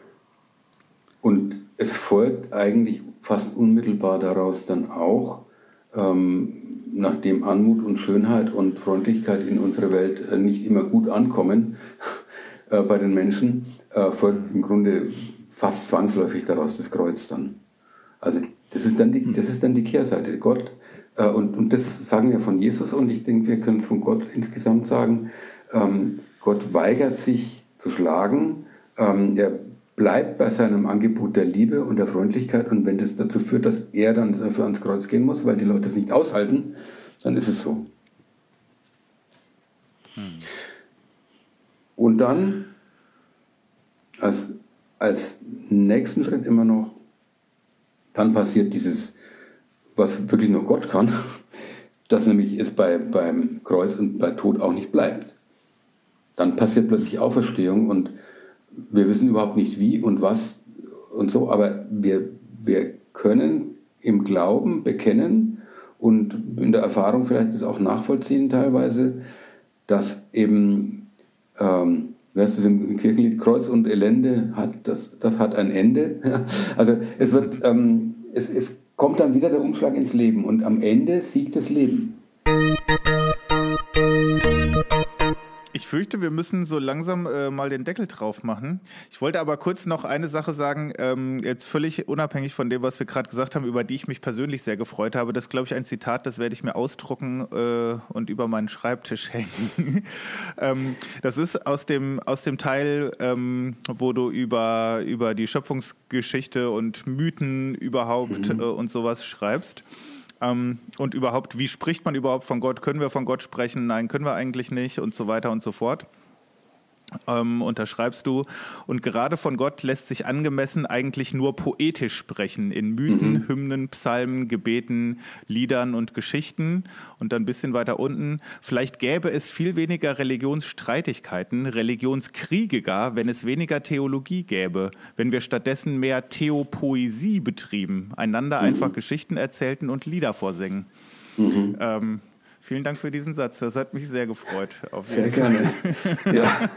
Es folgt eigentlich fast unmittelbar daraus dann auch, ähm, nachdem Anmut und Schönheit und Freundlichkeit in unserer Welt äh, nicht immer gut ankommen <laughs> äh, bei den Menschen, äh, folgt im Grunde fast zwangsläufig daraus das Kreuz dann. Also das ist dann die, das ist dann die Kehrseite. Gott, äh, und, und das sagen wir von Jesus und ich denke, wir können es von Gott insgesamt sagen, ähm, Gott weigert sich zu schlagen, ähm, er bleibt bei seinem Angebot der Liebe und der Freundlichkeit und wenn das dazu führt, dass er dann dafür ans Kreuz gehen muss, weil die Leute es nicht aushalten, dann ist es so. Hm. Und dann als, als nächsten Schritt immer noch, dann passiert dieses, was wirklich nur Gott kann, <laughs> dass nämlich es bei, beim Kreuz und bei Tod auch nicht bleibt. Dann passiert plötzlich Auferstehung und wir wissen überhaupt nicht wie und was und so, aber wir, wir können im Glauben bekennen und in der Erfahrung vielleicht das auch nachvollziehen teilweise, dass eben, ähm, wer ist das im Kirchenlied, Kreuz und Elende hat, das, das hat ein Ende. <laughs> also es wird, ähm, es, es kommt dann wieder der Umschlag ins Leben und am Ende siegt das Leben. Ich fürchte, wir müssen so langsam äh, mal den Deckel drauf machen. Ich wollte aber kurz noch eine Sache sagen, ähm, jetzt völlig unabhängig von dem, was wir gerade gesagt haben, über die ich mich persönlich sehr gefreut habe. Das ist, glaube ich, ein Zitat, das werde ich mir ausdrucken äh, und über meinen Schreibtisch <laughs> hängen. ähm, das ist aus dem, aus dem Teil, ähm, wo du über, über die Schöpfungsgeschichte und Mythen überhaupt mhm. äh, und sowas schreibst. Ähm, und überhaupt, wie spricht man überhaupt von Gott? Können wir von Gott sprechen? Nein, können wir eigentlich nicht und so weiter und so fort ähm, unterschreibst du. Und gerade von Gott lässt sich angemessen eigentlich nur poetisch sprechen, in Mythen, mhm. Hymnen, Psalmen, Gebeten, Liedern und Geschichten. Und dann ein bisschen weiter unten, vielleicht gäbe es viel weniger Religionsstreitigkeiten, Religionskriege gar, wenn es weniger Theologie gäbe, wenn wir stattdessen mehr Theopoesie betrieben, einander mhm. einfach Geschichten erzählten und Lieder vorsingen. Mhm. Ähm, Vielen Dank für diesen Satz. Das hat mich sehr gefreut. sehr gerne. <laughs> ja.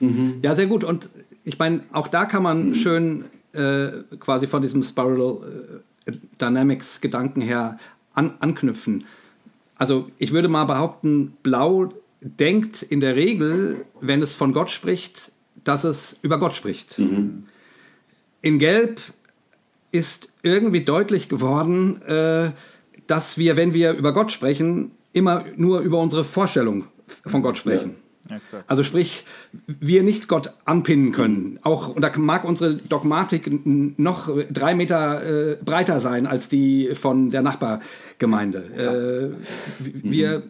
mhm. ja, sehr gut. Und ich meine, auch da kann man schön äh, quasi von diesem Spiral äh, Dynamics Gedanken her an, anknüpfen. Also ich würde mal behaupten, Blau denkt in der Regel, wenn es von Gott spricht, dass es über Gott spricht. Mhm. In Gelb ist irgendwie deutlich geworden, äh, dass wir, wenn wir über Gott sprechen, immer nur über unsere Vorstellung von Gott sprechen. Ja. Also sprich, wir nicht Gott anpinnen können. Auch, und da mag unsere Dogmatik noch drei Meter äh, breiter sein als die von der Nachbargemeinde. Äh, wir,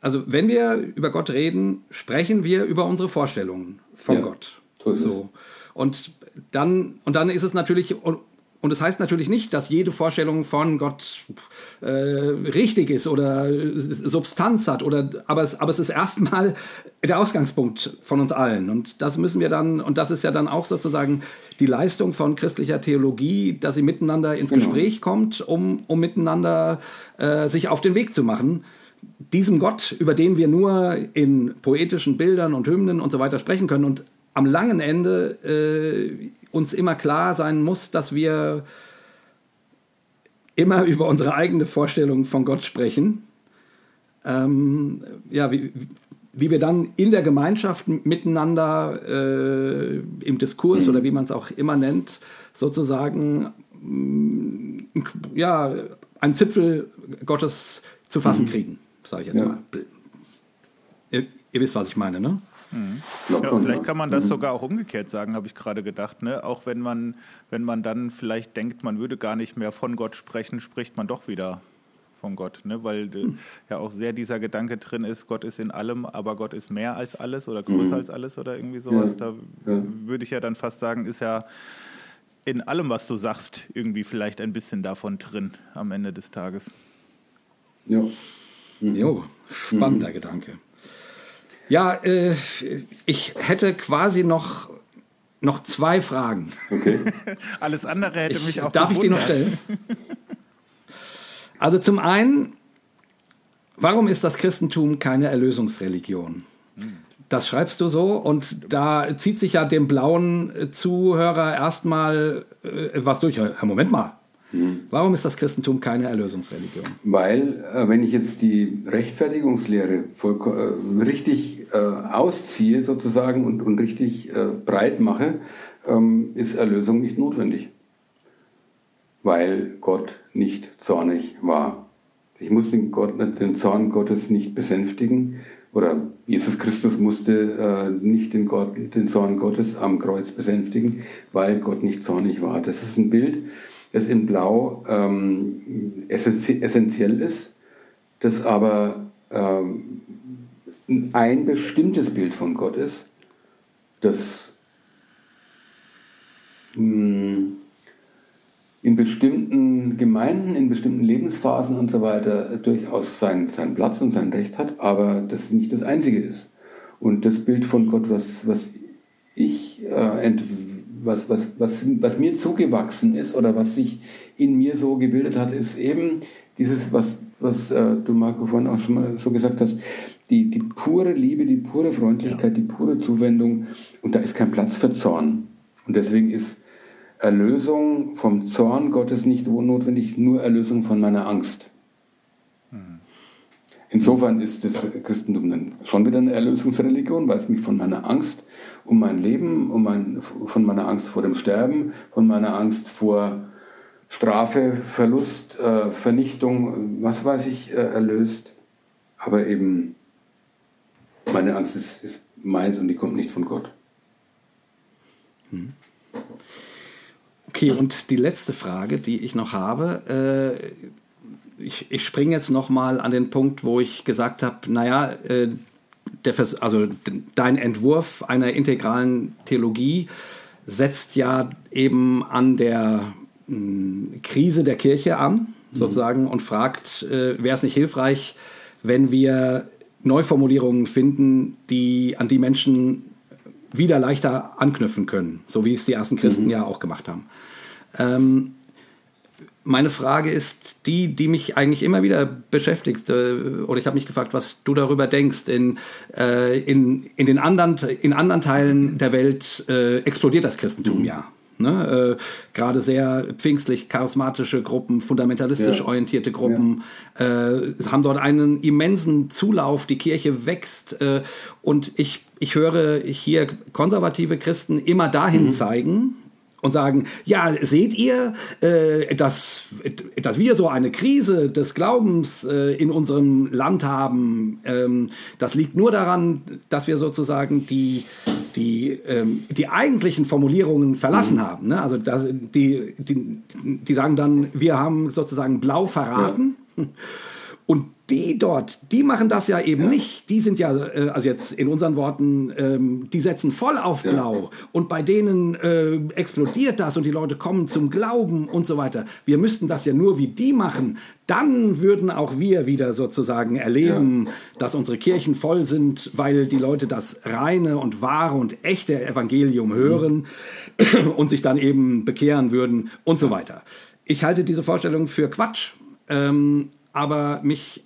also wenn wir über Gott reden, sprechen wir über unsere Vorstellungen von ja, Gott. So. Und dann, und dann ist es natürlich und das heißt natürlich nicht, dass jede Vorstellung von Gott äh, richtig ist oder Substanz hat, oder, aber, es, aber es ist erstmal der Ausgangspunkt von uns allen. Und das müssen wir dann, und das ist ja dann auch sozusagen die Leistung von christlicher Theologie, dass sie miteinander ins genau. Gespräch kommt, um, um miteinander äh, sich auf den Weg zu machen. diesem Gott, über den wir nur in poetischen Bildern und Hymnen und so weiter sprechen können und am langen Ende äh, uns immer klar sein muss, dass wir immer <laughs> über unsere eigene Vorstellung von Gott sprechen. Ähm, ja, wie, wie wir dann in der Gemeinschaft miteinander äh, im Diskurs mhm. oder wie man es auch immer nennt, sozusagen mm, ja, einen Zipfel Gottes zu fassen mhm. kriegen, sage ich jetzt ja. mal. Ihr, ihr, wisst, was ich meine, ne? Mhm. Ja, vielleicht kann man das mhm. sogar auch umgekehrt sagen, habe ich gerade gedacht. Ne? Auch wenn man, wenn man dann vielleicht denkt, man würde gar nicht mehr von Gott sprechen, spricht man doch wieder von Gott, ne? weil hm. ja auch sehr dieser Gedanke drin ist, Gott ist in allem, aber Gott ist mehr als alles oder größer mhm. als alles oder irgendwie sowas. Ja. Da ja. würde ich ja dann fast sagen, ist ja in allem, was du sagst, irgendwie vielleicht ein bisschen davon drin am Ende des Tages. Ja. Mhm. Jo, spannender mhm. Gedanke. Ja, äh, ich hätte quasi noch, noch zwei Fragen. Okay. <laughs> Alles andere hätte ich, mich auch Darf gewundert. ich die noch stellen? Also zum einen, warum ist das Christentum keine Erlösungsreligion? Das schreibst du so und da zieht sich ja dem blauen Zuhörer erstmal äh, was durch. Herr, Moment mal. Warum ist das Christentum keine Erlösungsreligion? Weil, äh, wenn ich jetzt die Rechtfertigungslehre voll, äh, richtig äh, ausziehe sozusagen und, und richtig äh, breit mache, ähm, ist Erlösung nicht notwendig weil Gott nicht zornig war. Ich muss den, Gott, den Zorn Gottes nicht besänftigen, oder Jesus Christus musste äh, nicht den, Gott, den Zorn Gottes am Kreuz besänftigen, weil Gott nicht zornig war. Das ist ein Bild, das in Blau ähm, essentiell ist, das aber ähm, ein bestimmtes Bild von Gott ist, das mh, hm, in bestimmten Gemeinden, in bestimmten Lebensphasen und so weiter durchaus seinen, seinen Platz und sein Recht hat, aber das nicht das Einzige ist. Und das Bild von Gott, was, was ich, äh, was, was, was, was mir zugewachsen ist oder was sich in mir so gebildet hat, ist eben dieses, was, was äh, du Marco vorhin auch schon mal so gesagt hast, die, die pure Liebe, die pure Freundlichkeit, die pure Zuwendung und da ist kein Platz für Zorn. Und deswegen ist Erlösung vom Zorn Gottes nicht notwendig, nur Erlösung von meiner Angst. Insofern ist das Christentum dann schon wieder eine Erlösungsreligion, weil es mich von meiner Angst um mein Leben, um mein, von meiner Angst vor dem Sterben, von meiner Angst vor Strafe, Verlust, äh, Vernichtung, was weiß ich, äh, erlöst. Aber eben meine Angst ist, ist meins und die kommt nicht von Gott. Hm. Okay, und die letzte Frage, die ich noch habe, äh, ich, ich springe jetzt noch mal an den Punkt, wo ich gesagt habe, naja, äh, der, also dein Entwurf einer integralen Theologie setzt ja eben an der mh, hm, Krise der Kirche an, mhm. sozusagen, und fragt, äh, wäre es nicht hilfreich, wenn wir Neuformulierungen finden, die an die Menschen wieder leichter anknüpfen können, so wie es die ersten Christen mhm. ja auch gemacht haben. Ähm, meine Frage ist die, die mich eigentlich immer wieder beschäftigt. Äh, oder ich habe mich gefragt, was du darüber denkst. In, äh, in, in den anderen, in anderen Teilen der Welt äh, explodiert das Christentum mhm. ja. Ne? Äh, Gerade sehr pfingstlich charismatische Gruppen, fundamentalistisch ja. orientierte Gruppen ja. äh, haben dort einen immensen Zulauf. Die Kirche wächst äh, und ich, ich höre hier konservative Christen immer dahin mhm. zeigen, und sagen, ja, seht ihr, äh, dass, dass wir so eine Krise des Glaubens äh, in unserem Land haben, ähm, das liegt nur daran, dass wir sozusagen die, die, ähm, die eigentlichen Formulierungen verlassen mhm. haben. Ne? Also das, die, die, die sagen dann, wir haben sozusagen blau verraten. Ja. <laughs> Und die dort, die machen das ja eben ja. nicht. Die sind ja, äh, also jetzt in unseren Worten, ähm, die setzen voll auf Blau. Ja. Und bei denen äh, explodiert das und die Leute kommen zum Glauben und so weiter. Wir müssten das ja nur wie die machen. Dann würden auch wir wieder sozusagen erleben, ja. dass unsere Kirchen voll sind, weil die Leute das reine und wahre und echte Evangelium hören mhm. und sich dann eben bekehren würden und so weiter. Ich halte diese Vorstellung für Quatsch. Ähm, aber mich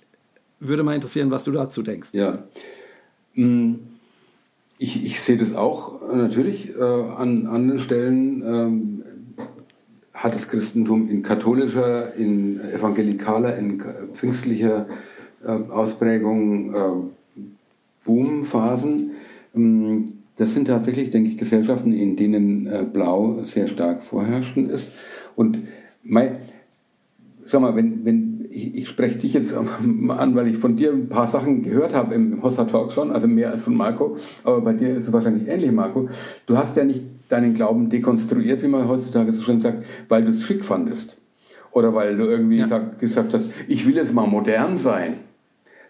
würde mal interessieren, was du dazu denkst. Ja. Mm, ich, ich sehe das auch natürlich äh, an anderen Stellen. Ähm, hat das Christentum in katholischer, in evangelikaler, in pfingstlicher äh, Ausprägung äh, Boomphasen. Ähm, das sind tatsächlich, denke ich, Gesellschaften, in denen äh, Blau sehr stark vorherrschend ist. Und mein, sag mal, wenn, wenn ich, ich spreche dich jetzt an, weil ich von dir ein paar Sachen gehört habe im Hossa Talk schon, also mehr als von Marco, aber bei dir ist es wahrscheinlich ähnlich, Marco. Du hast ja nicht deinen Glauben dekonstruiert, wie man heutzutage so schön sagt, weil du es schick fandest. Oder weil du irgendwie ja. sag, gesagt hast, ich will jetzt mal modern sein.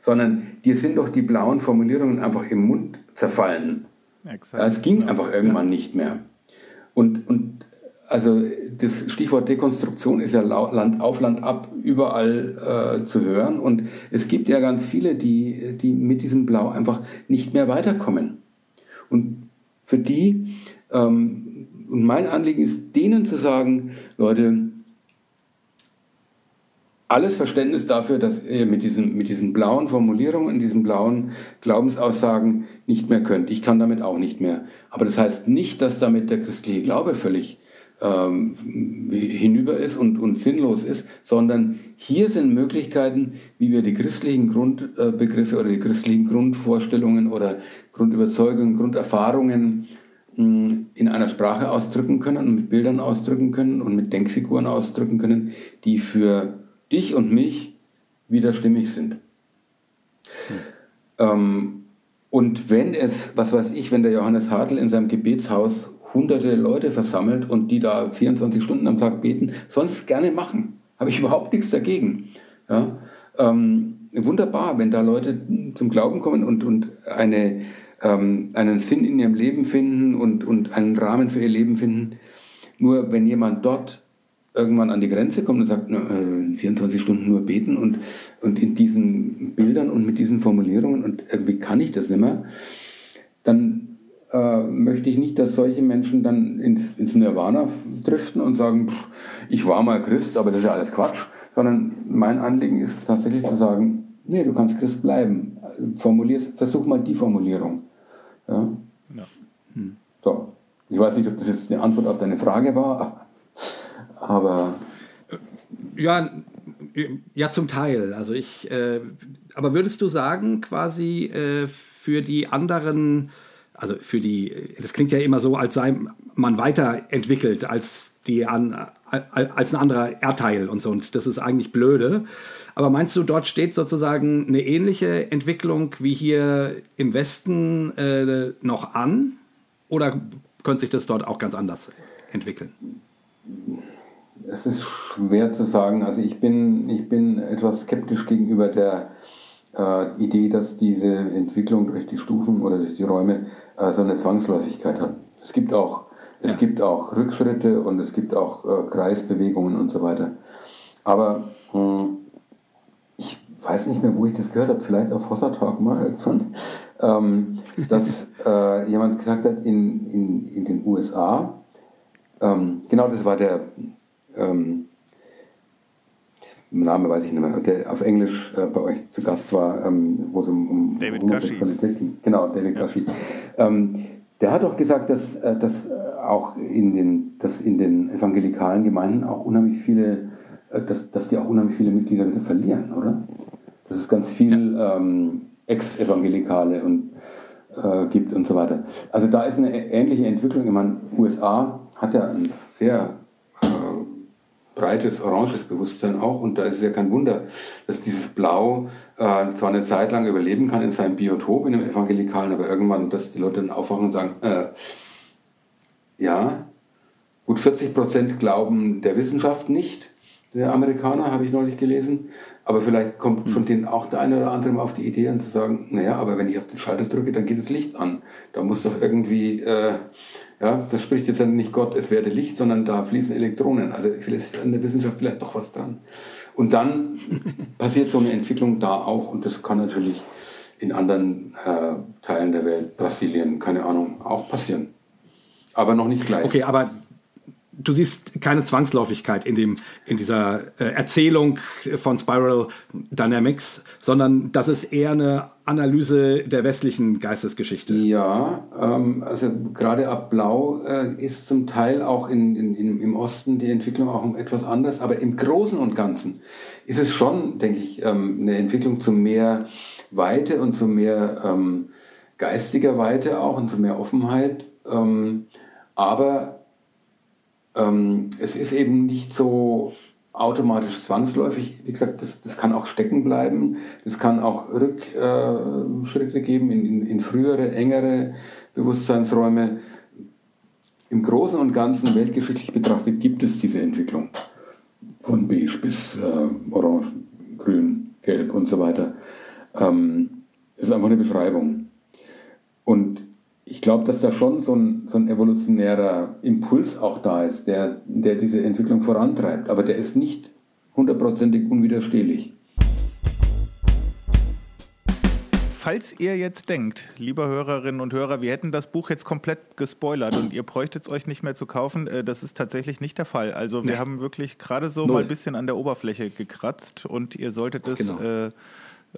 Sondern dir sind doch die blauen Formulierungen einfach im Mund zerfallen. Exakt. Es ging ja. einfach irgendwann ja. nicht mehr. Und, und also das Stichwort Dekonstruktion ist ja Land auf, Land ab überall äh, zu hören. Und es gibt ja ganz viele, die, die mit diesem Blau einfach nicht mehr weiterkommen. Und für die, ähm, und mein Anliegen ist, denen zu sagen, Leute, alles Verständnis dafür, dass ihr mit diesen, mit diesen blauen Formulierungen, diesen blauen Glaubensaussagen nicht mehr könnt. Ich kann damit auch nicht mehr. Aber das heißt nicht, dass damit der christliche Glaube völlig ähm, hinüber ist und, und sinnlos ist, sondern hier sind Möglichkeiten, wie wir die christlichen Grundbegriffe oder die christlichen Grundvorstellungen oder Grundüberzeugungen, Grunderfahrungen hm, in einer Sprache ausdrücken können und mit Bildern ausdrücken können und mit Denkfiguren ausdrücken können, die für dich und mich wieder stimmig sind. Hm. Ähm, und wenn es, was weiß ich, wenn der Johannes Hartl in seinem Gebetshaus hunderte Leute versammelt und die da 24 Stunden am Tag beten, sonst gerne machen. Habe ich <laughs> überhaupt nichts dagegen. Ja? Ähm, wunderbar, wenn da Leute zum Glauben kommen und, und eine, ähm, einen Sinn in ihrem Leben finden und, und einen Rahmen für ihr Leben finden. Nur wenn jemand dort irgendwann an die Grenze kommt und sagt, na, 24 äh, Stunden nur beten und, und in diesen Bildern und mit diesen Formulierungen und irgendwie kann ich das nicht mehr, dann äh, möchte ich nicht, dass solche Menschen dann ins, ins Nirvana driften und sagen, pff, ich war mal Christ, aber das ist ja alles Quatsch, sondern mein Anliegen ist tatsächlich zu sagen, nee, du kannst Christ bleiben. Formulier, versuch mal die Formulierung. Ja? ja. Hm. So. Ich weiß nicht, ob das jetzt eine Antwort auf deine Frage war, aber. Ja, ja, zum Teil. Also ich, äh, aber würdest du sagen, quasi äh, für die anderen also für die, das klingt ja immer so, als sei man weiterentwickelt als die an, als ein anderer Erdteil und so. Und das ist eigentlich blöde. Aber meinst du, dort steht sozusagen eine ähnliche Entwicklung wie hier im Westen äh, noch an? Oder könnte sich das dort auch ganz anders entwickeln? Es ist schwer zu sagen. Also ich bin, ich bin etwas skeptisch gegenüber der äh, Idee, dass diese Entwicklung durch die Stufen oder durch die Räume äh, so eine Zwangsläufigkeit hat. Es gibt auch, es ja. gibt auch Rückschritte und es gibt auch äh, Kreisbewegungen und so weiter. Aber mh, hm, ich weiß nicht mehr, wo ich das gehört habe, vielleicht auf Hossa Talk mal irgendwann, <laughs> ähm, dass äh, jemand gesagt hat, in, in, in den USA, ähm, genau das war der ähm, Name weiß ich nicht mehr, der auf Englisch äh, bei euch zu Gast war, ähm, wo es um, um David Homosexualität ging. Genau, David ja. Ähm, der hat auch gesagt, dass, äh, dass auch in den, dass in den evangelikalen Gemeinden auch unheimlich viele, äh, dass, dass die auch unheimlich viele Mitglieder wieder verlieren, oder? Dass es ganz viel ja. ähm, Ex-Evangelikale und äh, gibt und so weiter. Also da ist eine ähnliche Entwicklung. Ich meine, USA hat ja ein sehr breites oranges Bewusstsein auch. Und da ist es ja kein Wunder, dass dieses Blau äh, zwar eine Zeit lang überleben kann in seinem Biotop, in dem Evangelikalen, aber irgendwann, dass die Leute dann aufwachen und sagen, äh, ja, gut 40 Prozent glauben der Wissenschaft nicht, der Amerikaner, habe ich neulich gelesen. Aber vielleicht kommt von denen auch der eine oder andere auf die Idee, zu sagen, naja, aber wenn ich auf den Schalter drücke, dann geht das Licht an. Da muss doch irgendwie... Äh, ja, da spricht jetzt nicht Gott, es werde Licht, sondern da fließen Elektronen. Also ist an der Wissenschaft vielleicht doch was dran. Und dann <laughs> passiert so eine Entwicklung da auch und das kann natürlich in anderen äh, Teilen der Welt, Brasilien, keine Ahnung, auch passieren. Aber noch nicht gleich. Okay, aber du siehst keine Zwangsläufigkeit in, dem, in dieser äh, Erzählung von Spiral Dynamics, sondern das ist eher eine Analyse der westlichen Geistesgeschichte. Ja, ähm, also gerade ab Blau äh, ist zum Teil auch in, in, in, im Osten die Entwicklung auch etwas anders, aber im Großen und Ganzen ist es schon, denke ich, ähm, eine Entwicklung zu mehr Weite und zu mehr ähm, geistiger Weite auch und zu mehr Offenheit. Ähm, aber ähm, es ist eben nicht so automatisch zwangsläufig. Wie gesagt, das, das kann auch stecken bleiben. Das kann auch Rückschritte äh, geben in, in, in, frühere, engere Bewusstseinsräume. Im Großen und Ganzen, weltgeschichtlich betrachtet, gibt es diese Entwicklung. Von beige bis äh, orange, grün, gelb und so weiter. Ähm, ist einfach eine Beschreibung. Und ich glaube, dass da schon so ein, so ein evolutionärer Impuls auch da ist, der, der diese Entwicklung vorantreibt. Aber der ist nicht hundertprozentig unwiderstehlich. Falls ihr jetzt denkt, liebe Hörerinnen und Hörer, wir hätten das Buch jetzt komplett gespoilert und ihr bräuchtet es euch nicht mehr zu kaufen, äh, das ist tatsächlich nicht der Fall. Also wir nee. haben wirklich gerade so Null. mal ein bisschen an der Oberfläche gekratzt und ihr solltet es genau. äh,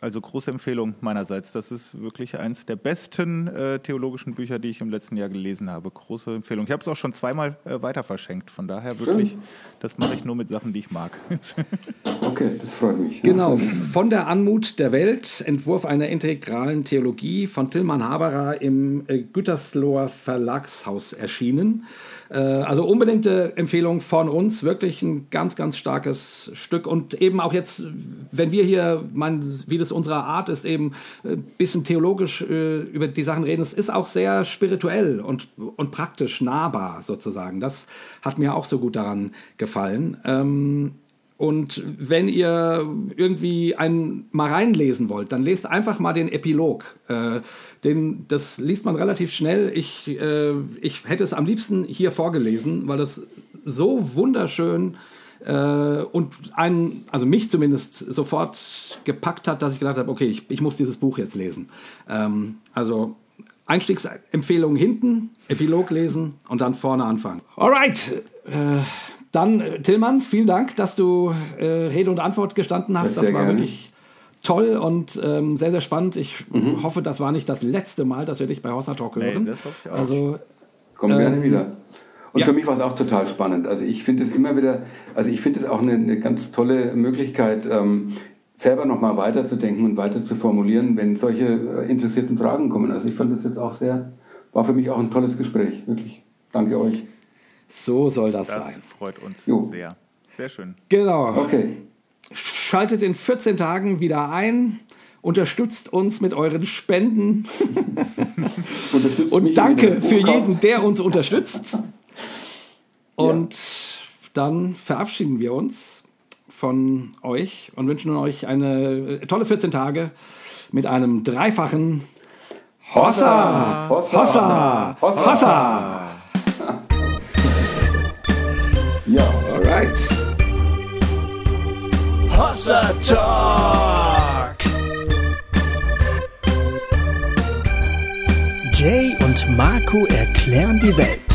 also große Empfehlung meinerseits. Das ist wirklich eines der besten äh, theologischen Bücher, die ich im letzten Jahr gelesen habe. Große Empfehlung. Ich habe es auch schon zweimal äh, weiter verschenkt. Von daher wirklich, Schön. das mache ich nur mit Sachen, die ich mag. <laughs> okay, das freut mich. Genau. Von der Anmut der Welt, Entwurf einer integralen Theologie von Tillmann Haberer im äh, Gütersloher Verlagshaus erschienen. Äh, also unbedingte Empfehlung von uns, wirklich ein ganz, ganz starkes Stück. Und eben auch jetzt, wenn wir hier, mein, wie das unsere Art ist, eben ein bisschen theologisch äh, über die Sachen reden, es ist auch sehr spirituell und, und praktisch nahbar sozusagen. Das hat mir auch so gut daran gefallen. Ähm, und wenn ihr irgendwie einen mal reinlesen wollt, dann lest einfach mal den Epilog. Äh, den, das liest man relativ schnell. Ich, äh, ich hätte es am liebsten hier vorgelesen, weil das so wunderschön äh, und einen, also mich zumindest sofort gepackt hat, dass ich gedacht habe, okay, ich, ich muss dieses Buch jetzt lesen. Ähm, also Einstiegsempfehlung hinten, Epilog lesen und dann vorne anfangen. Alright. Äh, dann, äh, Tillmann, vielen Dank, dass du äh, Rede und Antwort gestanden hast. Das, das war gerne. wirklich toll und ähm, sehr, sehr spannend. Ich mhm. hoffe, das war nicht das letzte Mal, dass wir dich bei Hossa Talk hören. Nee, das hoffe ich auch. Also, Komm ähm, gerne wieder. Und ja. für mich war es auch total spannend. Also ich finde es immer wieder, also ich finde es auch eine, eine, ganz tolle Möglichkeit, ähm, selber nochmal weiterzudenken und weiter zu formulieren, wenn solche äh, interessierten Fragen kommen. Also ich fand das jetzt auch sehr, war für mich auch ein tolles Gespräch. Wirklich. Danke euch. So soll das, das sein. Das freut uns jo. sehr. Sehr schön. Genau. Okay. Schaltet in 14 Tagen wieder ein. Unterstützt uns mit euren Spenden. <laughs> Und danke für jeden, der uns unterstützt. <laughs> Und ja. dann verabschieden wir uns von euch und wünschen euch eine tolle 14 Tage mit einem dreifachen Hossa! Hossa! Hossa! Hossa! Hossa. Ja. Alright. Hossa Talk. Jay und Marco erklären die Welt.